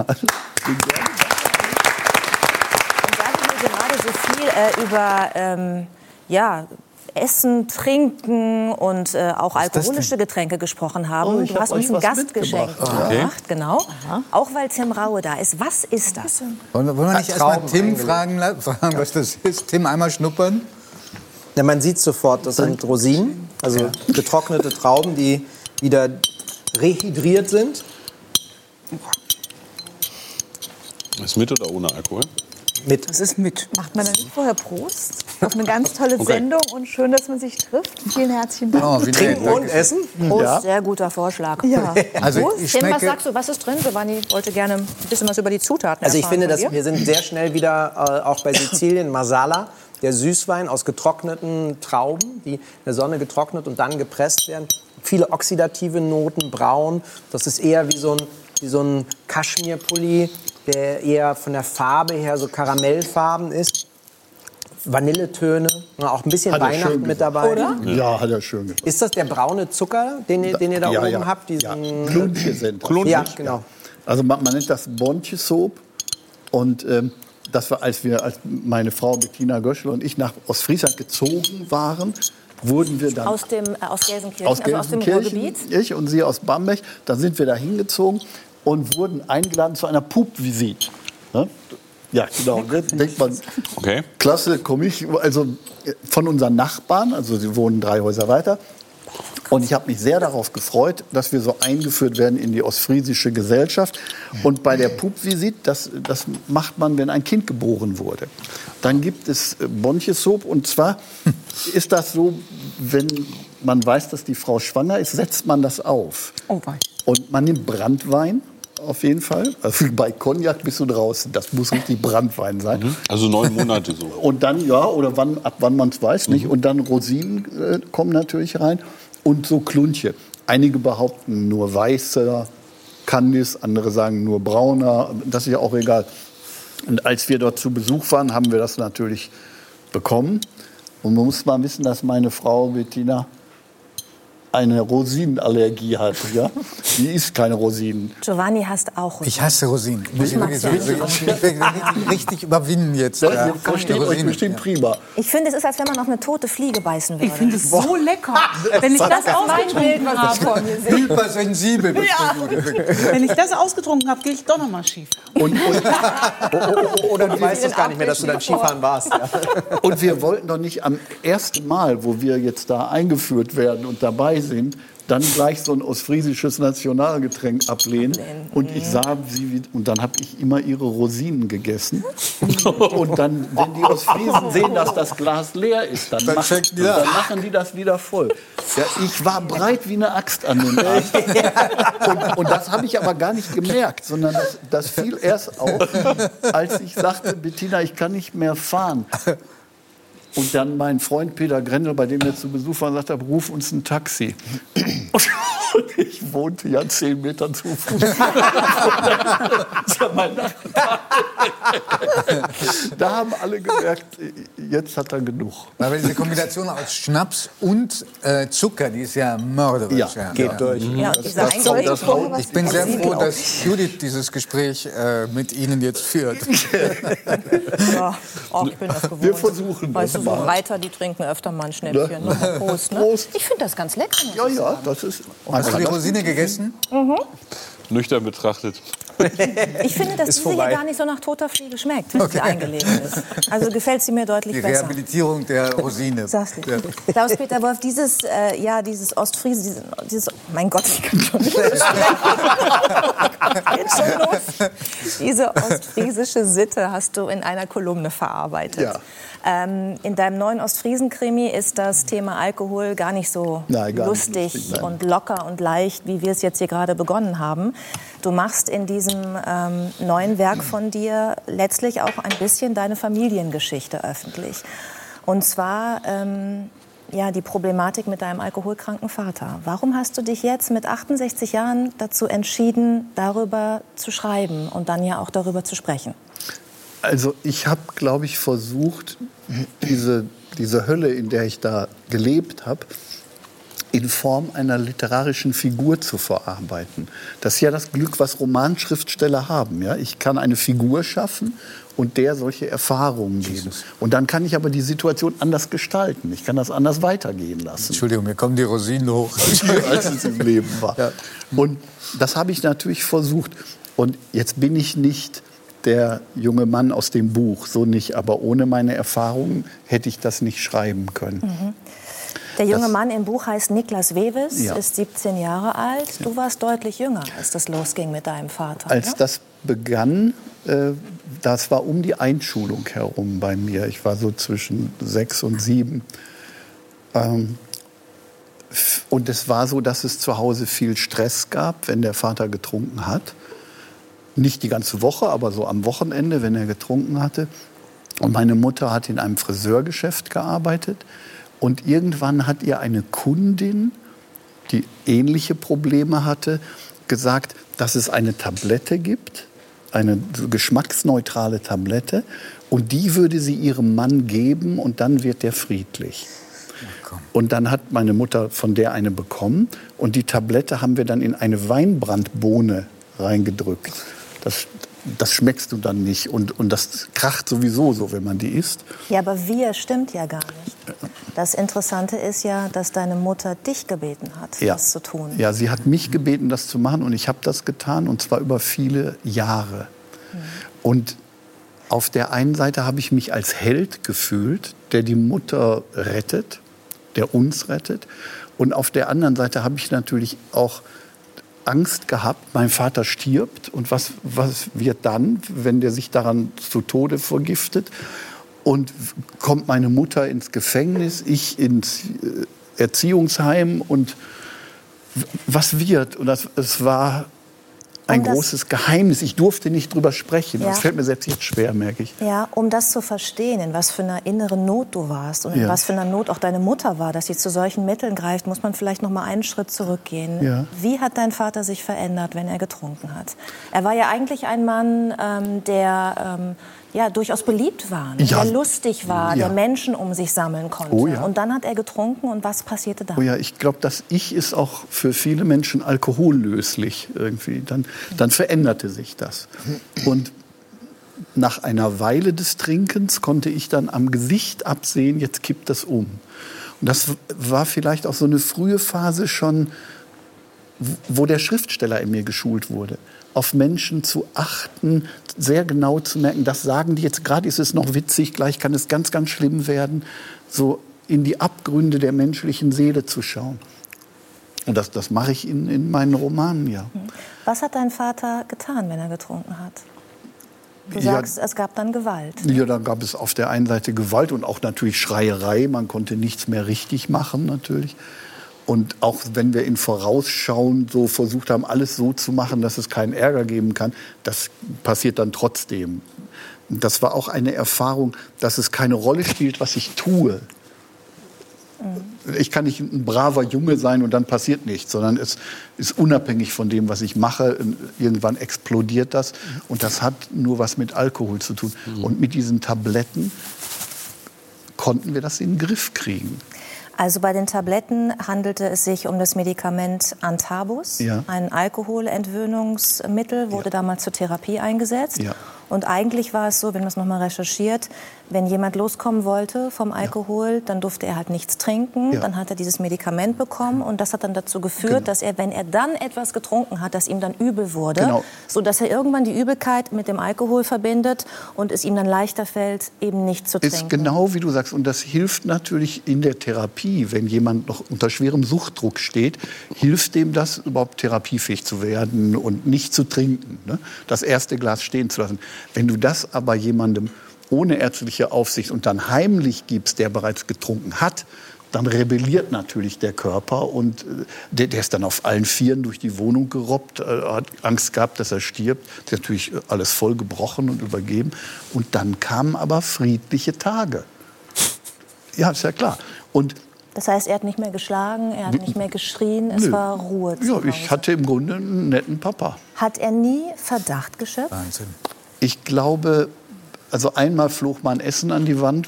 [SPEAKER 1] gerade so viel äh, über ähm, ja, Essen, Trinken und äh, auch alkoholische Getränke gesprochen haben. Oh, du hast uns ein Gastgeschenk mitgebracht, okay. genau. Aha. Auch weil Tim Raue da ist. Was ist das?
[SPEAKER 2] Wollen wir, wollen wir nicht erst mal Tim fragen, fragen, was das ist? Tim, einmal schnuppern.
[SPEAKER 6] Ja, man sieht sofort, das sind Rosinen, also getrocknete Trauben, die wieder rehydriert sind.
[SPEAKER 4] Ist mit oder ohne Alkohol?
[SPEAKER 6] Mit.
[SPEAKER 8] Das ist mit. Macht man dann nicht vorher Prost? Auf eine ganz tolle okay. Sendung und schön, dass man sich trifft. Vielen herzlichen Dank.
[SPEAKER 6] Oh, Trinken und Essen?
[SPEAKER 1] Prost, ja. sehr guter Vorschlag.
[SPEAKER 8] Ja.
[SPEAKER 1] Also Prost. Ich Tim, was sagst du, was ist drin? Giovanni wollte gerne ein bisschen was über die Zutaten
[SPEAKER 6] Also ich finde, dass wir sind sehr schnell wieder äh, auch bei Sizilien Masala der Süßwein aus getrockneten Trauben, die in der Sonne getrocknet und dann gepresst werden. Viele oxidative Noten, braun. Das ist eher wie so ein, wie so ein Kaschmirpulli der eher von der Farbe her so karamellfarben ist. Vanilletöne, auch ein bisschen hat Weihnachten mit dabei.
[SPEAKER 7] Oder? Ja, hat er schön
[SPEAKER 6] gemacht. Ist das der braune Zucker, den, den ihr da ja, oben
[SPEAKER 7] ja.
[SPEAKER 6] habt?
[SPEAKER 7] Diesen ja. Klunche sind das.
[SPEAKER 6] Klunche, ja, genau.
[SPEAKER 7] Also man, man, nennt das Bontje Soap. Und ähm, das war, als wir, als meine Frau Bettina Göschel und ich nach Ostfriesland gezogen waren, wurden wir dann
[SPEAKER 1] aus dem äh, aus Gelsenkirchen,
[SPEAKER 7] aus, also aus dem Ruhrgebiet. Ich und sie aus Bamberg. Da sind wir da hingezogen und wurden eingeladen zu einer Pup-Visit. Ne? Ja, genau. Da denkt man, okay. klasse, komme ich. Also von unseren Nachbarn, also sie wohnen drei Häuser weiter. Und ich habe mich sehr darauf gefreut, dass wir so eingeführt werden in die ostfriesische Gesellschaft. Und bei der Pup-Visit, das, das macht man, wenn ein Kind geboren wurde. Dann gibt es Bonchesop. Und zwar ist das so, wenn man weiß, dass die Frau schwanger ist, setzt man das auf. Oh, und man nimmt Brandwein auf jeden Fall. Also bei Cognac bist du draußen. Das muss richtig Brandwein sein. Mhm.
[SPEAKER 4] Also neun Monate so.
[SPEAKER 7] Und dann, ja, oder wann, ab wann man es weiß nicht. Mhm. Und dann Rosinen äh, kommen natürlich rein. Und so Klunche. Einige behaupten nur weißer Kandis, andere sagen nur brauner. Das ist ja auch egal. Und als wir dort zu Besuch waren, haben wir das natürlich bekommen. Und man muss mal wissen, dass meine Frau Bettina eine Rosinenallergie hat. Ja? Die isst keine Rosinen.
[SPEAKER 1] Giovanni hasst auch
[SPEAKER 2] Rosinen. Ich hasse Rosinen. Ich muss wirklich so, richtig, richtig überwinden jetzt. Das
[SPEAKER 7] ja. versteht euch bestimmt prima.
[SPEAKER 1] Ich finde, es ist, als wenn man auf eine tote Fliege beißen würde.
[SPEAKER 5] Ich finde es so lecker. Wenn ich das ausgetrunken habe.
[SPEAKER 2] Hypersensibel. Ja.
[SPEAKER 5] Wenn ich das ausgetrunken habe, gehe ich doch noch mal schief.
[SPEAKER 6] Und, und, oder du weißt es gar nicht mehr, dass du dann Skifahren warst. Ja.
[SPEAKER 7] Und wir wollten doch nicht am ersten Mal, wo wir jetzt da eingeführt werden und dabei sind, dann gleich so ein ostfriesisches Nationalgetränk ablehnen. Und ich sah sie, und dann habe ich immer ihre Rosinen gegessen. Und dann, wenn die Ostfriesen sehen, dass das Glas leer ist, dann, dann, machen, die dann machen die das wieder voll. Ja, ich war breit wie eine Axt an den Armen. Und, und das habe ich aber gar nicht gemerkt, sondern das, das fiel erst auf, als ich sagte, Bettina, ich kann nicht mehr fahren. Und dann mein Freund Peter Grendel, bei dem wir zu Besuch waren, sagte, ruf uns ein Taxi. Und ich wohnte ja zehn Meter zu Fuß. da haben alle gemerkt, jetzt hat er genug.
[SPEAKER 2] Aber diese Kombination aus Schnaps und äh, Zucker, die ist ja mörderisch.
[SPEAKER 6] Ja, geht ja. durch.
[SPEAKER 1] Ja,
[SPEAKER 2] das, das, das, ich bin sehr froh, dass Judith dieses Gespräch äh, mit Ihnen jetzt führt.
[SPEAKER 1] ja, oh, ich bin das gewohnt.
[SPEAKER 7] Wir versuchen
[SPEAKER 1] weißt das du, so Reiter, die trinken öfter mal ein Schnäppchen. Ne? Prost, ne? Prost. Ich finde das ganz lecker.
[SPEAKER 7] Ja, ja, das ist...
[SPEAKER 2] Hast du die Rosine gegessen? Mhm.
[SPEAKER 4] Nüchtern betrachtet.
[SPEAKER 1] Ich finde, dass diese hier gar nicht so nach toter Fliege schmeckt, wenn okay. sie eingelegt ist. Also gefällt sie mir deutlich
[SPEAKER 2] Die
[SPEAKER 1] besser.
[SPEAKER 2] Die Rehabilitierung der Rosine.
[SPEAKER 1] Sagst du. Ja. Klaus-Peter Wolf, dieses, äh, ja, dieses Ostfriese, dieses, dieses, mein Gott, ich kann schon nicht Geht schon los. Diese ostfriesische Sitte hast du in einer Kolumne verarbeitet. Ja. Ähm, in deinem neuen Ostfriesen-Krimi ist das Thema Alkohol gar nicht so nein, lustig, lustig und locker und leicht, wie wir es jetzt hier gerade begonnen haben. Du machst in diesem ähm, neuen Werk von dir letztlich auch ein bisschen deine Familiengeschichte öffentlich. Und zwar ähm, ja, die Problematik mit deinem alkoholkranken Vater. Warum hast du dich jetzt mit 68 Jahren dazu entschieden, darüber zu schreiben und dann ja auch darüber zu sprechen?
[SPEAKER 7] Also ich habe, glaube ich, versucht, diese, diese Hölle, in der ich da gelebt habe, in Form einer literarischen Figur zu verarbeiten. Das ist ja das Glück, was Romanschriftsteller haben. Ja? Ich kann eine Figur schaffen und der solche Erfahrungen geben. Und dann kann ich aber die Situation anders gestalten. Ich kann das anders weitergehen lassen.
[SPEAKER 2] Entschuldigung, mir kommen die Rosinen hoch.
[SPEAKER 7] als es im Leben war. Ja. Und das habe ich natürlich versucht. Und jetzt bin ich nicht der junge Mann aus dem Buch, so nicht. Aber ohne meine Erfahrungen hätte ich das nicht schreiben können. Mhm.
[SPEAKER 1] Der junge das, Mann im Buch heißt Niklas Wewes, ja. ist 17 Jahre alt. Du warst deutlich jünger, als das losging mit deinem Vater.
[SPEAKER 7] Als ja? das begann, äh, das war um die Einschulung herum bei mir. Ich war so zwischen sechs und sieben. Ähm, und es war so, dass es zu Hause viel Stress gab, wenn der Vater getrunken hat. Nicht die ganze Woche, aber so am Wochenende, wenn er getrunken hatte. Und meine Mutter hat in einem Friseurgeschäft gearbeitet. Und irgendwann hat ihr eine Kundin, die ähnliche Probleme hatte, gesagt, dass es eine Tablette gibt, eine geschmacksneutrale Tablette. Und die würde sie ihrem Mann geben und dann wird der friedlich. Und dann hat meine Mutter von der eine bekommen und die Tablette haben wir dann in eine Weinbrandbohne reingedrückt. Das, das schmeckst du dann nicht und, und das kracht sowieso so, wenn man die isst.
[SPEAKER 1] Ja, aber wir stimmt ja gar nicht. Das Interessante ist ja, dass deine Mutter dich gebeten hat, ja. das zu tun.
[SPEAKER 7] Ja, sie hat mich gebeten, das zu machen und ich habe das getan und zwar über viele Jahre. Mhm. Und auf der einen Seite habe ich mich als Held gefühlt, der die Mutter rettet, der uns rettet. Und auf der anderen Seite habe ich natürlich auch Angst gehabt, mein Vater stirbt und was, was wird dann, wenn der sich daran zu Tode vergiftet? Und kommt meine Mutter ins Gefängnis, ich ins, Erziehungsheim und was wird? Und das, es war ein um großes Geheimnis. Ich durfte nicht drüber sprechen. Ja. Das fällt mir selbst jetzt schwer, merke ich.
[SPEAKER 1] Ja, um das zu verstehen, in was für einer inneren Not du warst und in ja. was für einer Not auch deine Mutter war, dass sie zu solchen Mitteln greift, muss man vielleicht noch mal einen Schritt zurückgehen. Ja. Wie hat dein Vater sich verändert, wenn er getrunken hat? Er war ja eigentlich ein Mann, ähm, der ähm, ja, durchaus beliebt war, ne? ja. der lustig war, ja. der Menschen um sich sammeln konnte. Oh, ja. Und dann hat er getrunken und was passierte dann?
[SPEAKER 7] Oh ja, ich glaube, das Ich ist auch für viele Menschen alkohollöslich irgendwie. Dann, dann veränderte sich das. Und nach einer Weile des Trinkens konnte ich dann am Gesicht absehen, jetzt kippt das um. Und das war vielleicht auch so eine frühe Phase schon, wo der Schriftsteller in mir geschult wurde auf Menschen zu achten, sehr genau zu merken, das sagen die jetzt, gerade ist es noch witzig, gleich kann es ganz, ganz schlimm werden, so in die Abgründe der menschlichen Seele zu schauen. Und das, das mache ich in, in meinen Romanen, ja.
[SPEAKER 1] Was hat dein Vater getan, wenn er getrunken hat? Du sagst, ja, es gab dann Gewalt.
[SPEAKER 7] Ja, dann gab es auf der einen Seite Gewalt und auch natürlich Schreierei. Man konnte nichts mehr richtig machen, natürlich. Und auch wenn wir in Vorausschauen so versucht haben, alles so zu machen, dass es keinen Ärger geben kann, das passiert dann trotzdem. Das war auch eine Erfahrung, dass es keine Rolle spielt, was ich tue. Ich kann nicht ein braver Junge sein und dann passiert nichts, sondern es ist unabhängig von dem, was ich mache. Irgendwann explodiert das und das hat nur was mit Alkohol zu tun. Mhm. Und mit diesen Tabletten konnten wir das in den Griff kriegen.
[SPEAKER 1] Also bei den Tabletten handelte es sich um das Medikament Antabus, ja. ein Alkoholentwöhnungsmittel, wurde ja. damals zur Therapie eingesetzt. Ja. Und eigentlich war es so, wenn man es nochmal recherchiert, wenn jemand loskommen wollte vom Alkohol, dann durfte er halt nichts trinken. Ja. Dann hat er dieses Medikament bekommen und das hat dann dazu geführt, genau. dass er, wenn er dann etwas getrunken hat, dass ihm dann übel wurde, genau. so dass er irgendwann die Übelkeit mit dem Alkohol verbindet und es ihm dann leichter fällt, eben nicht zu trinken.
[SPEAKER 7] Ist genau wie du sagst und das hilft natürlich in der Therapie, wenn jemand noch unter schwerem Suchtdruck steht, hilft dem das überhaupt therapiefähig zu werden und nicht zu trinken, ne? das erste Glas stehen zu lassen. Wenn du das aber jemandem ohne ärztliche Aufsicht und dann heimlich gibst, der bereits getrunken hat, dann rebelliert natürlich der Körper und äh, der, der, ist dann auf allen Vieren durch die Wohnung gerobbt, äh, hat Angst gehabt, dass er stirbt. ist natürlich alles voll gebrochen und übergeben. Und dann kamen aber friedliche Tage. Ja, ist ja klar. Und
[SPEAKER 1] das heißt, er hat nicht mehr geschlagen, er hat nicht mehr geschrien, es Nö. war Ruhe.
[SPEAKER 7] Ja, ich hatte im Grunde einen netten Papa.
[SPEAKER 1] Hat er nie Verdacht geschöpft?
[SPEAKER 7] Wahnsinn. Ich glaube, also einmal flog man Essen an die Wand,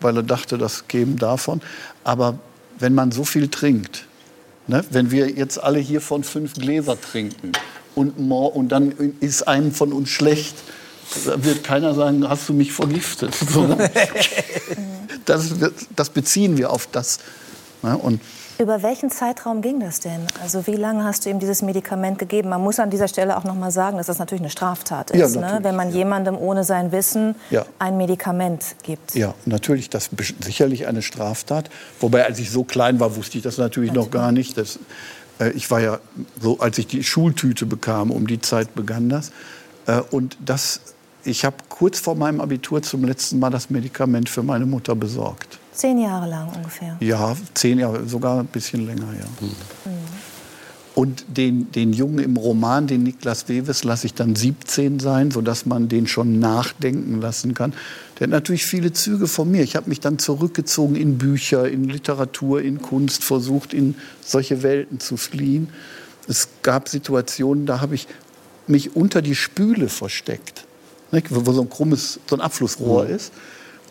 [SPEAKER 7] weil er dachte, das käme davon. Aber wenn man so viel trinkt, ne, wenn wir jetzt alle hier von fünf Gläser trinken und, und dann ist einem von uns schlecht, wird keiner sagen, hast du mich vergiftet. das, das beziehen wir auf das. Ne, und
[SPEAKER 1] über welchen Zeitraum ging das denn? Also wie lange hast du ihm dieses Medikament gegeben? Man muss an dieser Stelle auch noch mal sagen, dass das natürlich eine Straftat ist, ja, ne? wenn man ja. jemandem ohne sein Wissen ja. ein Medikament gibt.
[SPEAKER 7] Ja, natürlich, das ist sicherlich eine Straftat. Wobei, als ich so klein war, wusste ich das natürlich, natürlich. noch gar nicht. Das, äh, ich war ja so, als ich die Schultüte bekam, um die Zeit begann das. Äh, und das, ich habe kurz vor meinem Abitur zum letzten Mal das Medikament für meine Mutter besorgt.
[SPEAKER 1] Zehn Jahre lang ungefähr.
[SPEAKER 7] Ja, zehn Jahre, sogar ein bisschen länger, ja. Mhm. Und den, den Jungen im Roman, den Niklas Wewes, lasse ich dann 17 sein, sodass man den schon nachdenken lassen kann. Der hat natürlich viele Züge von mir. Ich habe mich dann zurückgezogen in Bücher, in Literatur, in Kunst, versucht, in solche Welten zu fliehen. Es gab Situationen, da habe ich mich unter die Spüle versteckt, wo so ein krummes, so ein Abflussrohr mhm. ist.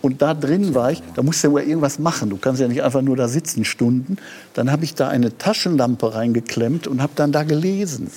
[SPEAKER 7] Und da drin war ich, da musst du ja irgendwas machen. Du kannst ja nicht einfach nur da sitzen Stunden. Dann habe ich da eine Taschenlampe reingeklemmt und habe dann da gelesen.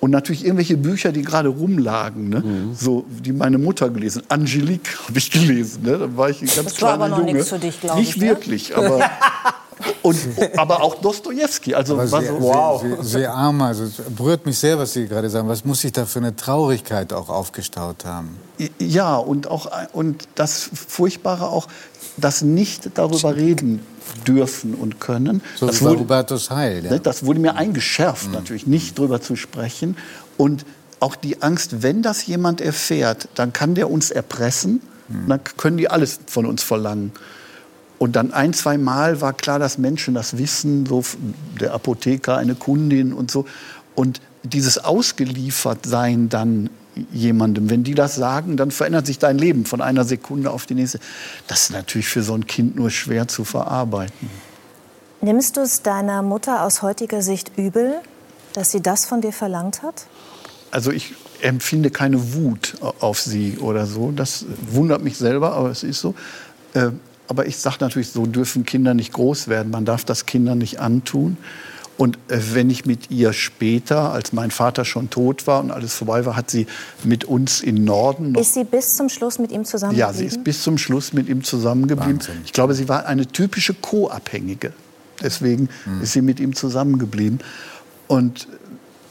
[SPEAKER 7] Und natürlich irgendwelche Bücher, die gerade rumlagen, ne? Mhm. so die meine Mutter gelesen. Angelique habe ich gelesen. Ne? Da war ich ein ganz
[SPEAKER 1] das war aber noch nichts für dich, glaube
[SPEAKER 7] ich. Nicht ne? wirklich, aber Und, aber auch Dostoevsky. Also
[SPEAKER 2] aber sehr, so, wow. Sehr, sehr, sehr arm. Also berührt mich sehr, was Sie gerade sagen. Was muss sich da für eine Traurigkeit auch aufgestaut haben?
[SPEAKER 7] Ja, und auch und das Furchtbare auch, das nicht darüber reden dürfen und können.
[SPEAKER 2] So
[SPEAKER 7] das
[SPEAKER 2] wie wurde, Hubertus Heil. Ja.
[SPEAKER 7] Ne, das wurde mir eingeschärft, mhm. natürlich nicht darüber zu sprechen. Und auch die Angst, wenn das jemand erfährt, dann kann der uns erpressen. Mhm. Dann können die alles von uns verlangen. Und dann ein, zwei Mal war klar, dass Menschen das wissen, so der Apotheker, eine Kundin und so. Und dieses Ausgeliefertsein dann jemandem, wenn die das sagen, dann verändert sich dein Leben von einer Sekunde auf die nächste. Das ist natürlich für so ein Kind nur schwer zu verarbeiten.
[SPEAKER 1] Nimmst du es deiner Mutter aus heutiger Sicht übel, dass sie das von dir verlangt hat?
[SPEAKER 7] Also ich empfinde keine Wut auf sie oder so. Das wundert mich selber, aber es ist so. Aber ich sage natürlich, so dürfen Kinder nicht groß werden. Man darf das Kindern nicht antun. Und äh, wenn ich mit ihr später, als mein Vater schon tot war und alles vorbei war, hat sie mit uns in Norden
[SPEAKER 1] noch. Ist sie bis zum Schluss mit ihm zusammengeblieben?
[SPEAKER 7] Ja, sie ist bis zum Schluss mit ihm zusammengeblieben. Wahnsinn. Ich glaube, sie war eine typische Co-Abhängige. Deswegen mhm. ist sie mit ihm zusammengeblieben. Und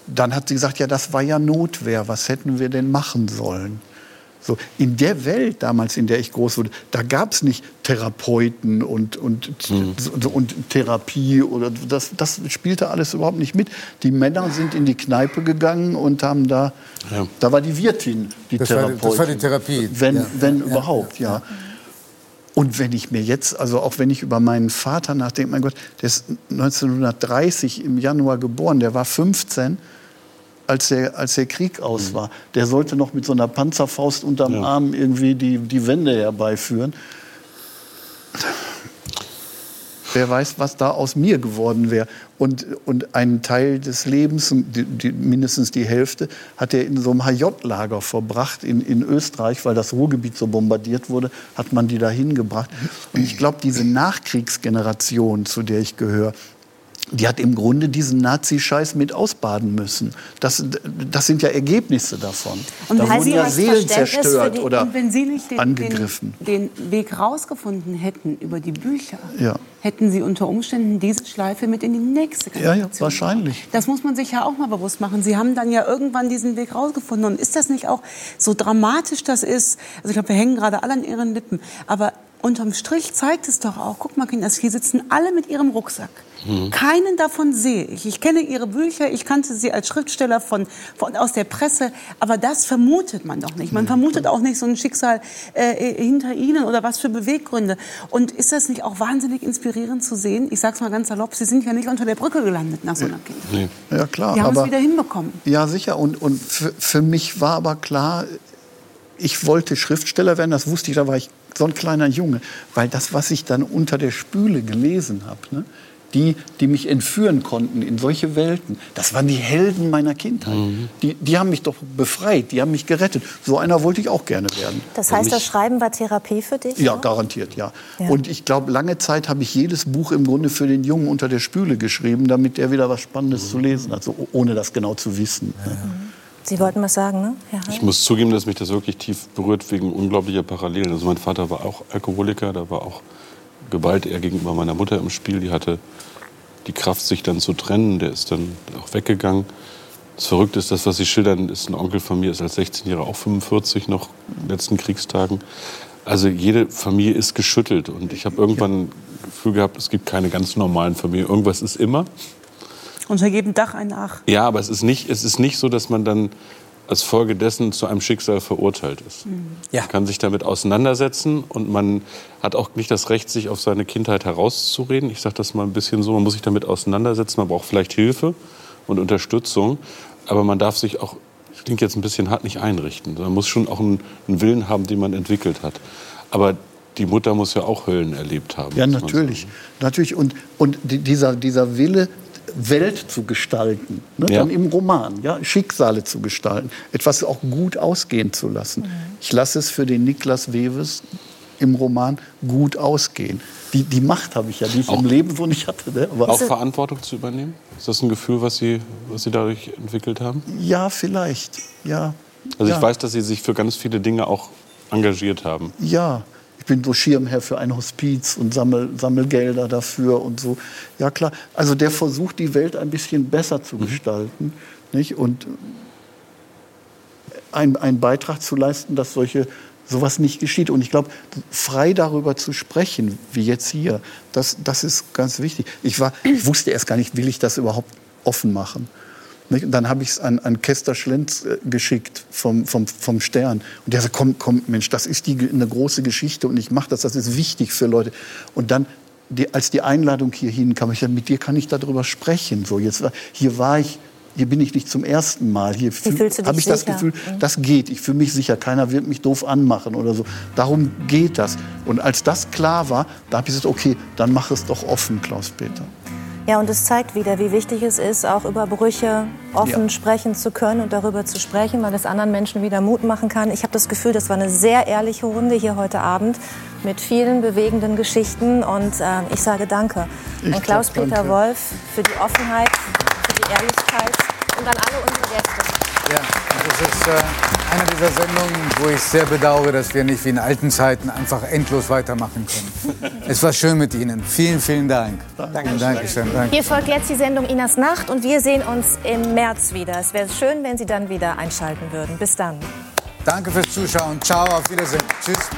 [SPEAKER 7] dann hat sie gesagt, ja, das war ja Notwehr. Was hätten wir denn machen sollen? So, in der Welt damals, in der ich groß wurde, da gab es nicht Therapeuten und, und, mhm. und Therapie. Oder das, das spielte alles überhaupt nicht mit. Die Männer sind in die Kneipe gegangen und haben da, ja. da war die Wirtin, die
[SPEAKER 2] das
[SPEAKER 7] Therapeutin.
[SPEAKER 2] War, das war die Therapie.
[SPEAKER 7] Wenn, ja. wenn ja. überhaupt, ja. Und wenn ich mir jetzt, also auch wenn ich über meinen Vater nachdenke, mein Gott, der ist 1930 im Januar geboren, der war 15 als der, als der Krieg aus mhm. war. Der sollte noch mit so einer Panzerfaust unterm ja. Arm irgendwie die, die Wende herbeiführen. Wer weiß, was da aus mir geworden wäre. Und, und einen Teil des Lebens, die, die, mindestens die Hälfte, hat er in so einem HJ-Lager verbracht in, in Österreich, weil das Ruhrgebiet so bombardiert wurde, hat man die da hingebracht. Und ich glaube, diese Nachkriegsgeneration, zu der ich gehöre, die hat im Grunde diesen Nazi-Scheiß mit ausbaden müssen. Das, das sind ja Ergebnisse davon.
[SPEAKER 5] Und
[SPEAKER 7] da
[SPEAKER 5] wurden ja Seelen
[SPEAKER 7] zerstört die, oder
[SPEAKER 5] wenn Sie nicht den,
[SPEAKER 7] angegriffen.
[SPEAKER 5] Den, den Weg rausgefunden hätten über die Bücher,
[SPEAKER 7] ja.
[SPEAKER 5] hätten Sie unter Umständen diese Schleife mit in die nächste
[SPEAKER 7] Generation. Ja, ja, wahrscheinlich.
[SPEAKER 5] Das muss man sich ja auch mal bewusst machen. Sie haben dann ja irgendwann diesen Weg rausgefunden. Und ist das nicht auch so dramatisch das ist? Also ich glaube, wir hängen gerade alle an Ihren Lippen. Aber unterm Strich zeigt es doch auch, guck mal, Kinder, hier sitzen alle mit ihrem Rucksack. Mhm. Keinen davon sehe ich. Ich kenne ihre Bücher, ich kannte sie als Schriftsteller von, von, aus der Presse, aber das vermutet man doch nicht. Man vermutet auch nicht so ein Schicksal äh, hinter ihnen oder was für Beweggründe. Und ist das nicht auch wahnsinnig inspirierend zu sehen? Ich sage es mal ganz salopp, Sie sind ja nicht unter der Brücke gelandet nach so einer Kindheit.
[SPEAKER 7] Nee. Ja, klar.
[SPEAKER 5] Die haben es wieder hinbekommen.
[SPEAKER 7] Ja, sicher. Und, und für, für mich war aber klar, ich wollte Schriftsteller werden, das wusste ich, da war ich so ein kleiner Junge. Weil das, was ich dann unter der Spüle gelesen habe, ne, die, die mich entführen konnten in solche Welten, das waren die Helden meiner Kindheit. Mhm. Die, die haben mich doch befreit, die haben mich gerettet. So einer wollte ich auch gerne werden.
[SPEAKER 1] Das heißt, das Schreiben war Therapie für dich?
[SPEAKER 7] Ja, auch? garantiert, ja. ja. Und ich glaube, lange Zeit habe ich jedes Buch im Grunde für den Jungen unter der Spüle geschrieben, damit er wieder was Spannendes mhm. zu lesen hat, so, ohne das genau zu wissen. Ja.
[SPEAKER 1] Mhm. Sie wollten was sagen, ne?
[SPEAKER 4] ich muss zugeben, dass mich das wirklich tief berührt wegen unglaublicher Parallelen. Also mein Vater war auch Alkoholiker, da war auch Gewalt eher gegenüber meiner Mutter im Spiel. Die hatte die Kraft, sich dann zu trennen. Der ist dann auch weggegangen. Das Verrückte ist, das, was Sie schildern, ist ein Onkel von mir, ist als 16-Jähriger auch 45 noch in den letzten Kriegstagen. Also jede Familie ist geschüttelt und ich habe irgendwann das Gefühl gehabt, es gibt keine ganz normalen Familien. Irgendwas ist immer.
[SPEAKER 5] Unter jedem Dach ein Ach.
[SPEAKER 4] Ja, aber es ist nicht, es ist nicht so, dass man dann als Folge dessen zu einem Schicksal verurteilt ist. Mhm. Ja. Man kann sich damit auseinandersetzen und man hat auch nicht das Recht, sich auf seine Kindheit herauszureden. Ich sage das mal ein bisschen so, man muss sich damit auseinandersetzen, man braucht vielleicht Hilfe und Unterstützung, aber man darf sich auch, das klingt jetzt ein bisschen hart, nicht einrichten. Man muss schon auch einen, einen Willen haben, den man entwickelt hat. Aber die Mutter muss ja auch Höllen erlebt haben.
[SPEAKER 7] Ja, natürlich. natürlich. Und, und dieser, dieser Wille, Welt zu gestalten, ne? ja. dann im Roman, ja? Schicksale zu gestalten, etwas auch gut ausgehen zu lassen. Mhm. Ich lasse es für den Niklas Wewes im Roman gut ausgehen. Die, die Macht habe ich ja, die ich auch, im Leben so nicht hatte. Ne?
[SPEAKER 4] auch Verantwortung zu übernehmen? Ist das ein Gefühl, was Sie, was Sie dadurch entwickelt haben?
[SPEAKER 7] Ja, vielleicht. Ja.
[SPEAKER 4] Also
[SPEAKER 7] ja.
[SPEAKER 4] ich weiß, dass Sie sich für ganz viele Dinge auch engagiert haben.
[SPEAKER 7] Ja, ich bin so Schirmherr für ein Hospiz und sammel, sammel Gelder dafür und so. Ja klar, also der versucht die Welt ein bisschen besser zu mhm. gestalten nicht? und einen Beitrag zu leisten, dass solche sowas nicht geschieht. Und ich glaube, frei darüber zu sprechen, wie jetzt hier, das, das ist ganz wichtig. Ich, war, ich wusste erst gar nicht, will ich das überhaupt offen machen. Nicht? Und dann habe ich es an, an Kester Schlenz äh, geschickt vom, vom, vom Stern. Und der sagt, komm, komm, Mensch, das ist die, eine große Geschichte und ich mache das, das ist wichtig für Leute. Und dann, die, als die Einladung hierhin kam, ich dachte, mit dir kann ich darüber sprechen. So, jetzt, hier war ich hier bin ich nicht zum ersten Mal. Hier habe ich das Gefühl, mhm. das geht. Ich fühle mich sicher. Keiner wird mich doof anmachen oder so. Darum geht das. Und als das klar war, da habe ich gesagt, okay, dann mach es doch offen, Klaus-Peter.
[SPEAKER 1] Ja, und es zeigt wieder, wie wichtig es ist, auch über Brüche offen ja. sprechen zu können und darüber zu sprechen, weil es anderen Menschen wieder Mut machen kann. Ich habe das Gefühl, das war eine sehr ehrliche Runde hier heute Abend mit vielen bewegenden Geschichten. Und äh, ich sage Danke ich an Klaus-Peter Wolf für die Offenheit, für die Ehrlichkeit und an alle unsere Gäste.
[SPEAKER 2] Ja, das ist äh, eine dieser Sendungen, wo ich sehr bedauere, dass wir nicht wie in alten Zeiten einfach endlos weitermachen können. es war schön mit Ihnen. Vielen, vielen Dank.
[SPEAKER 1] Danke. Dankeschön. Danke. Hier folgt jetzt die Sendung Inas Nacht und wir sehen uns im März wieder. Es wäre schön, wenn Sie dann wieder einschalten würden. Bis dann.
[SPEAKER 2] Danke fürs Zuschauen. Ciao, auf Wiedersehen. Tschüss.